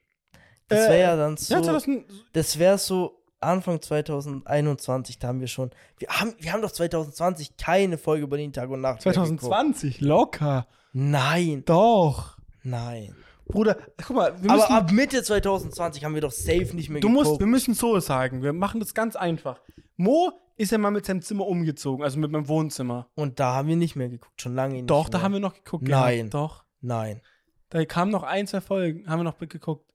Das Äh, wäre ja dann so. Ja, 2000, Das wäre so Anfang 2021, da haben wir schon. Wir haben, wir haben doch 2020 keine Folge über den Tag und Nacht. mehr geguckt. 2020, locker. Nein, Doch. nein. Bruder, guck mal, wir Aber müssen, ab Mitte 2020 haben wir doch safe nicht mehr du musst, geguckt. wir müssen so sagen, wir machen das ganz einfach. Mo ist ja mal mit seinem Zimmer umgezogen, also mit meinem Wohnzimmer. und da haben wir nicht mehr geguckt, schon lange nicht Doch, mehr. da haben wir noch geguckt. Nein. Gehabt. Doch. Nein. Da kamen noch ein, zwei Folgen, haben wir noch geguckt.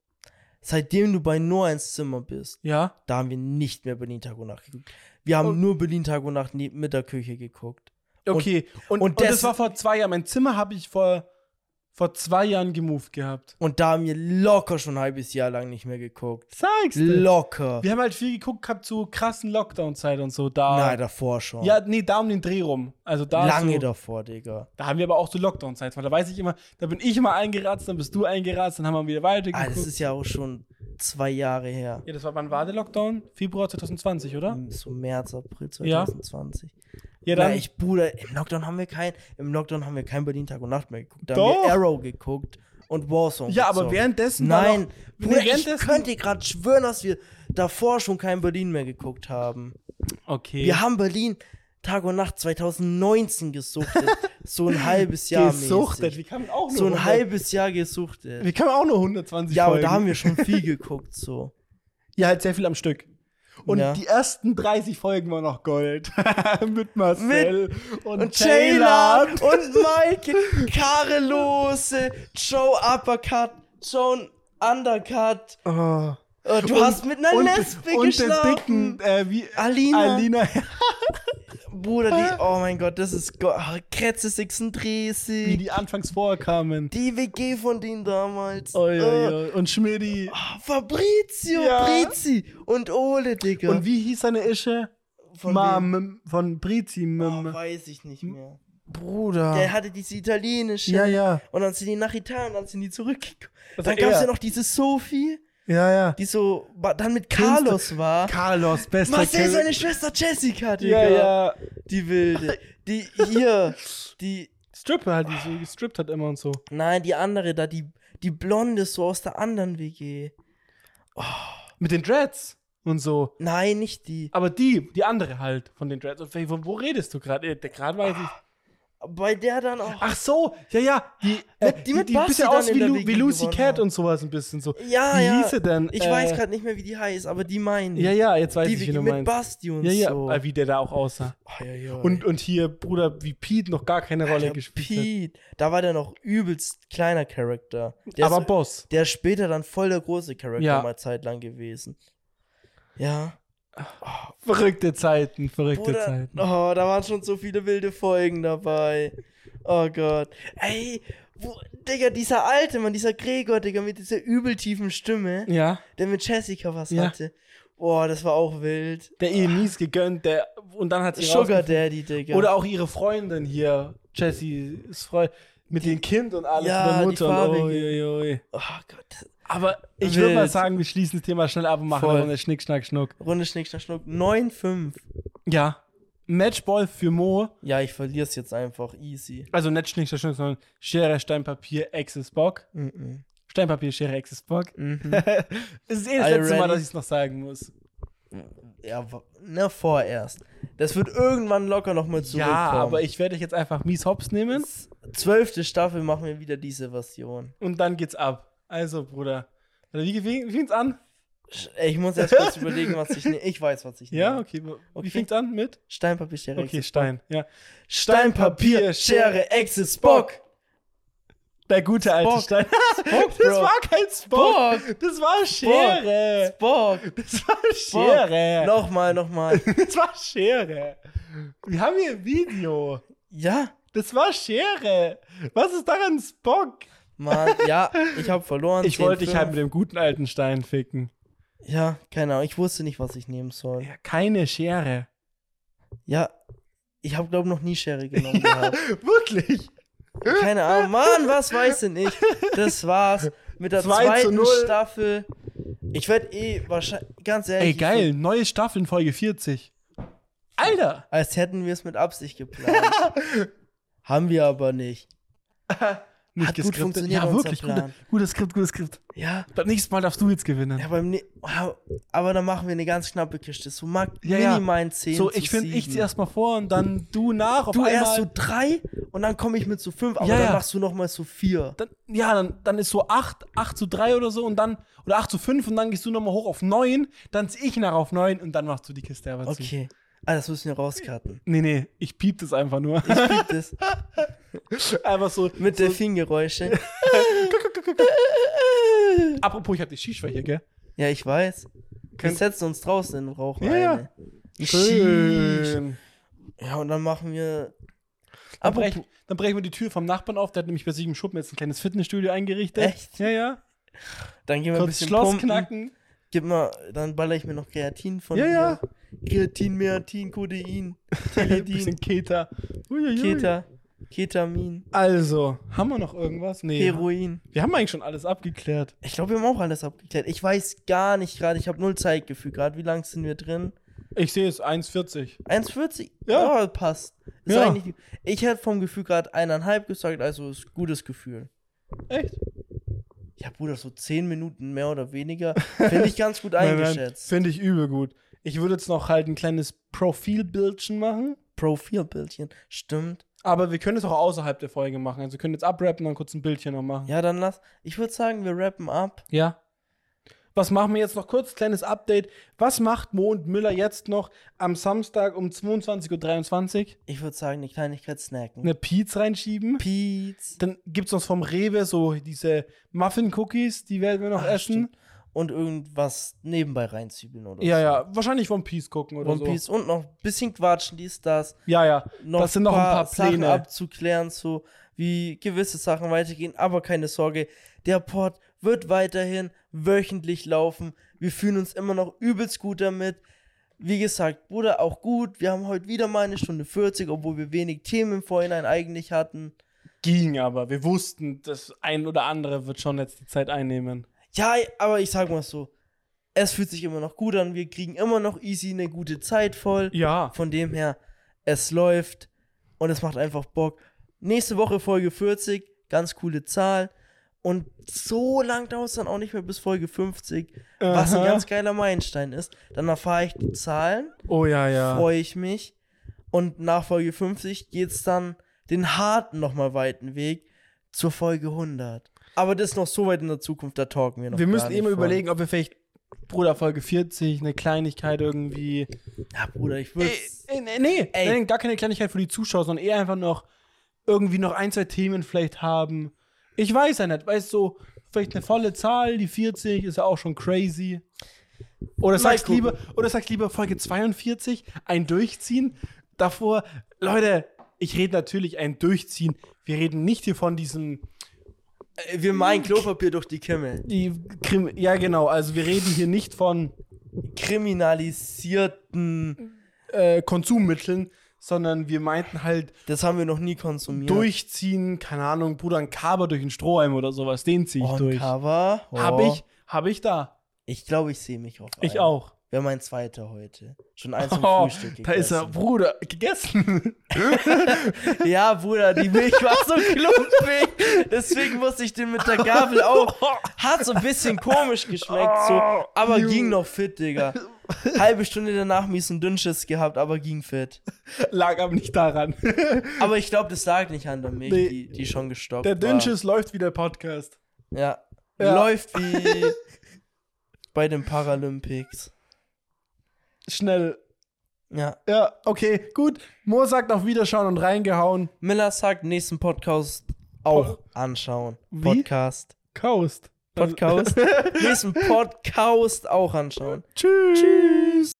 Seitdem du bei Noah ins Zimmer bist, Ja. da haben wir nicht mehr Berlin Tag und Nacht geguckt. Wir haben Und- nur Berlin Tag und Nacht mit der Küche geguckt. Okay. Und, und, und das, das- war vor zwei Jahren. Mein Zimmer habe ich vor, vor zwei Jahren gemoved gehabt. Und da haben wir locker schon ein halbes Jahr lang nicht mehr geguckt. Sagst du? Locker. Wir haben halt viel geguckt gehabt zu krassen Lockdown-Zeit und so. Da. Nein, davor schon. Ja, nee, da um den Dreh rum. Also da Lange so, davor, Digga. Da haben wir aber auch so Lockdown-Zeit. weil Da weiß ich immer, da bin ich immer eingeratzt, dann bist du eingeratzt, dann haben wir wieder Ah, weitergeguckt. das ist ja auch schon zwei Jahre her. ja, das war, wann war der Lockdown? Februar 2020, oder? So März, April Ja. 2020. Ja, Na, dann. ich, Bruder, im Lockdown haben wir kein, im Lockdown haben wir kein Berlin Tag und Nacht mehr geguckt. Da haben wir Arrow geguckt und Warzone. ja, aber gezockt. währenddessen. Nein, noch, Bruder, ich währenddessen- könnte gerade schwören, dass wir davor schon kein Berlin mehr geguckt haben. Okay. Wir haben Berlin Tag und Nacht 2019 gesuchtet. so ein halbes Jahr gesuchtet. mäßig. Wie kann man auch nur So ein 100 halbes Jahr gesuchtet. Wie kann man auch nur 120 Ja, aber Folgen? da haben wir schon viel geguckt, so. Ja, halt sehr viel am Stück. Und Ja. die ersten 30 Folgen waren noch Gold. Mit Marcel und, Und Taylor. Jayla und Maike, Karelose, Joe Uppercut, Joe Undercut. Oh. Äh, Du Und- hast mit einer und, Lesbe und der geschlafen. dicken, äh, wie, Alina. Alina. Bruder, die, oh mein Gott, das ist ah, Kretze wie 36. die anfangs vorkamen. Die WG von denen damals. Äh, oi, oi. Und Schmidti. ah, Fabrizio, Ja. Brizi und Ole, Digga. Und wie hieß seine Ische? von Ma, wem? M- von Brizi. Oh, weiß ich nicht mehr. Bruder. Der hatte diese italienische. ja, ja. Und dann sind die nach Italien, dann sind die zurückgekommen. Das Dann gab es ja noch diese Sophie, Ja, ja. die so dann mit Carlos war. Carlos, bester Marcel, Kill. seine Schwester Jessica, Digga. Ja, ja. Die wilde. Die hier, die, Stripper halt, die so gestrippt hat immer und so. nein, die andere da, die, die Blonde so aus der anderen WG. Mit den Dreads und so. Nein, nicht die. Aber die, die andere halt von den Dreads. Und von wo redest du gerade? Gerade weiß ich. Bei der dann auch. Ach so, ja, ja. Die, äh, die mit die, Basti bisschen aus wie, Lu wie Lucy Cat hat. und sowas ein bisschen so. ja, wie ja. hieß sie denn? Ich Äh, weiß gerade nicht mehr, wie die heißt, aber die meine ich. Ja, ja, jetzt weiß die ich, wie WG du mit meinst. Basti und Ja, ja, so. äh, wie der da auch aussah. Oh, ja, ja. Und, und hier, Bruder, wie Pete noch gar keine Rolle gespielt Pete, da war der noch übelst kleiner Charakter. Der hat. Aber ist, Boss. der ist später dann voll der große Charakter mal zeitlang gewesen. Ja. Verrückte Zeiten, verrückte Bruder, Zeiten. oh, da waren schon so viele wilde Folgen dabei. Oh Gott. Ey, wo, Digga, dieser alte Mann, dieser Gregor, Digga, mit dieser übeltiefen Stimme, Ja. der mit Jessica was Ja. hatte. Boah, das war auch wild. Der ihr mies gegönnt, der und dann hat sie Sugar Daddy, Digga. Oder auch ihre Freundin hier, Jessys Freund, mit dem Kind und alles Ja, mit der die Mutter. und farbige. uiuiui. Oh Gott. Aber ich würde mal sagen, wir schließen das Thema schnell ab und machen Voll. eine Runde Schnick, Schnack, Schnuck. Runde Schnick, Schnack, Schnuck. 9-5. Ja. Matchball für Mo. Ja, ich verliere es jetzt einfach. Easy. Also nicht Schnick, Schnack, Schnuck, sondern Schere, Stein, Papier, Exes, Bock. Mhm. Stein, Papier, Schere, Exes, Bock. Mhm. Es ist eh das Are letzte Mal, dass ich es noch sagen muss. Ja, ne, vorerst. Das wird irgendwann locker nochmal zurückkommen. Ja, aber ich werde dich jetzt einfach mies hops nehmen Zwölfte Staffel machen wir wieder diese Version. und dann geht's ab. Also, Bruder. Wie, wie, wie fängt's an? Ich muss erst kurz überlegen, was ich nehme. Ich weiß, was ich nehme. Ja, okay. Wie Okay. fängt's an mit? Stein, Papier, Schere, Okay, Exe, Stein. Ja. Stein, Papier, Schere, Exe, Spock. Der gute alte Spock. Stein. Spock, das Bro. war kein Spock. Spock. Das war Schere. Spock. Das war Schere. Nochmal, nochmal. Das war Schere. Wir haben hier ein Video. Ja, Das war Schere. Was ist daran Spock? Mann. Ja, ich habe verloren. Ich wollte dich 10-5. halt mit dem guten alten Stein ficken. Ja, keine Ahnung. Ich wusste nicht, was ich nehmen soll. Ja, keine Schere. Ja, ich habe, glaube noch nie Schere genommen gehabt. Wirklich? Keine Ahnung. Mann, was weiß denn ich? Das war's. Mit der 2 zu zweiten 0. Staffel. Ich werde eh wahrscheinlich, ganz ehrlich. Ey, geil. Neue Staffel in Folge 40. Alter. Als hätten wir es mit Absicht geplant. Haben wir aber nicht. Nicht Hat gut funktioniert, Ja, wirklich. Gute, gutes Skript, gutes Skript. Ja, Beim nächsten Mal darfst du jetzt gewinnen. ja beim ne aber dann machen wir eine ganz knappe Kiste. So mag Ja, ja. minimal 10 so, ich finde, ich 7. zieh erstmal vor und dann du nach. Auf Du einmal. erst so drei und dann komme ich mit so fünf, aber Ja, dann machst du noch mal so vier. dann, ja, dann, dann ist so 8, 8 zu 3 oder so und dann, oder 8 zu 5 und dann gehst du nochmal hoch auf 9, dann zieh ich nach auf 9 und dann machst du die Kiste aber zu. Okay. Ah, das müssen wir rauscutten. Nee, nee, ich piep das einfach nur. Ich piep das einfach so. mit so, Delfingeräusche. Apropos, ich hab die Shisha hier, gell? Ja, ich weiß. Wir Könnt- setzen uns draußen in den Rauch Ja, ja. eine. Schön. Ja, und dann machen wir. Dann, brech, dann brechen wir die Tür vom Nachbarn auf, der hat nämlich bei sich im Schuppen jetzt ein kleines Fitnessstudio eingerichtet. Echt? Ja, ja. Dann gehen wir ein Kurz bisschen Schloss pumpen. knacken. Gib mal, dann baller ich mir noch Kreatin von Ja, dir. ja. Kreatin, Meatin, Codein, Ein bisschen Teledin, Keta. Uiuiui. Keta, Ketamin, Also, haben wir noch irgendwas? Nee. Heroin. Wir haben eigentlich schon alles abgeklärt. Ich glaube, wir haben auch alles abgeklärt. Ich weiß gar nicht gerade, ich habe null Zeitgefühl gerade. Wie lang sind wir drin? Ich sehe es 1,40. 1,40? Ja. passt. Ist Ja. eigentlich, ich hätte vom Gefühl gerade eineinhalb gesagt, also ist gutes Gefühl. Echt? Ja, Bruder, so zehn Minuten mehr oder weniger finde ich ganz gut eingeschätzt. Finde ich übel gut. Ich würde jetzt noch halt ein kleines Profilbildchen machen. Profilbildchen. Stimmt. Aber wir können es auch außerhalb der Folge machen. Also wir können jetzt abrappen und dann kurz ein Bildchen noch machen. Ja, dann lass. Ich würde sagen, wir rappen ab. Ja. Was machen wir jetzt noch kurz? Kleines Update. Was macht Mo und Müller jetzt noch am Samstag um 22.23 Uhr? Ich würde sagen, eine Kleinigkeit snacken. Eine Pizza reinschieben. Pizza. Dann gibt es noch vom Rewe so diese Muffin-Cookies, die werden wir noch Ah, essen. stimmt. Und irgendwas nebenbei reinzwiebeln oder Ja, so. ja, wahrscheinlich One Piece gucken oder One so. Piece und noch ein bisschen quatschen, dies, das. Ja, ja. Noch das sind noch ein paar Sachen Pläne. abzuklären, so wie gewisse Sachen weitergehen. Aber keine Sorge, der Pod wird weiterhin wöchentlich laufen. Wir fühlen uns immer noch übelst gut damit. Wie gesagt, Bruder, auch gut. Wir haben heute wieder mal eine Stunde 40, obwohl wir wenig Themen im Vorhinein eigentlich hatten. Ging aber. Wir wussten, das ein oder andere wird schon jetzt die Zeit einnehmen. Ja, aber ich sag mal so, es fühlt sich immer noch gut an. Wir kriegen immer noch easy eine gute Zeit voll. Ja. Von dem her, es läuft und es macht einfach Bock. Nächste Woche Folge 40, ganz coole Zahl. Und so lang dauert es dann auch nicht mehr bis Folge 50, was ein Aha. ganz geiler Meilenstein ist. Dann erfahre ich die Zahlen, Oh ja, ja. freue ich mich. Und nach Folge 50 geht es dann den harten, nochmal weiten Weg zur Folge 100. Aber das ist noch so weit in der Zukunft, da talken wir noch wir gar müssen immer überlegen, ob wir vielleicht Bruder Folge 40, eine Kleinigkeit irgendwie. Ja, Bruder, ich würde. Nee, nee, nee, gar keine Kleinigkeit für die Zuschauer, sondern eher einfach noch irgendwie noch ein, zwei Themen vielleicht haben. Ich weiß ja nicht, weißt du, so, vielleicht eine volle Zahl, die 40 ist ja auch schon crazy. Oder sagst lieber, oder sagst lieber Folge 42, ein Durchziehen. Davor, Leute, ich rede natürlich ein Durchziehen. Wir reden nicht hier von diesem. Äh, Wir meinen Klopapier durch die Kimme. Die Krim ja, genau. Also, wir reden hier nicht von Kriminalisierten. äh, Konsummitteln, sondern wir meinten halt Das haben wir noch nie konsumiert. durchziehen. Keine Ahnung, Bruder, ein Kaber durch einen Strohhalm oder sowas. Den ziehe ich On durch. Cover. Oh. Hab ich, hab ich da. Ich glaube, ich sehe mich auf. Ich einen. auch. Wäre mein zweiter heute. Schon eins zum Oh, Frühstück da ist er, gegessen. Bruder, gegessen. Ja, Bruder, die Milch war so klumpig. Deswegen musste ich den mit der Gabel auch. Hat so ein bisschen komisch geschmeckt, so, aber ging noch fit, Digga. Halbe Stunde danach mies einen Dünnschiss gehabt, aber ging fit. Lag aber nicht daran. Aber ich glaube, das lag nicht an der Milch, Nee. die, die schon gestoppt Der war. Dünnschiss läuft wie der Podcast. Ja. Ja. Läuft wie bei den Paralympics. Schnell. Ja. Ja, okay, gut. Mo sagt auf Wiederschauen und reingehauen. Miller sagt, nächsten Podcast auch anschauen. Wie? Podcast. Kaust. Podcast. nächsten Podcast auch anschauen. Tschüss. Tschüss.